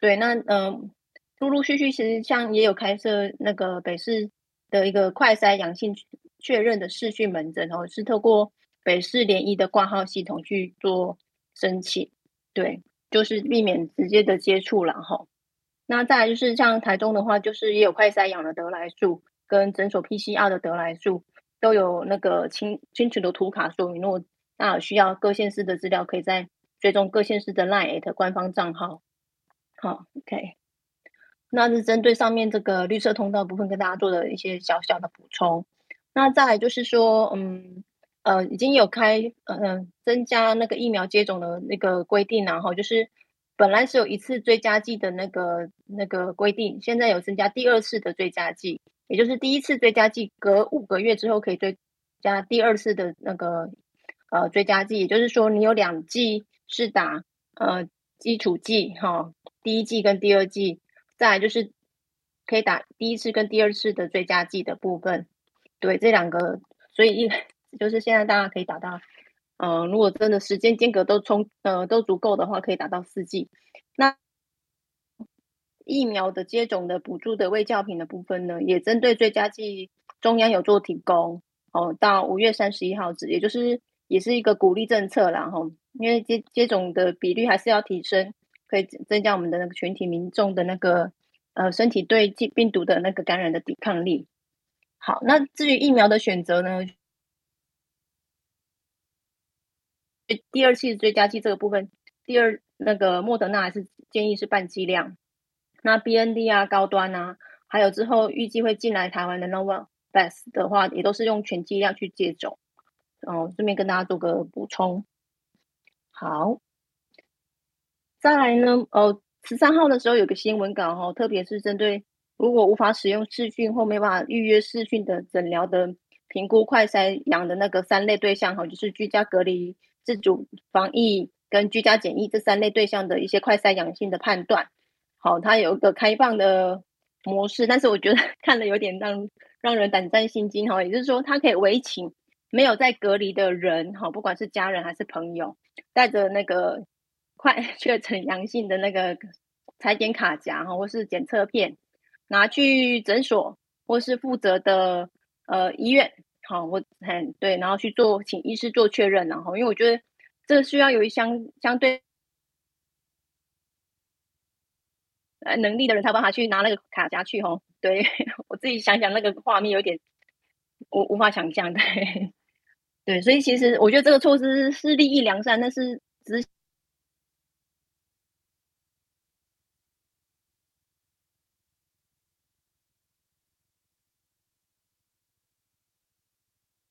对，那嗯。陆陆续续，其实像也有开设那个北市的一个快筛阳性确认的视讯门诊哦，是透过北市联医的挂号系统去做申请，对，就是避免直接的接触了哈。那再来就是像台中的话，就是也有快筛阳的得来数跟诊所 PCR 的得来数都有那个清清楚的图卡说明。如果那有需要各县市的资料，可以在追踪各县市的 LINE@ 官方账号。好，OK。那是针对上面这个绿色通道部分跟大家做的一些小小的补充。那再来就是说，嗯，呃，已经有开，嗯、呃，增加那个疫苗接种的那个规定，然后就是本来是有一次追加剂的那个那个规定，现在有增加第二次的追加剂，也就是第一次追加剂隔五个月之后可以追加第二次的那个呃追加剂，也就是说你有两剂是打呃基础剂哈，第一剂跟第二剂，再来就是可以打第一次跟第二次的追加剂的部分，对这两个，所以一就是现在大家可以打到，嗯、如果真的时间间隔都充呃都足够的话，可以打到四剂。那疫苗的接种的补助的卫教品的部分呢，也针对追加剂，中央有做提供哦，到五月三十一号止，也就是也是一个鼓励政策啦吼，因为接接种的比率还是要提升，可以增加我们的那个群体民众的那个呃身体对病病毒的那个感染的抵抗力。好，那至于疫苗的选择呢，第二期追加剂这个部分，第二那个莫德纳还是建议是半剂量。那 B N D 啊，高端啊，还有之后预计会进来台湾的 Novavax 的话，也都是用全剂量去接种。哦，顺便跟大家做个补充。好，再来呢，哦，十三号的时候有个新闻稿、哦，特别是针对如果无法使用视讯或没办法预约视讯的诊疗的评估快筛阳的那个三类对象哈、哦，就是居家隔离、自主防疫跟居家检疫这三类对象的一些快筛阳性的判断。好，它有一个开放的模式，但是我觉得 看了有点让让人胆战心惊哈。也就是说，它可以围请没有在隔离的人，哈，不管是家人还是朋友，带着那个 快确诊阳性的那个采检卡夹哈，或是检测片，拿去诊所或是负责的呃医院，好，我很对，然后去做，请医师做确认，然后因为我觉得这需要有一相相对。呃，能力的人才有办法去拿那个卡夹去吼，对，我自己想想那个画面有点无无法想象，对，对，所以其实我觉得这个措施是利益良善，但是只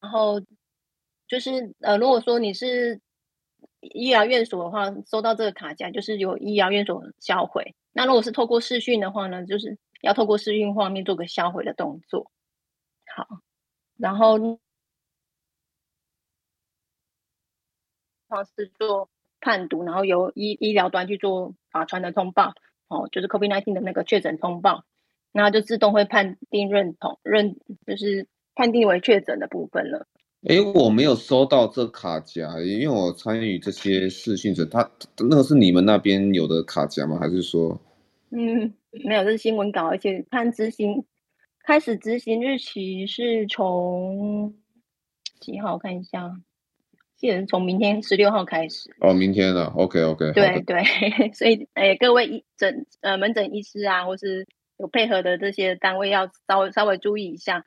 然后就是呃，如果说你是医疗院所的话，收到这个卡夹就是由医疗院所销毁。那如果是透过视讯的话呢，就是要透过视讯画面做个销毁的动作。好，然后方式做判读，然后由医医疗端去做法传的通报，哦，就是 COVID-19 的那个确诊通报，那就自动会判定认同认，就是判定为确诊的部分了。哎，我没有收到这卡夹，因为我参与这些试训者，他那个是你们那边有的卡夹吗？还是说？嗯，没有，这是新闻稿，而且看执行开始执行日期是从几号？我看一下，记得是从明天十六号开始。哦，明天了，OK OK。对对，所以哎，各位医诊呃门诊医师啊，或是有配合的这些单位，要稍微稍微注意一下。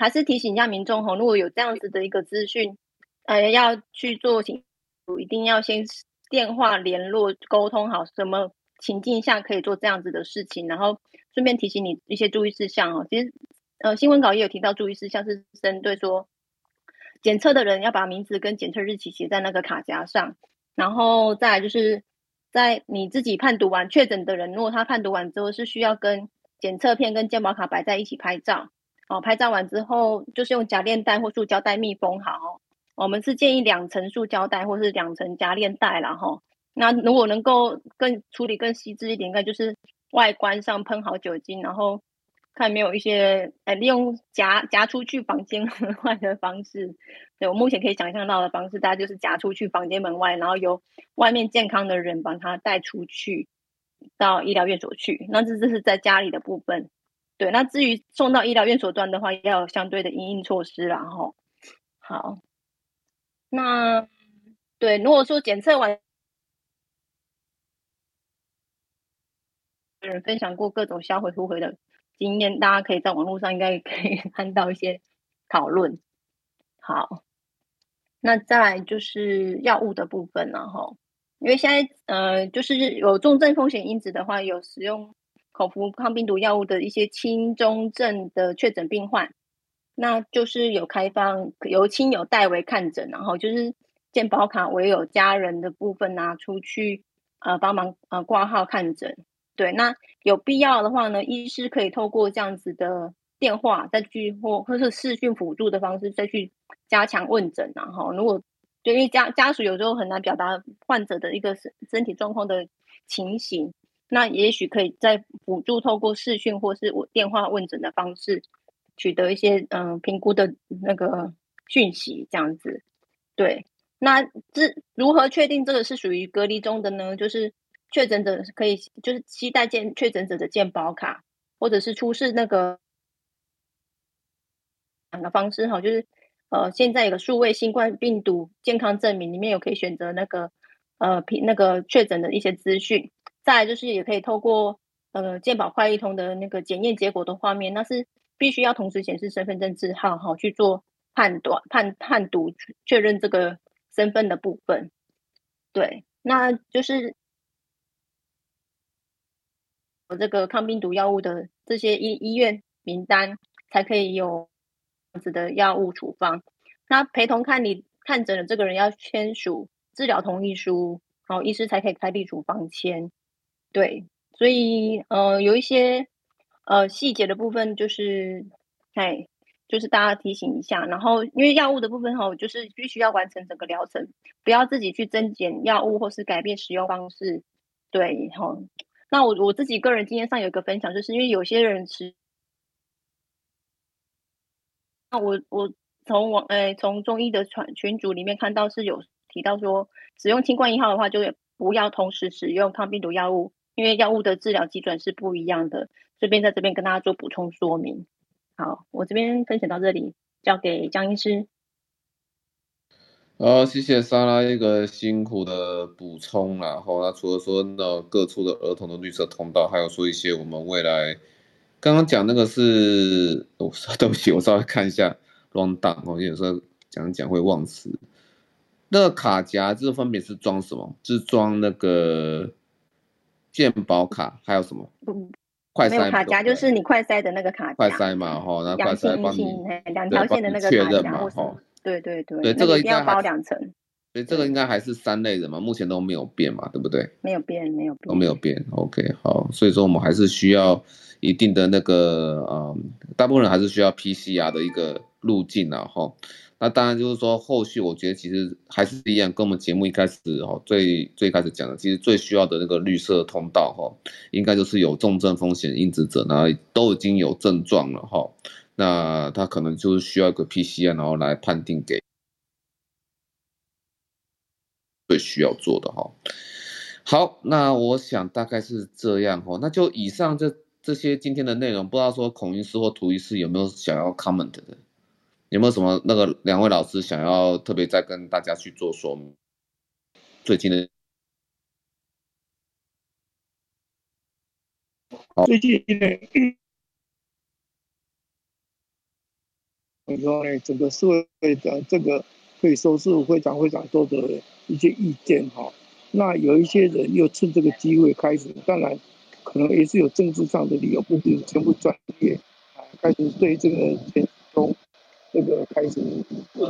还是提醒一下民众哈，如果有这样子的一个资讯，呃，要去做请，一定要先电话联络沟通好，什么情境下可以做这样子的事情，然后顺便提醒你一些注意事项哦。其实，呃，新闻稿也有提到注意事项，是针对说检测的人要把名字跟检测日期写在那个卡夹上，然后再来就是在你自己判读完确诊的人，如果他判读完之后是需要跟检测片跟健保卡摆在一起拍照。哦，拍照完之后就是用夹链袋或塑胶袋密封好。我们是建议两层塑胶袋或是两层夹链袋啦齁。那如果能够更处理更细致一点，应该就是外观上喷好酒精，然后看没有一些呃利用夹夹出去房间门外的方式。对，我目前可以想象到的方式，大家就是夹出去房间门外，然后由外面健康的人把它带出去到医疗院所去。那这这是在家里的部分。对，那至于送到医疗院所端的话，要有相对的因应措施，然后好，那对，如果说检测完，有人分享过各种销毁复回的经验，大家可以在网络上应该也可以 看到一些讨论。好，那再来就是药物的部分，然后因为现在呃，就是有重症风险因子的话，有使用。口服抗病毒药物的一些轻中症的确诊病患，那就是有开放由亲友代为看诊，然后就是健保卡唯有家人的部分拿出去呃帮忙呃挂号看诊。对，那有必要的话呢，医师可以透过这样子的电话再去或或是视讯辅助的方式再去加强问诊，然后如果就因为家家属有时候很难表达患者的一个身身体状况的情形，那也许可以在辅助透过视讯或是我电话问诊的方式取得一些嗯、评估的那个讯息，这样子。对，那这如何确定这个是属于隔离中的呢？就是确诊者可以就是期待见确诊者的健保卡，或者是出示那个。两个方式哈，就是呃，现在有个数位新冠病毒健康证明，里面有可以选择那个呃，那个确诊的一些资讯。再就是也可以透过呃健保快易通的那个检验结果的画面，那是必须要同时显示身份证字号哈，去做判断判判读确认这个身份的部分。对，那就是我这个抗病毒药物的这些医医院名单才可以有这。样子的药物处方，那陪同看你看诊的这个人要签署治疗同意书，好，医师才可以开立处方签。对，所以呃，有一些呃细节的部分，就是哎，就是大家提醒一下。然后，因为药物的部分哈，就是必须要完成整个疗程，不要自己去增减药物或是改变使用方式。对，哈。那我我自己个人经验上有一个分享，就是因为有些人吃。那我我从网诶从中医的传群组里面看到是有提到说，使用清冠一号的话，就不要同时使用抗病毒药物，因为药物的治疗基准是不一样的。这边在这边跟大家做补充说明。好，我这边分享到这里，交给江医师。好，谢谢莎拉一个辛苦的补充，然后那除了说那各处的儿童的绿色通道，还有说一些我们未来。刚刚讲那个是，哦，对不起，我稍微看一下 rundown 哦，有时候讲讲会忘词。那个卡夹这分别是装什么？是装那个健保卡，还有什么？嗯，快筛。没有卡夹，就是你快筛的那个卡。快筛嘛，哈，那快筛帮你两条线的那个确认嘛，哈。对对对。对，这个应该包两层。所以这个应该还是三类人嘛，目前都没有变嘛，对不对？没有变，没有变。都没有变，OK，好，所以说我们还是需要。一定的那个，嗯，大部分人还是需要 PCR 的一个路径然后，那当然就是说，后续我觉得其实还是一样，跟我们节目一开始哈，最最开始讲的，其实最需要的那个绿色通道哈，应该就是有重症风险因子者，然后都已经有症状了哈，那他可能就是需要一个 PCR，然后来判定给最需要做的哈。好，那我想大概是这样哈，那就以上这。这些今天的内容，不知道说孔医师或涂医师有没有想要 comment 的？有没有什么那个两位老师想要特别再跟大家去做说明？最近的，最近呢，你说呢，整个社会的这个可以说是非常非常多的一些意见哈。那有一些人又趁这个机会开始，当然。可能也是有政治上的理由，不一定全部专业，开始对这个前中这个开始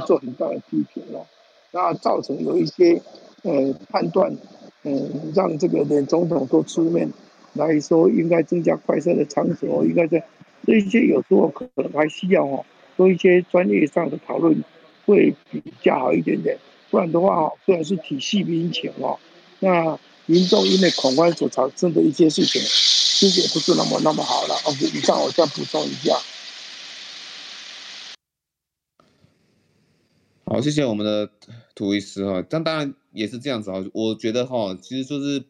做很大的批评了，那造成有一些呃判断，嗯、让这个连总统都出面来说，应该增加快筛的场所，应该在这一些有时候可能还需要哦，做一些专业上的讨论会比较好一点点，不然的话哦，虽然是体系民情哦，那。民众因为恐慌所产生的一些事情，其实也不是那么那么好了。OK，以上我再补充一下。好，谢谢我们的涂医师哈。但当然也是这样子哈，我觉得哈，其实就是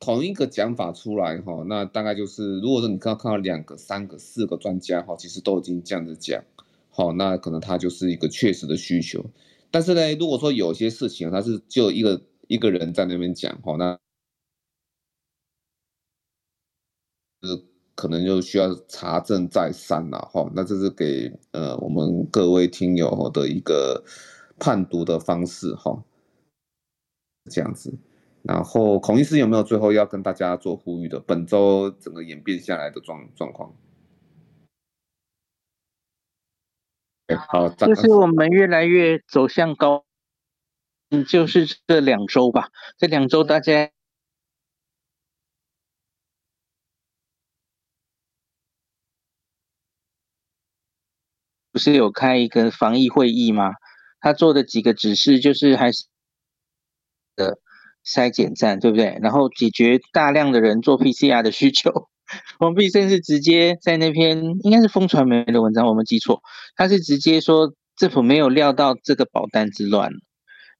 同一个讲法出来哈，那大概就是，如果说你刚刚看到两个、三个、四个专家哈，其实都已经这样子讲，好，那可能他就是一个确实的需求。但是呢，如果说有些事情他是就一个一个人在那边讲哈，那呃，可能就需要查证再三了哈。那这是给呃我们各位听友的一个判读的方式哈，这样子。然后孔医师有没有最后要跟大家做呼吁的？本周整个演变下来的状状况。好，就是我们越来越走向高，嗯，就是这两周吧，这两周大家。不是有开一个防疫会议吗？他做的几个指示就是还是的筛检站，对不对？然后解决大量的人做 PCR 的需求。王必胜是直接在那篇应该是风传媒的文章，我们记错，他是直接说政府没有料到这个保单之乱。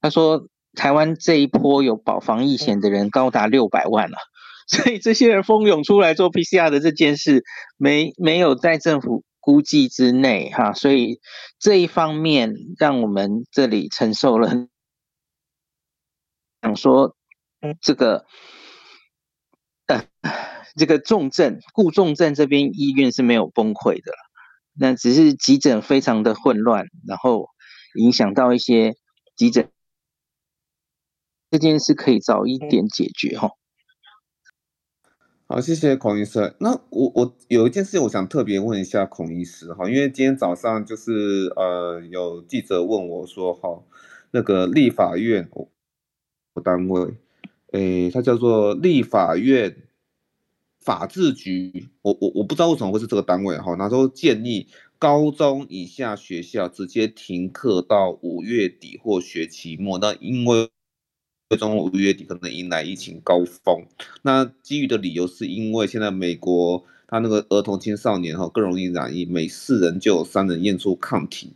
他说台湾这一波有保防疫险的人高达六百万了，所以这些人蜂拥出来做 PCR 的这件事没没有在政府估计之内哈，所以这一方面让我们这里承受了，想说这个呃。这个重症顾重症这边医院是没有崩溃的，那只是急诊非常的混乱，然后影响到一些急诊，这件事可以早一点解决哈。好，谢谢孔医师。那我我有一件事我想特别问一下孔医师哈，因为今天早上就是呃有记者问我说哈，那个立法院我单位，诶，它叫做立法院。法制局，我我我不知道为什么会是这个单位哈，那时候建议高中以下学校直接停课到五月底或学期末，那因为最终五月底可能迎来疫情高峰，那基于的理由是因为现在美国他那个儿童青少年哈更容易染疫，每四人就有三人验出抗体，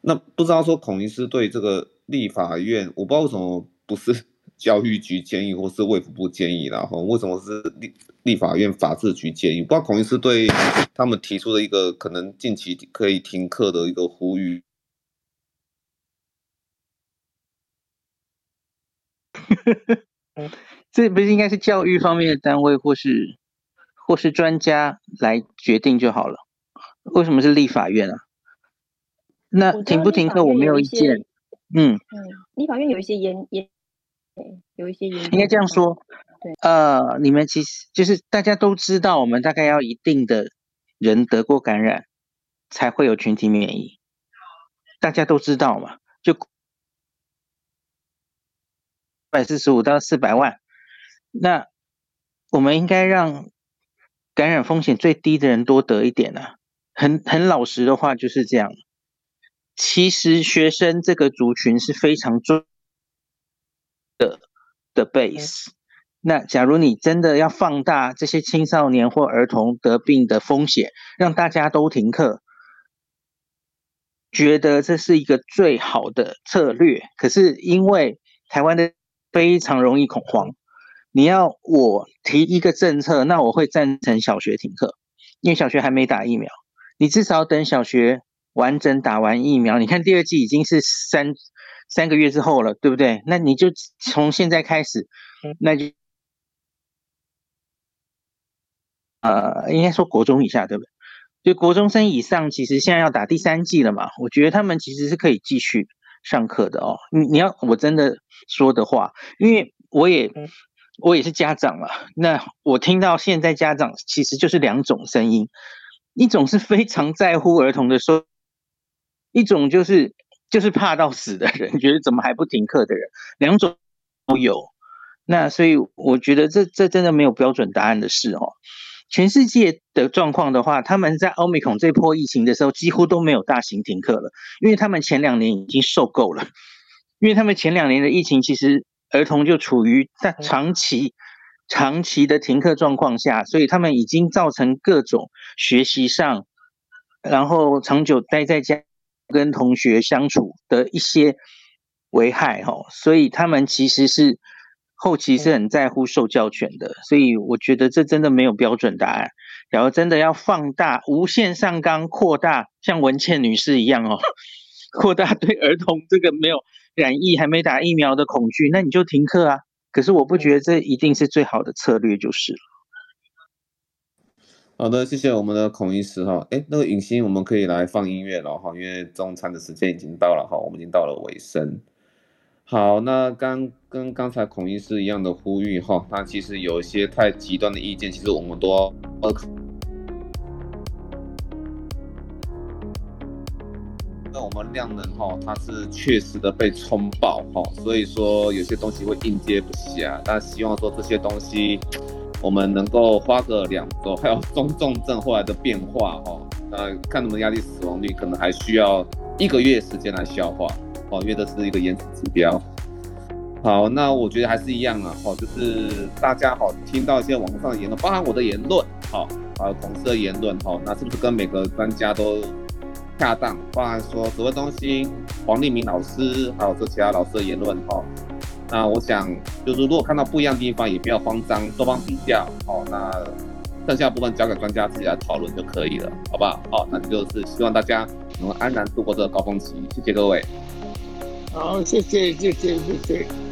那不知道说孔医师对这个立法院，我不知道为什么不是。教育局建议，或是卫福部建议，然后为什么是立立法院法制局建议？不知道孔医师对他们提出的一个可能近期可以停课的一个呼吁。这不是应该是教育方面的单位，或是或是专家来决定就好了？为什么是立法院啊？那停不停课我没有意见。嗯嗯，立法院有一些严严。有一些原因，应该这样说，对，呃，你们其实就是大家都知道，我们大概要一定的人得过感染，才会有群体免疫，大家都知道嘛，就百四十五到四百万，那我们应该让感染风险最低的人多得一点呢、啊，很很老实的话就是这样，其实学生这个族群是非常重。的的 base，那假如你真的要放大这些青少年或儿童得病的风险，让大家都停课，觉得这是一个最好的策略。可是因为台湾的非常容易恐慌，你要我提一个政策，那我会赞成小学停课，因为小学还没打疫苗，你至少等小学完整打完疫苗，你看第二季已经是三。三个月之后了，对不对？那你就从现在开始，那就，呃，应该说国中以下，对不对？就国中生以上，其实现在要打第三季了嘛。我觉得他们其实是可以继续上课的哦。你你要我真的说的话，因为我也我也是家长嘛。那我听到现在家长其实就是两种声音，一种是非常在乎儿童的说，一种就是。就是怕到死的人，觉得怎么还不停课的人，两种都有。那所以我觉得这这真的没有标准答案的事哦。全世界的状况的话，他们在欧米孔这波疫情的时候，几乎都没有大型停课了，因为他们前两年已经受够了。因为他们前两年的疫情，其实儿童就处于在长期长期的停课状况下，所以他们已经造成各种学习上，然后长久待在家。跟同学相处的一些危害哈，所以他们其实是后期是很在乎受教权的，所以我觉得这真的没有标准答案。然后真的要放大、无限上纲、扩大，像文倩女士一样哦，扩大对儿童这个没有染疫、还没打疫苗的恐惧，那你就停课啊。可是我不觉得这一定是最好的策略，就是了。好的，谢谢我们的孔医师哈。哎，那个允欣，我们可以来放音乐了哈，因为中餐的时间已经到了哈，我们已经到了尾声。好，那刚跟刚才孔医师一样的呼吁哈，他其实有一些太极端的意见，其实我们都要。那我们量能哈，它是确实的被冲爆哈，所以说有些东西会应接不暇，但希望说这些东西。我们能够花个两周，还有中重症后来的变化哈，呃，看能不能压低死亡率，可能还需要一个月时间来消化哦，因为这是一个延迟指标。好，那我觉得还是一样啊，哦，就是大家好听到一些网上的言论，包含我的言论，好，还有同事的言论，好，那是不是跟每个专家都恰当？包含说指挥中心黄立明老师，还有这其他老师的言论，哈，那我想就是如果看到不一样的地方，也不要慌张，多方比较，好，那剩下部分交给专家自己来讨论就可以了，好不好？好，那就是希望大家能安然度过这个高峰期，谢谢各位。好，谢谢，谢谢，谢谢。